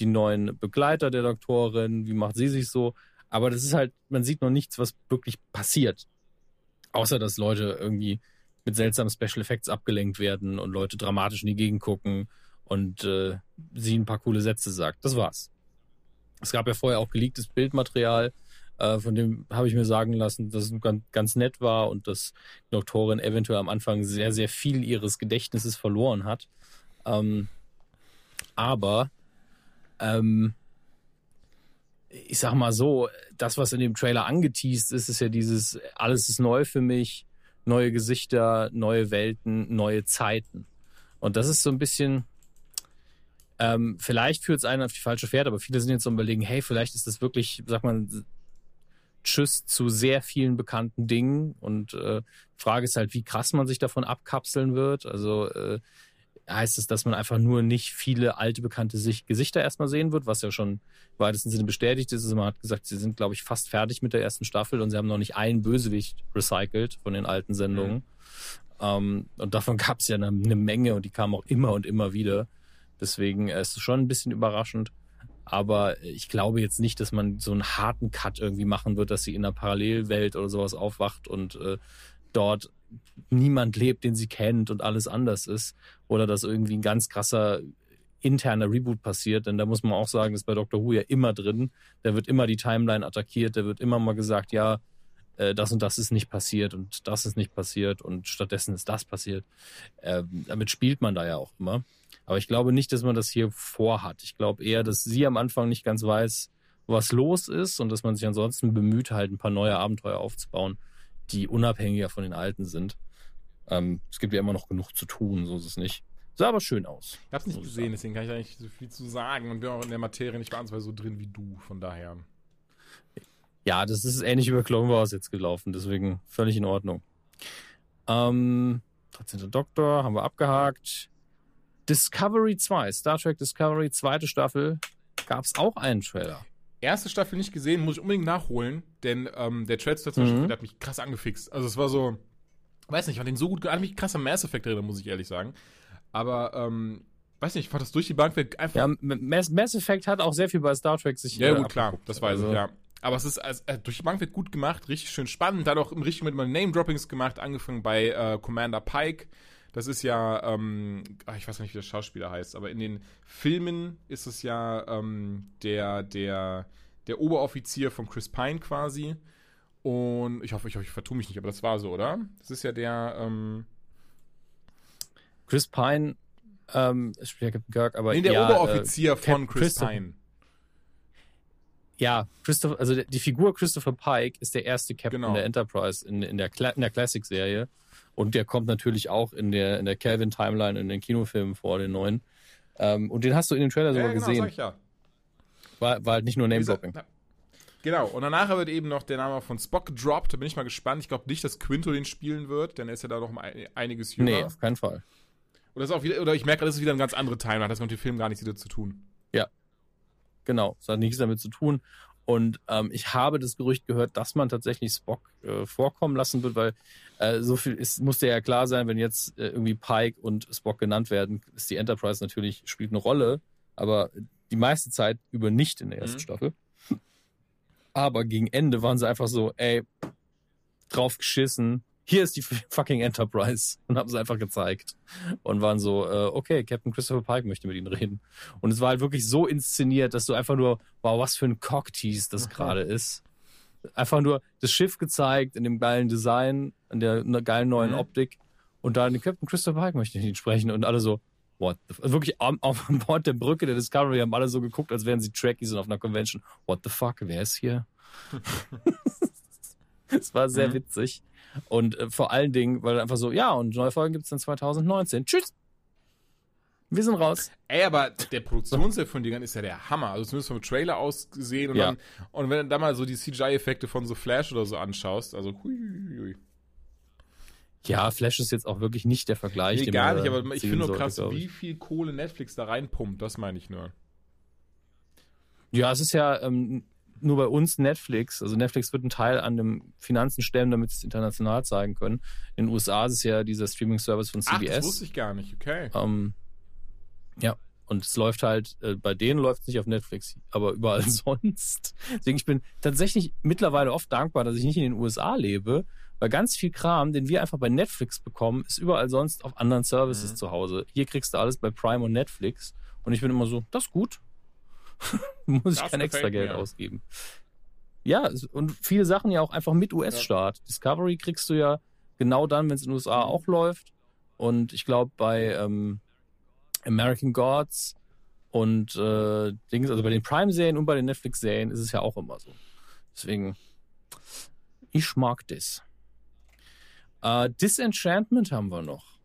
die neuen Begleiter der Doktorin? Wie macht sie sich so? Aber das ist halt, man sieht noch nichts, was wirklich passiert. Außer, dass Leute irgendwie mit seltsamen Special Effects abgelenkt werden und Leute dramatisch in die Gegend gucken und äh, sie ein paar coole Sätze sagt. Das war's. Es gab ja vorher auch geleaktes Bildmaterial, äh, von dem habe ich mir sagen lassen, dass es ganz, ganz nett war und dass die Doktorin eventuell am Anfang sehr, sehr viel ihres Gedächtnisses verloren hat. Ähm, aber ähm, ich sag mal so, das, was in dem Trailer angeteased ist, ist ja dieses, alles ist neu für mich, neue Gesichter, neue Welten, neue Zeiten. Und das ist so ein bisschen, ähm, vielleicht führt es einen auf die falsche Pferde, aber viele sind jetzt so überlegen, hey, vielleicht ist das wirklich, sag mal, Tschüss zu sehr vielen bekannten Dingen. Und äh, Frage ist halt, wie krass man sich davon abkapseln wird. Also äh, heißt es, dass man einfach nur nicht viele alte, bekannte Sich Gesichter erstmal sehen wird, was ja schon im weitesten Sinne bestätigt ist. Also man hat gesagt, sie sind, glaube ich, fast fertig mit der ersten Staffel und sie haben noch nicht einen Bösewicht recycelt von den alten Sendungen. Mhm. Ähm, und davon gab es ja eine, eine, Menge und die kamen auch immer und immer wieder. Deswegen äh, ist es schon ein bisschen überraschend. Aber ich glaube jetzt nicht, dass man so einen harten Cut irgendwie machen wird, dass sie in einer Parallelwelt oder sowas aufwacht und äh, dort niemand lebt, den sie kennt und alles anders ist. Oder dass irgendwie ein ganz krasser interner Reboot passiert, denn da muss man auch sagen, ist bei Doctor Who ja immer drin. Da wird immer die Timeline attackiert, da wird immer mal gesagt, ja, äh, das und das ist nicht passiert und das ist nicht passiert und stattdessen ist das passiert. Äh, damit spielt man da ja auch immer. Aber ich glaube nicht, dass man das hier vorhat. Ich glaube eher, dass sie am Anfang nicht ganz weiß, was los ist und dass man sich ansonsten bemüht, halt ein paar neue Abenteuer aufzubauen die unabhängiger von den alten sind. Ähm, es gibt ja immer noch genug zu tun, so ist es nicht. Sah aber schön aus. Ich hab's nicht gesehen, deswegen kann ich da nicht so viel zu sagen und bin auch in der Materie nicht wahnsinnig so drin wie du, von daher. Ja, das ist ähnlich über Clone Wars jetzt gelaufen, deswegen völlig in Ordnung. Ähm, 13. Doktor haben wir abgehakt. Discovery 2, Star Trek Discovery, zweite Staffel, gab es auch einen Trailer erste Staffel nicht gesehen, muss ich unbedingt nachholen, denn ähm, der Trailer Beispiel, mhm. hat mich krass angefixt. Also es war so, weiß nicht, ich fand den so gut, hat mich krass am Mass Effect drin, muss ich ehrlich sagen. Aber, ähm, weiß nicht, ich fand das durch die Bank weg einfach. Ja, Mass, Mass Effect hat auch sehr viel bei Star Trek sich. Ja, äh, gut, klar, das weiß also. ich, ja. Aber es ist also, äh, durch die Bank wird gut gemacht, richtig schön spannend. Hat auch im richtigen mit mal Name-Droppings gemacht, angefangen bei äh, Commander Pike. Das ist ja, ähm, ach, ich weiß gar nicht, wie der Schauspieler heißt, aber in den Filmen ist es ja ähm, der, der, der Oberoffizier von Chris Pine quasi. Und ich hoffe, ich, hoffe, ich vertue mich nicht, aber das war so, oder? Das ist ja der, ähm, Chris Pine, ähm, spielt ja Captain Kirk, aber. Nee, der ja, Oberoffizier äh, von Chris Pine. Ja, Christopher, also die Figur Christopher Pike ist der erste Captain genau. der Enterprise in, in der, Cla der Classic-Serie. Und der kommt natürlich auch in der, in der Calvin-Timeline in den Kinofilmen vor, den neuen. Ähm, und den hast du in dem Trailer sogar ja, genau, gesehen. Sag ich ja. War, war halt nicht nur Name-Dropping. Genau, und danach wird eben noch der Name von Spock gedroppt. Da bin ich mal gespannt. Ich glaube nicht, dass Quinto den spielen wird, denn er ist ja da noch einiges jünger. Nee, auf keinen Fall. Oder, ist auch wieder, oder ich merke, das ist wieder ein ganz andere Timeline. Das hat mit dem Film gar nichts wieder zu tun. Ja, genau. Das hat nichts damit zu tun. Und ähm, ich habe das Gerücht gehört, dass man tatsächlich Spock äh, vorkommen lassen wird, weil äh, so viel ist, musste ja klar sein, wenn jetzt äh, irgendwie Pike und Spock genannt werden, ist die Enterprise natürlich, spielt eine Rolle, aber die meiste Zeit über nicht in der ersten mhm. Staffel. Aber gegen Ende waren sie einfach so, ey, drauf geschissen, hier ist die fucking Enterprise und haben es einfach gezeigt und waren so, äh, okay, Captain Christopher Pike möchte mit ihnen reden. Und es war halt wirklich so inszeniert, dass du einfach nur, wow, was für ein Cocktease das gerade ist. Einfach nur das Schiff gezeigt in dem geilen Design, in der, geilen neuen mhm. Optik und dann Captain Christopher Pike möchte mit ihnen sprechen und alle so, what the fuck? Wirklich auf, auf Bord der Brücke der Discovery haben alle so geguckt, als wären sie Trekkies auf einer Convention. What the fuck, wer ist hier? Es war sehr mhm. witzig. Und äh, vor allen Dingen, weil einfach so, ja, und neue Folgen gibt es dann 2019. Tschüss! Wir sind raus. Ey, aber der Produktionswert von Dingern ist ja der Hammer. Also zumindest vom Trailer aus gesehen. Und, ja. dann, und wenn du da mal so die CGI-Effekte von so Flash oder so anschaust, also hui, hui. Ja, Flash ist jetzt auch wirklich nicht der Vergleich. Nee, gar nicht, aber ich finde nur krass, wie viel Kohle Netflix da reinpumpt. Das meine ich nur. Ja, es ist ja ähm, nur bei uns Netflix. Also Netflix wird einen Teil an dem Finanzen stellen, damit sie es international zeigen können. In den USA ist es ja dieser Streaming-Service von CBS. Ach, das wusste ich gar nicht, okay. Ähm, ja, und es läuft halt, äh, bei denen läuft es nicht auf Netflix, aber überall sonst. Deswegen, ich bin tatsächlich mittlerweile oft dankbar, dass ich nicht in den USA lebe, weil ganz viel Kram, den wir einfach bei Netflix bekommen, ist überall sonst auf anderen Services mhm. zu Hause. Hier kriegst du alles bei Prime und Netflix. Und ich bin immer so, das ist gut. Muss das ich kein extra Geld mir. ausgeben. Ja, und viele Sachen ja auch einfach mit US-Staat. Ja. Discovery kriegst du ja genau dann, wenn es in den USA mhm. auch läuft. Und ich glaube, bei ähm, American Gods und äh, Dings, also bei den Prime-Serien und bei den Netflix-Serien ist es ja auch immer so. Deswegen, ich mag das. Äh, Disenchantment haben wir noch.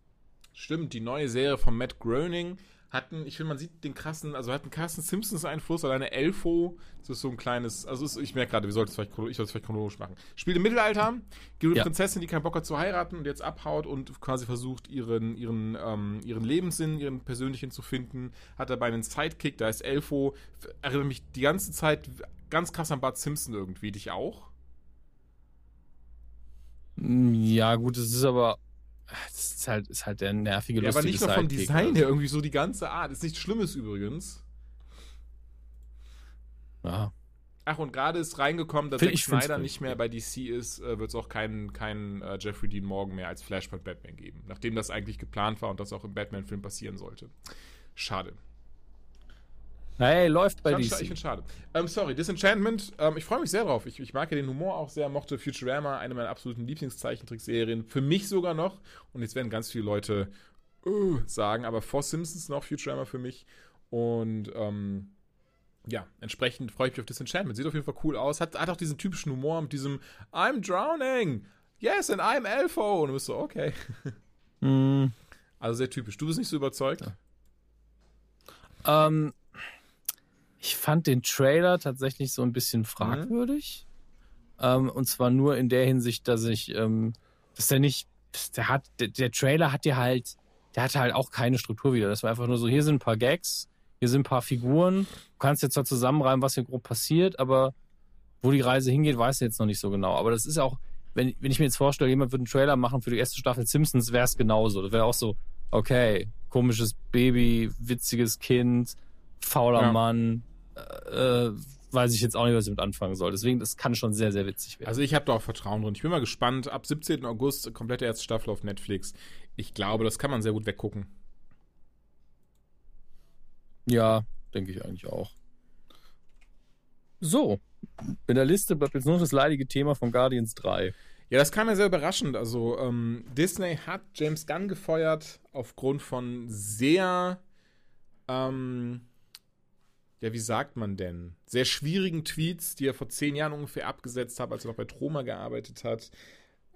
Stimmt, die neue Serie von Matt Groening hatten, ich finde, man sieht den krassen, also hat einen krassen Simpsons-Einfluss, alleine Elfo, das ist so ein kleines, also ist, ich merke gerade, wir sollten es vielleicht, ich sollte es vielleicht chronologisch machen. Spielt im Mittelalter, geht eine Ja. Prinzessin, die keinen Bock hat zu heiraten und jetzt abhaut und quasi versucht, ihren, ihren, ähm, ihren Lebenssinn, ihren persönlichen zu finden, hat dabei einen Sidekick, da ist Elfo, erinnert mich die ganze Zeit ganz krass an Bart Simpson irgendwie, dich auch? Ja, gut, es ist aber. Das ist halt, ist halt der nervige, Ja, aber lustige nicht nur vom Design also. her, irgendwie so die ganze Art. Ist nichts Schlimmes übrigens. Ja. Ach, und gerade ist reingekommen, dass Zack Snyder nicht mehr bei DC ist, äh, wird es auch keinen keinen äh, Jeffrey Dean Morgan mehr als Flashpoint Batman geben. Nachdem das eigentlich geplant war und das auch im Batman-Film passieren sollte. Schade. Hey, läuft bei Schade, DC. ich finde schade. Ähm, sorry, Disenchantment, ähm, ich freue mich sehr drauf. Ich, ich mag ja den Humor auch sehr, mochte Futurama, eine meiner absoluten Lieblingszeichentrickserien. Für mich sogar noch. Und jetzt werden ganz viele Leute äh, sagen, aber vor Simpsons noch Futurama für mich. Und ähm, ja, entsprechend freue ich mich auf Disenchantment. Sieht auf jeden Fall cool aus. Hat, hat auch diesen typischen Humor mit diesem I'm drowning. Yes, and I'm Elfo. Und du bist so, okay. Hm, Also sehr typisch. Du bist nicht so überzeugt? ähm, ich fand den Trailer tatsächlich so ein bisschen fragwürdig. Ähm, und zwar nur in der Hinsicht, dass ich, ähm, dass der nicht, der hat, der, der Trailer hat ja halt, der hatte halt auch keine Struktur wieder. Das war einfach nur so, hier sind ein paar Gags, hier sind ein paar Figuren. Du kannst jetzt zwar zusammenreimen, was hier grob passiert, aber wo die Reise hingeht, weiß ich jetzt noch nicht so genau. Aber das ist auch, wenn, wenn ich mir jetzt vorstelle, jemand würde einen Trailer machen für die erste Staffel Simpsons, wäre es genauso. Das wäre auch so, okay, komisches Baby, witziges Kind, fauler Ja. Mann, äh, weiß ich jetzt auch nicht, was ich mit anfangen soll. Deswegen, das kann schon sehr, sehr witzig werden. Also ich habe da auch Vertrauen drin. Ich bin mal gespannt. Ab 17. August komplette erste Staffel auf Netflix. Ich glaube, das kann man sehr gut weggucken. Ja, denke ich eigentlich auch. So, in der Liste bleibt jetzt nur das leidige Thema von Guardians 3. Ja, das kam mir sehr überraschend. Also ähm, Disney hat James Gunn gefeuert aufgrund von sehr, ähm, ja, wie sagt man denn? Sehr schwierigen Tweets, die er vor zehn Jahren ungefähr abgesetzt hat, als er noch bei Troma gearbeitet hat.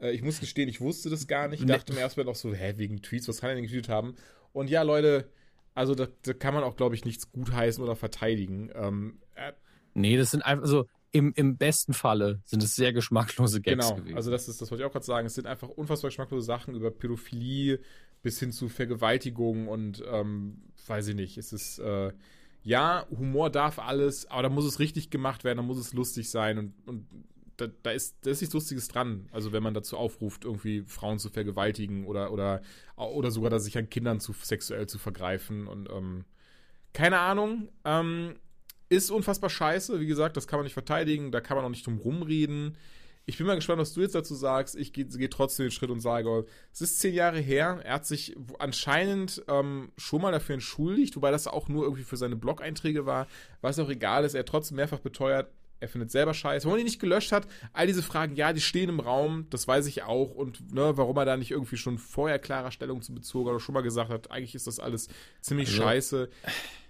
Äh, ich muss gestehen, ich wusste das gar nicht. Ich dachte mir erstmal noch so, hä, wegen Tweets, was kann er denn getweetet haben? Und ja, Leute, also da, da kann man auch, glaube ich, nichts gutheißen oder verteidigen. Ähm, er, Nee, das sind einfach so, im, im besten Falle sind es sehr geschmacklose Gags Genau, gewesen. also das ist, das wollte ich auch gerade sagen. Es sind einfach unfassbar geschmacklose Sachen über Pädophilie bis hin zu Vergewaltigung und ähm, weiß ich nicht. Es ist äh, ja, Humor darf alles, aber da muss es richtig gemacht werden, da muss es lustig sein und, und da, da, ist, da ist nichts Lustiges dran. Also wenn man dazu aufruft, irgendwie Frauen zu vergewaltigen oder, oder, oder sogar sich an Kindern zu sexuell zu vergreifen und ähm, keine Ahnung. Ähm, ist unfassbar scheiße. Wie gesagt, das kann man nicht verteidigen, da kann man auch nicht drum rumreden. Ich bin mal gespannt, was du jetzt dazu sagst. Ich gehe geh trotzdem den Schritt und sage, es ist zehn Jahre her. Er hat sich anscheinend ähm, schon mal dafür entschuldigt, wobei das auch nur irgendwie für seine Blog-Einträge war. Was auch egal ist, er hat trotzdem mehrfach beteuert, er findet selber scheiße. Warum er ihn nicht gelöscht hat, all diese Fragen, ja, die stehen im Raum, das weiß ich auch. Und ne, warum er da nicht irgendwie schon vorher klarer Stellung zu bezogen oder schon mal gesagt hat, eigentlich ist das alles ziemlich Also- scheiße.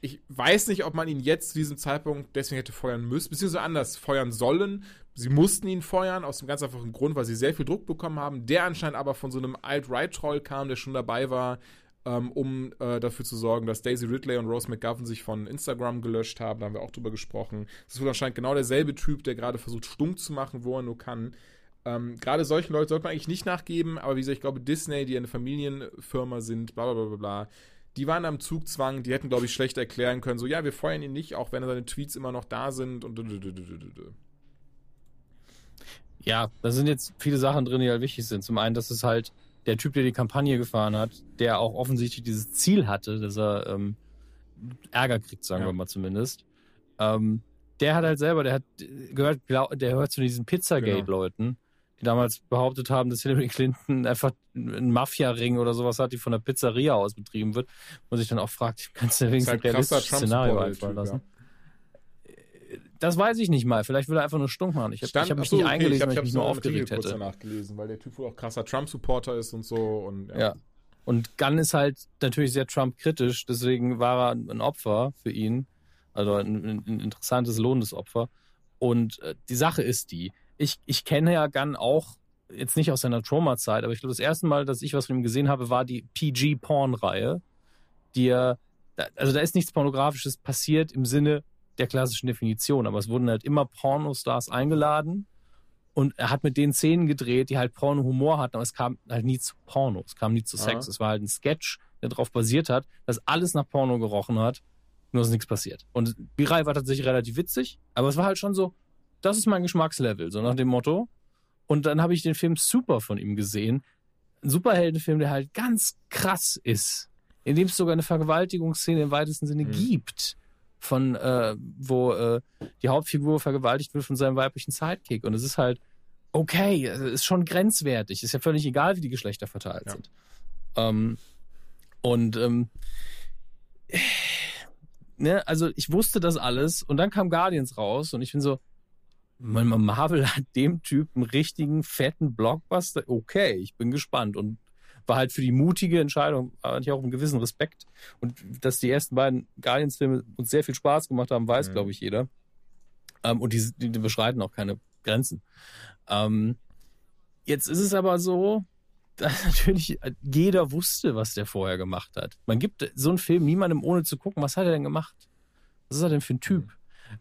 Ich weiß nicht, ob man ihn jetzt zu diesem Zeitpunkt deswegen hätte feuern müssen, beziehungsweise anders feuern sollen. Sie mussten ihn feuern, aus dem ganz einfachen Grund, weil sie sehr viel Druck bekommen haben, der anscheinend aber von so einem Alt-Right-Troll kam, der schon dabei war, ähm, um äh, dafür zu sorgen, dass Daisy Ridley und Rose McGovern sich von Instagram gelöscht haben. Da haben wir auch drüber gesprochen. Das ist wohl anscheinend genau derselbe Typ, der gerade versucht, stunk zu machen, wo er nur kann. Ähm, gerade solchen Leuten sollte man eigentlich nicht nachgeben, aber wie gesagt, ich glaube, Disney, die eine Familienfirma sind, bla bla bla bla die waren am Zugzwang, die hätten, glaube ich, schlecht erklären können, so, ja, wir feuern ihn nicht, auch wenn seine Tweets immer noch da sind und Ja, da sind jetzt viele Sachen drin, die halt wichtig sind. Zum einen, dass es halt der Typ, der die Kampagne gefahren hat, der auch offensichtlich dieses Ziel hatte, dass er ähm, Ärger kriegt, sagen Ja. wir mal zumindest. Ähm, der hat halt selber, der hat gehört, der gehört zu diesen Pizzagate-Leuten, die damals behauptet haben, dass Hillary Clinton einfach einen Mafia-Ring oder sowas hat, die von der Pizzeria aus betrieben wird. Und sich dann auch fragt, kannst du wenigstens halt ein realistisches Szenario einfallen lassen? Das weiß ich nicht mal. Vielleicht will er einfach nur stunk machen. Ich habe hab mich achso, nicht okay, eingelesen, hab- weil ich hab's mich nur aufgeregt Artikel kurz hätte. danach gelesen, weil der Typ wohl auch krasser Trump-Supporter ist und so und Ja. Und Gunn ist halt natürlich sehr Trump-kritisch, deswegen war er ein Opfer für ihn. Also ein, ein, interessantes, lohnendes Opfer. Und äh, die Sache ist die, ich, ich kenne ja Gunn auch jetzt nicht aus seiner Trauma-Zeit, aber ich glaube, das erste Mal, dass ich was von ihm gesehen habe, war die PG-Porn-Reihe, die er also da ist nichts Pornografisches passiert im Sinne der klassischen Definition, aber es wurden halt immer Pornostars eingeladen und er hat mit denen Szenen gedreht, die halt Porno-Humor hatten, aber es kam halt nie zu Porno, es kam nie zu Sex. Aha. Es war halt ein Sketch, der darauf basiert hat, dass alles nach Porno gerochen hat, nur ist nichts passiert. Und Birai war tatsächlich relativ witzig, aber es war halt schon so, das ist mein Geschmackslevel, so nach dem Motto. Und dann habe ich den Film Super von ihm gesehen. Ein Superheldenfilm, der halt ganz krass ist, in dem es sogar eine Vergewaltigungsszene im weitesten Sinne Mhm. gibt, von äh, wo äh, die Hauptfigur vergewaltigt wird von seinem weiblichen Sidekick. Und es ist halt okay, es ist schon grenzwertig. Ist ja völlig egal, wie die Geschlechter verteilt Ja. sind. Ähm, und ähm, ne, also ich wusste das alles und dann kam Guardians raus und ich bin so, Marvel hat dem Typ einen richtigen fetten Blockbuster. Okay, ich bin gespannt und war halt für die mutige Entscheidung, hatte ich auch einen gewissen Respekt. Und dass die ersten beiden Guardians-Filme uns sehr viel Spaß gemacht haben, weiß, Mhm. glaube ich, jeder. Ähm, und die, die, beschreiten auch keine Grenzen. Ähm, jetzt ist es aber so, dass natürlich jeder wusste, was der vorher gemacht hat. Man gibt so einen Film niemandem ohne zu gucken, was hat er denn gemacht? Was ist er denn für ein Typ?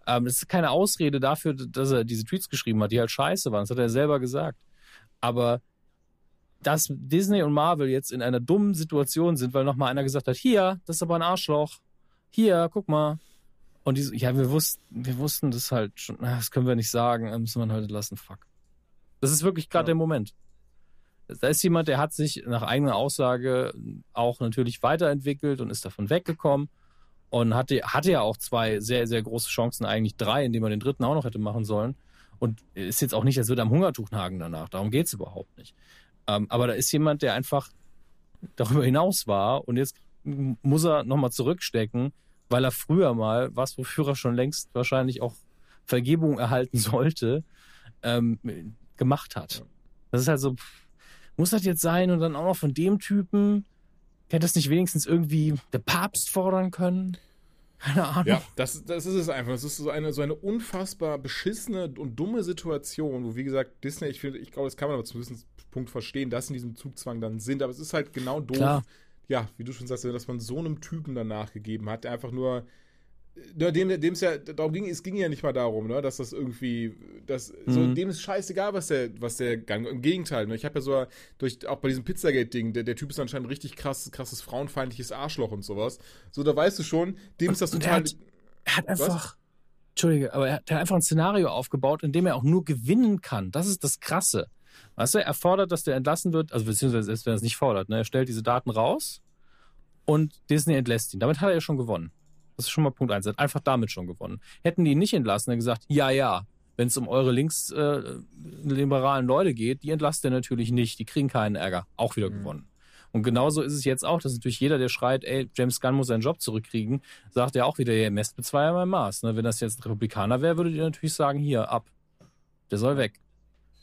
Ähm, das ist keine Ausrede dafür, dass er diese Tweets geschrieben hat, die halt scheiße waren. Das hat er selber gesagt. Aber dass Disney und Marvel jetzt in einer dummen Situation sind, weil nochmal einer gesagt hat, hier, das ist aber ein Arschloch. Hier, guck mal. Und die so, ja, wir wussten, wir wussten das halt schon, das können wir nicht sagen, das müssen wir heute lassen, fuck. Das ist wirklich gerade Ja. der Moment. Da ist jemand, der hat sich nach eigener Aussage auch natürlich weiterentwickelt und ist davon weggekommen und hatte, hatte ja auch zwei sehr, sehr große Chancen, eigentlich drei, indem er den dritten auch noch hätte machen sollen. Und ist jetzt auch nicht, als würde er am Hungertuch nagen danach. Darum geht's überhaupt nicht. Ähm, aber da ist jemand, der einfach darüber hinaus war und jetzt muss er nochmal zurückstecken, weil er früher mal, was wofür er schon längst wahrscheinlich auch Vergebung erhalten sollte, ähm, gemacht hat. Das ist halt so, muss das jetzt sein und dann auch noch von dem Typen? Hätte das nicht wenigstens irgendwie der Papst fordern können? Keine Ahnung. Ja, das, das ist es einfach. Das ist so eine, so eine unfassbar beschissene und dumme Situation, wo, wie gesagt, Disney, ich finde, ich glaube, das kann man aber zum gewissen Punkt verstehen, dass sie in diesem Zugzwang dann sind, aber es ist halt genau doof. Klar. Ja, wie du schon sagst, dass man so einem Typen dann nachgegeben hat, der einfach nur. Dem, es ja, darum ging, es ging ja nicht mal darum, ne, dass das irgendwie, das, so, Mhm. dem ist scheißegal, was der, was der Gang, im Gegenteil, ne, ich habe ja so, durch, auch bei diesem Pizzagate-Ding, der, der Typ ist anscheinend ein richtig krass, krasses frauenfeindliches Arschloch und sowas, so, da weißt du schon, dem ist das Und er total, hat- Er hat einfach, Entschuldige, aber er hat einfach ein Szenario aufgebaut, in dem er auch nur gewinnen kann. Das ist das Krasse. Weißt du, er fordert, dass der entlassen wird, also beziehungsweise selbst wenn er es nicht fordert, ne, er stellt diese Daten raus und Disney entlässt ihn. Damit hat er ja schon gewonnen. Das ist schon mal Punkt eins. Er hat einfach damit schon gewonnen. Hätten die ihn nicht entlassen, er gesagt, ja, ja, wenn es um eure linksliberalen Leute geht, die entlasst er natürlich nicht, die kriegen keinen Ärger. Auch wieder Mhm. gewonnen. Und genauso ist es jetzt auch, dass natürlich jeder, der schreit, ey, James Gunn muss seinen Job zurückkriegen, sagt ja auch wieder, ihr messt mit zweierlei Maß. Ne? Wenn das jetzt ein Republikaner wäre, würdet ihr natürlich sagen, hier, ab. Der soll weg.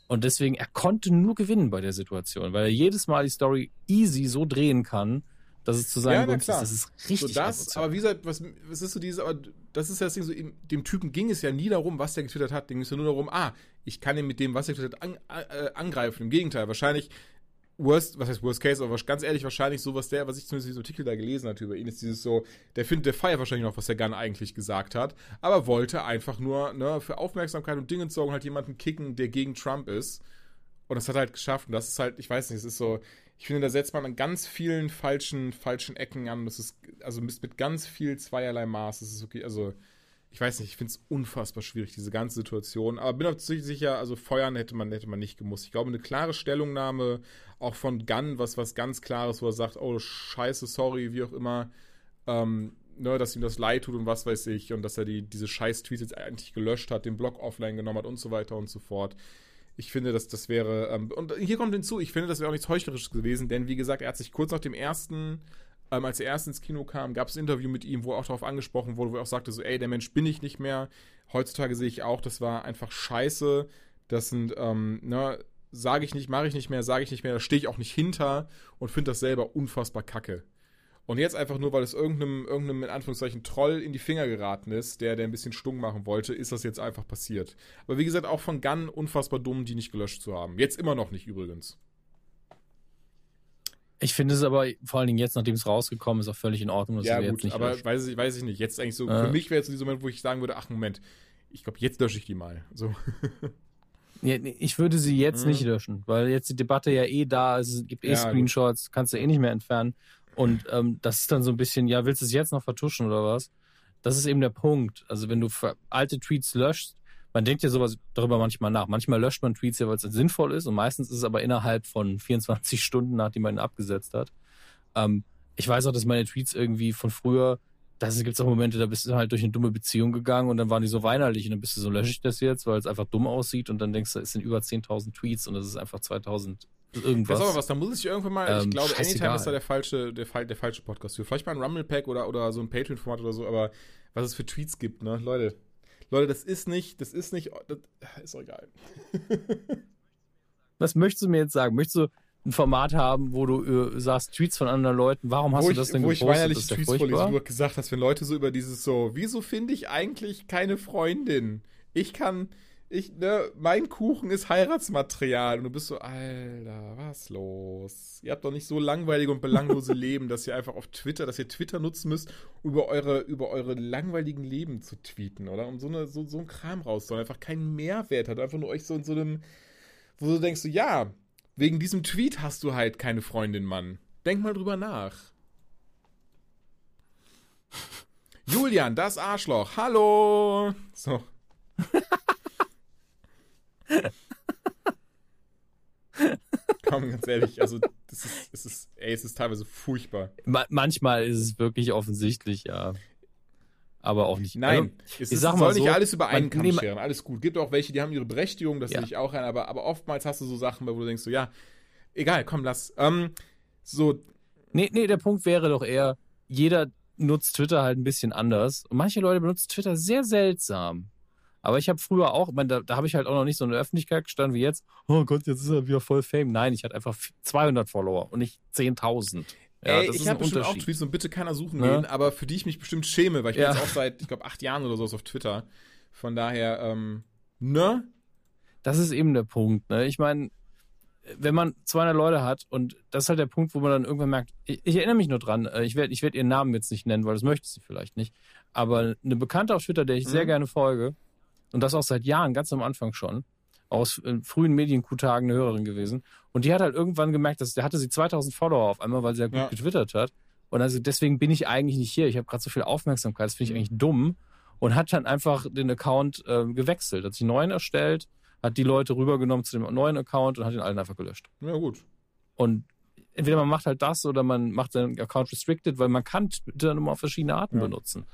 Und deswegen, er konnte nur gewinnen bei der Situation, weil er jedes Mal die Story easy so drehen kann, dass es zu Ja, seinem na Gunst ist. Das ist so richtig das, asozial. aber wie gesagt, was, was ist so dieses, aber das ist ja das Ding, so, dem Typen ging es ja nie darum, was der getwittert hat, dem ging es ja nur darum, ah, ich kann ihn mit dem, was er getwittert hat, an, äh, angreifen. Im Gegenteil, wahrscheinlich, worst, was heißt worst case, aber ganz ehrlich, wahrscheinlich so, was der, was ich zumindest in diesem Artikel da gelesen hatte über ihn, ist dieses so, der findet, der feiert wahrscheinlich noch, was der Gunn eigentlich gesagt hat, aber wollte einfach nur, ne, für Aufmerksamkeit und Dinge sorgen, halt jemanden kicken, der gegen Trump ist. Und das hat er halt geschafft. Und das ist halt, ich weiß nicht, es ist so, ich finde, da setzt man an ganz vielen falschen, falschen Ecken an. Das ist, also mit, mit ganz viel zweierlei Maß. Das ist okay, also, ich weiß nicht, ich finde es unfassbar schwierig, diese ganze Situation. Aber bin auch sicher, also feuern hätte man, hätte man nicht gemusst. Ich glaube, eine klare Stellungnahme auch von Gunn, was, was ganz Klares, wo er sagt, oh, scheiße, sorry, wie auch immer, ähm, ne, dass ihm das leid tut und was weiß ich und dass er die, diese scheiß Tweets jetzt eigentlich gelöscht hat, den Blog offline genommen hat und so weiter und so fort. Ich finde, dass das wäre, ähm, und hier kommt hinzu, ich finde, das wäre auch nichts Heuchlerisches gewesen, denn wie gesagt, er hat sich kurz nach dem ersten, ähm, als er erst ins Kino kam, gab es ein Interview mit ihm, wo auch darauf angesprochen wurde, wo er auch sagte, so, ey, der Mensch bin ich nicht mehr. Heutzutage sehe ich auch, das war einfach scheiße. Das sind, ähm, ne, sage ich nicht, mache ich nicht mehr, sage ich nicht mehr, da stehe ich auch nicht hinter und finde das selber unfassbar kacke. Und jetzt einfach nur, weil es irgendeinem, irgendeinem, in Anführungszeichen, Troll in die Finger geraten ist, der, der ein bisschen stung machen wollte, ist das jetzt einfach passiert. Aber wie gesagt, auch von Gunn unfassbar dumm, die nicht gelöscht zu haben. Jetzt immer noch nicht übrigens. Ich finde es aber vor allen Dingen jetzt, nachdem es rausgekommen ist, auch völlig in Ordnung, dass Ja, wir gut, jetzt nicht aber löschen. weiß ich, weiß ich nicht. Jetzt eigentlich so, Äh. für mich wäre jetzt so dieser Moment, wo ich sagen würde, ach Moment, ich glaube, jetzt lösche ich die mal. So. Ja, ich würde sie jetzt Mhm. nicht löschen, weil jetzt die Debatte ja eh da ist, es gibt eh Ja, gut. Screenshots, kannst du eh nicht mehr entfernen. Und ähm, das ist dann so ein bisschen, ja, willst du es jetzt noch vertuschen oder was? Das ist eben der Punkt. Also wenn du alte Tweets löschst, man denkt ja sowas darüber manchmal nach. Manchmal löscht man Tweets ja, weil es sinnvoll ist und meistens ist es aber innerhalb von 24 Stunden, nachdem man ihn abgesetzt hat. Ähm, ich weiß auch, dass meine Tweets irgendwie von früher, da gibt es auch Momente, da bist du halt durch eine dumme Beziehung gegangen und dann waren die so weinerlich und dann bist du so, lösche ich das jetzt, weil es einfach dumm aussieht und dann denkst du, es sind über 10.000 Tweets und das ist einfach 2000 irgendwas. Pass auf, was, da muss ich irgendwann mal, ich Ähm, glaube, scheißegal. Anytime ist da der falsche, der, der falsche Podcast für. Vielleicht mal ein Rumble Pack oder, oder so ein Patreon-Format oder so, aber was es für Tweets gibt, ne, Leute. Leute, das ist nicht, das ist nicht, das ist doch egal. Was möchtest du mir jetzt sagen? Möchtest du ein Format haben, wo du äh, sagst, Tweets von anderen Leuten, warum hast wo du ich, das denn wo ich gepostet? weinerliche Das ist ja Tweets vorlese, furchtbar. wo du gesagt hast, wenn Leute so über dieses so, wieso finde ich eigentlich keine Freundin? Ich kann, ich, ne, mein Kuchen ist Heiratsmaterial und du bist so, Alter, was los? Ihr habt doch nicht so langweilige und belanglose Leben, dass ihr einfach auf Twitter, dass ihr Twitter nutzen müsst, über eure, über eure langweiligen Leben zu tweeten, oder? Um so, eine, so, so ein Kram rauszuholen, einfach keinen Mehrwert hat, einfach nur euch so in so einem, wo du denkst so, ja, wegen diesem Tweet hast du halt keine Freundin, Mann. Denk mal drüber nach. Julian, das Arschloch. Hallo. So. Komm, ganz ehrlich, also das ist, es ist, ey, es ist teilweise furchtbar. Ma manchmal ist es wirklich offensichtlich, ja. Aber auch nicht. Nein, Also, es ich sag soll mal nicht so, alles über einen Kamm scheren. Alles gut. Gibt auch welche, die haben ihre Berechtigung, das Ja. sehe ich auch ein, aber, aber oftmals hast du so Sachen, wo du denkst so, ja, egal, komm, lass. Ähm, so, Nee, nee, der Punkt wäre doch eher, jeder nutzt Twitter halt ein bisschen anders. Und manche Leute benutzen Twitter sehr seltsam. Aber ich habe früher auch, ich meine, da, da habe ich halt auch noch nicht so in der Öffentlichkeit gestanden wie jetzt. Oh Gott, jetzt ist er wieder voll Fame. Nein, ich hatte einfach 200 Follower und nicht 10.000. Ja, Ey, das ich habe bestimmt auch. Tweets und bitte keiner suchen Ne? gehen, aber für die ich mich bestimmt schäme, weil ich Ja. bin jetzt auch seit, ich glaube, acht Jahren oder so auf Twitter. Von daher, ähm, ne? Das ist eben der Punkt. Ne? Ich meine, wenn man 200 Leute hat und das ist halt der Punkt, wo man dann irgendwann merkt, ich, ich erinnere mich nur dran, äh, ich werde ich werd ihren Namen jetzt nicht nennen, weil das möchte sie vielleicht nicht, aber eine Bekannte auf Twitter, der ich sehr Mhm. gerne folge und das auch seit Jahren, ganz am Anfang schon, aus äh, frühen Medien-Q-Tagen eine Hörerin gewesen und die hat halt irgendwann gemerkt, dass der hatte sie 2000 Follower auf einmal, weil sie ja gut Ja. getwittert hat und also deswegen bin ich eigentlich nicht hier, ich habe gerade so viel Aufmerksamkeit, das finde ich eigentlich dumm und hat dann einfach den Account äh, gewechselt, hat sich einen neuen erstellt, hat die Leute rübergenommen zu dem neuen Account und hat den alten einfach gelöscht. Ja, gut. Und entweder man macht halt das oder man macht seinen Account restricted, weil man kann Twitter nur auf verschiedene Arten Ja. benutzen.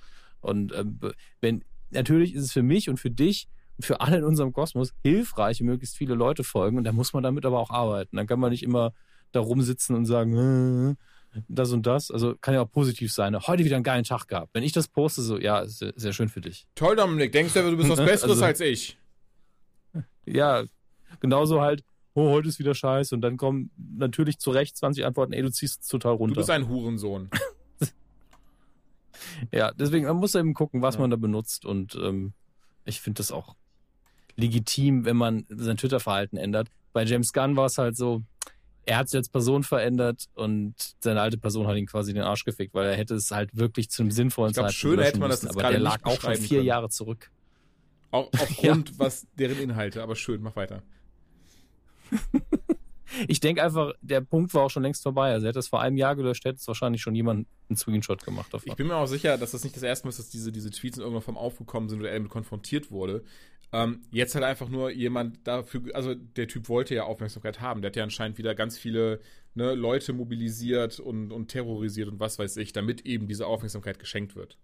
Und ähm, wenn natürlich ist es für mich und für dich und für alle in unserem Kosmos hilfreich, möglichst viele Leute folgen und da muss man damit aber auch arbeiten. Dann kann man nicht immer da rumsitzen und sagen, äh, das und das. Also kann ja auch positiv sein. Heute wieder einen geilen Tag gehabt. Wenn ich das poste, so, ja, ist sehr, sehr schön für dich. Toll, Dominik, denkst du, du bist was Besseres Also- als ich? Ja, genauso halt, oh, heute ist wieder scheiße. Und dann kommen natürlich zu Recht 20 Antworten, ey, du ziehst es total Du runter. bist ein Hurensohn. Ja, deswegen, man muss eben gucken, was Ja. man da benutzt. Und ähm, ich finde das auch legitim, wenn man sein Twitter-Verhalten ändert. Bei James Gunn war es halt so, er hat sich als Person verändert und seine alte Person hat ihn quasi den Arsch gefickt, weil er hätte es halt wirklich zu einem sinnvollen Zeitpunkt schöner hätte man das müssen. jetzt Aber gerade der lag auch schon vier können. Jahre zurück. Auch aufgrund was deren Inhalte, aber schön, mach weiter. Ich denke einfach, der Punkt war auch schon längst vorbei. Also er hätte es vor einem Jahr gelöscht, hätte es wahrscheinlich schon jemand einen Screenshot gemacht davon. Ich bin mir auch sicher, dass das nicht das erste Mal ist, dass diese, diese Tweets in irgendeiner Form aufgekommen sind oder er damit konfrontiert wurde. Ähm, jetzt hat einfach nur jemand dafür, also der Typ wollte ja Aufmerksamkeit haben. Der hat ja anscheinend wieder ganz viele ne, Leute mobilisiert und, und terrorisiert und was weiß ich, damit eben diese Aufmerksamkeit geschenkt wird.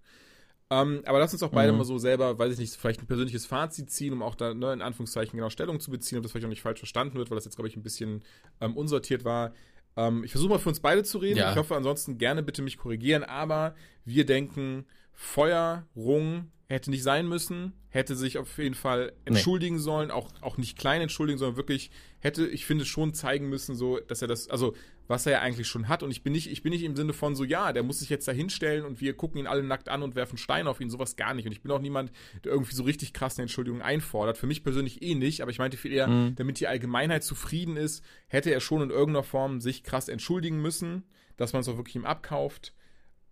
Ähm, aber lass uns auch beide Mhm. mal so selber, weiß ich nicht, vielleicht ein persönliches Fazit ziehen, um auch da ne, in Anführungszeichen genau Stellung zu beziehen, ob das vielleicht auch nicht falsch verstanden wird, weil das jetzt, glaube ich, ein bisschen ähm, unsortiert war. Ähm, ich versuche mal für uns beide zu reden. Ja. Ich hoffe ansonsten gerne bitte mich korrigieren, aber wir denken Feuerung hätte nicht sein müssen, hätte sich auf jeden Fall entschuldigen nee. sollen, auch, auch nicht klein entschuldigen, sondern wirklich hätte, ich finde, schon zeigen müssen, so, dass er das, also, was er ja eigentlich schon hat. Und ich bin nicht, ich bin nicht im Sinne von so, ja, der muss sich jetzt da hinstellen und wir gucken ihn alle nackt an und werfen Steine auf ihn, sowas gar nicht. Und ich bin auch niemand, der irgendwie so richtig krass eine Entschuldigung einfordert. Für mich persönlich eh nicht, aber ich meinte viel eher, mhm. damit die Allgemeinheit zufrieden ist, hätte er schon in irgendeiner Form sich krass entschuldigen müssen, dass man es auch wirklich ihm abkauft.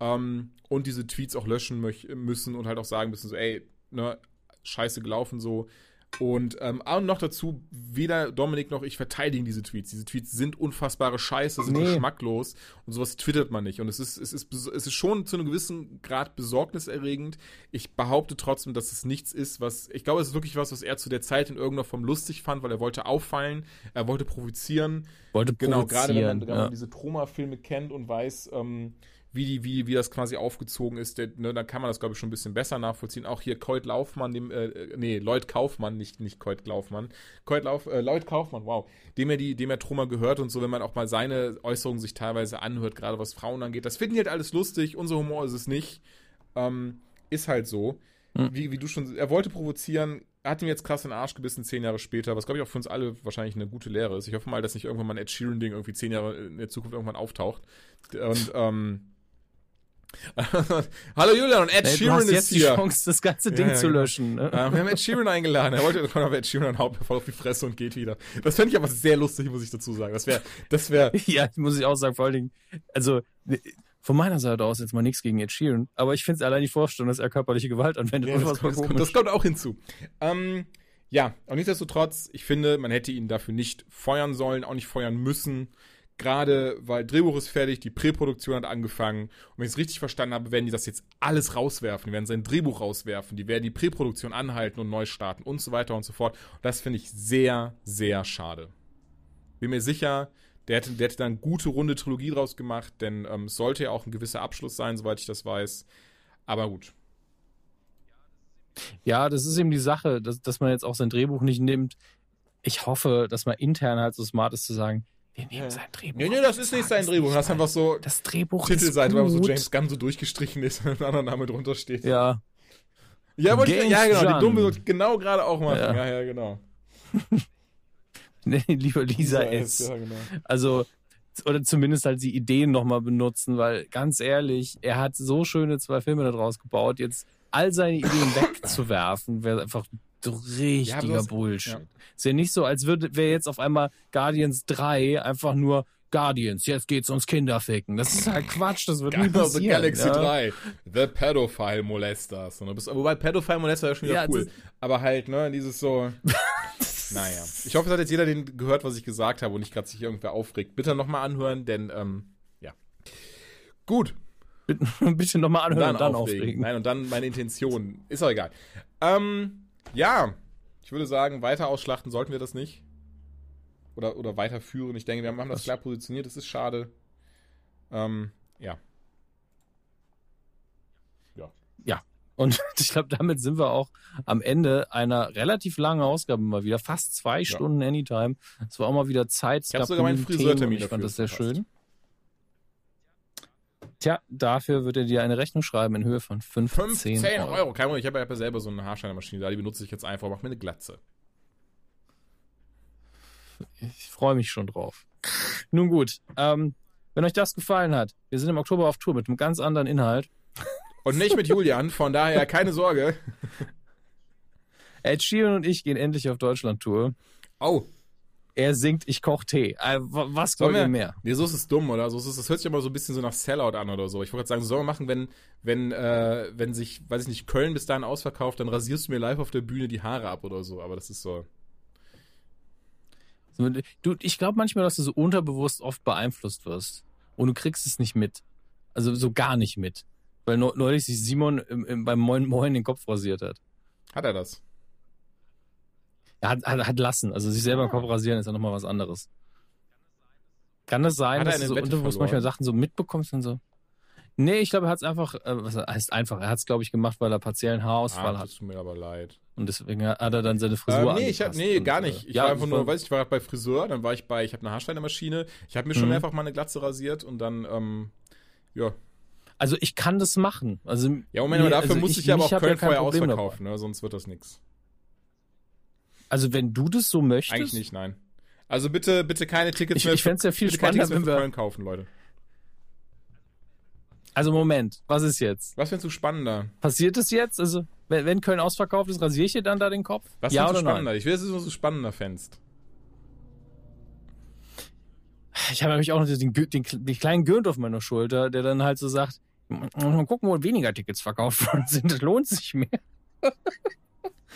Ähm, und diese Tweets auch löschen müssen und halt auch sagen müssen, so, ey, ne, scheiße gelaufen so. Und ähm, auch noch dazu, weder Dominik noch ich verteidigen diese Tweets. Diese Tweets sind unfassbare Scheiße, sind nee. geschmacklos und sowas twittert man nicht. Und es ist, es, ist, es ist schon zu einem gewissen Grad besorgniserregend. Ich behaupte trotzdem, dass es nichts ist, was. Ich glaube, es ist wirklich was, was er zu der Zeit in irgendeiner Form lustig fand, weil er wollte auffallen, er wollte provozieren. Wollte genau, gerade wenn man, man diese Troma-Filme kennt und weiß, ähm, wie, die, wie, wie das quasi aufgezogen ist, der, ne, dann kann man das, glaube ich, schon ein bisschen besser nachvollziehen. Auch hier Colt Laufmann, dem, äh, nee, Lloyd Kaufmann, nicht, nicht Colt Laufmann. Colt Lauf, äh, Lloyd Kaufmann, wow, dem er die, dem er Troma gehört und so, wenn man auch mal seine Äußerungen sich teilweise anhört, gerade was Frauen angeht. Das finden die halt alles lustig, unser Humor ist es nicht. Ähm, ist halt so. Hm. Wie, wie du schon, er wollte provozieren, hat ihm jetzt krass in den Arsch gebissen, zehn Jahre später, was glaube ich auch für uns alle wahrscheinlich eine gute Lehre ist. Ich hoffe mal, dass nicht irgendwann mal ein Ed Sheeran-Ding irgendwie zehn Jahre in der Zukunft irgendwann auftaucht. Und, ähm, Hallo Julian und Ed nee, Sheeran du hast jetzt ist hier. die Chance, das ganze Ding ja, ja, zu genau. löschen. Ne? Ja, wir haben Ed Sheeran eingeladen. Er wollte, kommt aber Ed Sheeran haut mir voll auf die Fresse und geht wieder. Das fände ich aber sehr lustig, muss ich dazu sagen. Das wäre, das wäre. ja, muss ich auch sagen, vor allen Dingen, also, von meiner Seite aus jetzt mal nichts gegen Ed Sheeran, aber ich finde es allein die Vorstellung, dass er körperliche Gewalt anwendet. Ja, das, kommt, das, kommt, das, kommt, auch hinzu. Ähm, ja, und nichtsdestotrotz, ich finde, man hätte ihn dafür nicht feuern sollen, auch nicht feuern müssen. Gerade weil Drehbuch ist fertig, die Präproduktion hat angefangen. Und wenn ich es richtig verstanden habe, werden die das jetzt alles rauswerfen. Die werden sein Drehbuch rauswerfen. Die werden die Präproduktion anhalten und neu starten und so weiter und so fort. Und das finde ich sehr, sehr schade. Bin mir sicher, der hätte, der hätte dann gute runde Trilogie draus gemacht, denn ähm, es sollte ja auch ein gewisser Abschluss sein, soweit ich das weiß. Aber gut. Ja, das ist eben die Sache, dass, dass man jetzt auch sein Drehbuch nicht nimmt. Ich hoffe, dass man intern halt so smart ist zu sagen, wir nehmen sein Drehbuch. Nee, nee, das ist nicht sein Drehbuch. Das ist einfach so. Das Drehbuch Titelseite, wo so James Gunn so durchgestrichen ist und ein anderer Name drunter steht. Ja. Ja, wollte ich, ja, genau. Die dumme genau gerade auch machen. Ja, ja, ja genau. nee, lieber Lisa, Lisa S. S. Ja, genau. Also, oder zumindest halt die Ideen nochmal benutzen, weil ganz ehrlich, er hat so schöne zwei Filme daraus gebaut. Jetzt all seine Ideen wegzuwerfen, wäre einfach richtiger ja, Bullshit. Ja. Ist ja nicht so, als würde wäre jetzt auf einmal Guardians 3 einfach nur Guardians, jetzt geht's ums Kinderficken. Das ist halt Quatsch, das wird nie passieren. Galaxy ja? 3, The Pedophile Molesters. Wobei Pedophile Molester ja schon wieder ja, cool. Aber halt, ne, dieses so. naja. Ich hoffe, es hat jetzt jeder den gehört, was ich gesagt habe und nicht gerade sich irgendwer aufregt. Bitte nochmal anhören, denn, ähm, ja. Gut. Bitte, bitte nochmal anhören und dann, und dann aufregen. aufregen. Nein, und dann meine Intention. Ist auch egal. Ähm, ja, ich würde sagen, weiter ausschlachten sollten wir das nicht. Oder, oder weiterführen. Ich denke, wir haben das klar positioniert, das ist schade. Ähm, ja. Ja. Ja. Und ich glaube, damit sind wir auch am Ende einer relativ langen Ausgabe mal wieder. Fast zwei ja. Stunden Anytime. Es war auch mal wieder Zeit. Ich habe sogar meinen Friseurtermin Ich fand das sehr schön. Tja, dafür wird er dir eine Rechnung schreiben in Höhe von 15, 15 Euro. Euro. Kein Problem, ich habe ja selber so eine Haarschneidermaschine da, die benutze ich jetzt einfach, mach mir eine Glatze. Ich freue mich schon drauf. Nun gut, ähm, wenn euch das gefallen hat, wir sind im Oktober auf Tour mit einem ganz anderen Inhalt. Und nicht mit Julian, von daher keine Sorge. Ed Sheeran und ich gehen endlich auf Deutschland-Tour. Oh, er singt, ich koch Tee. Äh, was wollen wir mehr? Nee, so ist es dumm, oder? So ist es, das hört sich immer so ein bisschen so nach Sellout an oder so. Ich wollte gerade sagen, so sollen wir machen, wenn, wenn, äh, wenn sich, weiß ich nicht, Köln bis dahin ausverkauft, dann rasierst du mir live auf der Bühne die Haare ab oder so. Aber das ist so. Du, ich glaube manchmal, dass du so unterbewusst oft beeinflusst wirst. Und du kriegst es nicht mit. Also so gar nicht mit. Weil neulich sich Simon im, im, beim Moin Moin den Kopf rasiert hat. Hat er das? Er hat, hat, hat lassen. Also sich selber ah. Kopf rasieren ist ja nochmal was anderes. Kann das sein, dass du so unterbewusst manchmal Sachen so mitbekommst und so? Nee, ich glaube, er hat es einfach, äh, was heißt einfach, er hat es, glaube ich, gemacht, weil er partiellen Haarausfall ah, hat. tut mir aber leid. Und deswegen hat er dann seine Frisur ähm, Nee, ich hab, nee, gar nicht. Ich ja, war einfach nur, weiß ich, war bei Friseur, dann war ich bei, ich habe eine Haarschneidermaschine. Ich habe mir schon mhm. einfach mal eine Glatze rasiert und dann, ähm, ja. Also ich kann das machen. Also, Ja, Moment, aber dafür also muss ich, ja aber auch Köln kein vorher ausverkaufen, ne? sonst wird das nix. Also wenn du das so möchtest. Eigentlich nicht, nein. Also bitte, bitte keine Tickets Ich- mehr. ich fänd's ja viel spannender, wenn wir- Köln kaufen, Leute. Also Moment, was ist jetzt? Was findest du spannender? Passiert es jetzt? Also wenn, wenn Köln ausverkauft ist, rasiere ich dir dann da den Kopf? Was ja findest oder du nein? spannender? Ich will, dass du so spannender fändst. Ich habe nämlich auch noch den, den, den kleinen Gürnt auf meiner Schulter, der dann halt so sagt, mal gucken, wo weniger Tickets verkauft worden sind. Das lohnt sich mehr.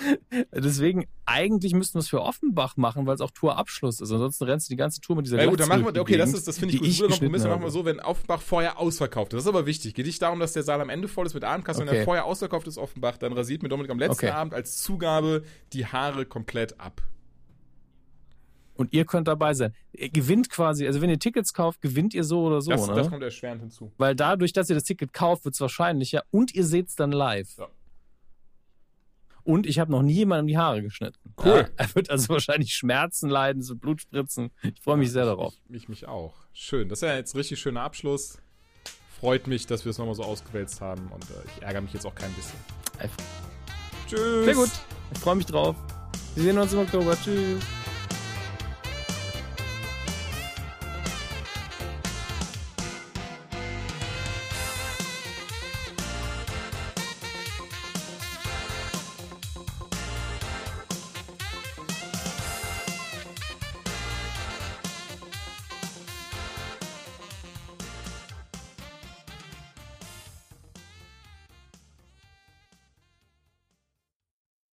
Deswegen, eigentlich müssten wir es für Offenbach machen, weil es auch Tourabschluss ist. Ansonsten rennst du die ganze Tour mit dieser Ja gut, dann machen wir, okay, das ist, das finde ich gut. Guter Kompromiss, dann machen wir so, wenn Offenbach vorher ausverkauft ist. Das ist aber wichtig. Geht nicht darum, dass der Saal am Ende voll ist mit Abendkasse. Wenn Okay. er vorher ausverkauft ist, Offenbach, dann rasiert mir Dominik am letzten Okay. Abend als Zugabe die Haare komplett ab. Und ihr könnt dabei sein. Ihr gewinnt quasi, also wenn ihr Tickets kauft, gewinnt ihr so oder so, das, ne? das kommt erschwerend hinzu. Weil dadurch, dass ihr das Ticket kauft, wird es wahrscheinlicher und ihr seht es dann live. Ja. Und ich habe noch nie jemandem die Haare geschnitten. Cool. Ja, er wird also wahrscheinlich Schmerzen leiden, so Blutspritzen. Ich freue mich sehr darauf. Ich, ich mich auch. Schön. Das ist ja jetzt ein richtig schöner Abschluss. Freut mich, dass wir es nochmal so ausgewälzt haben und äh, ich ärgere mich jetzt auch kein bisschen. Einfach. Tschüss. Sehr gut. Ich freue mich drauf. Wir sehen uns im Oktober. Tschüss.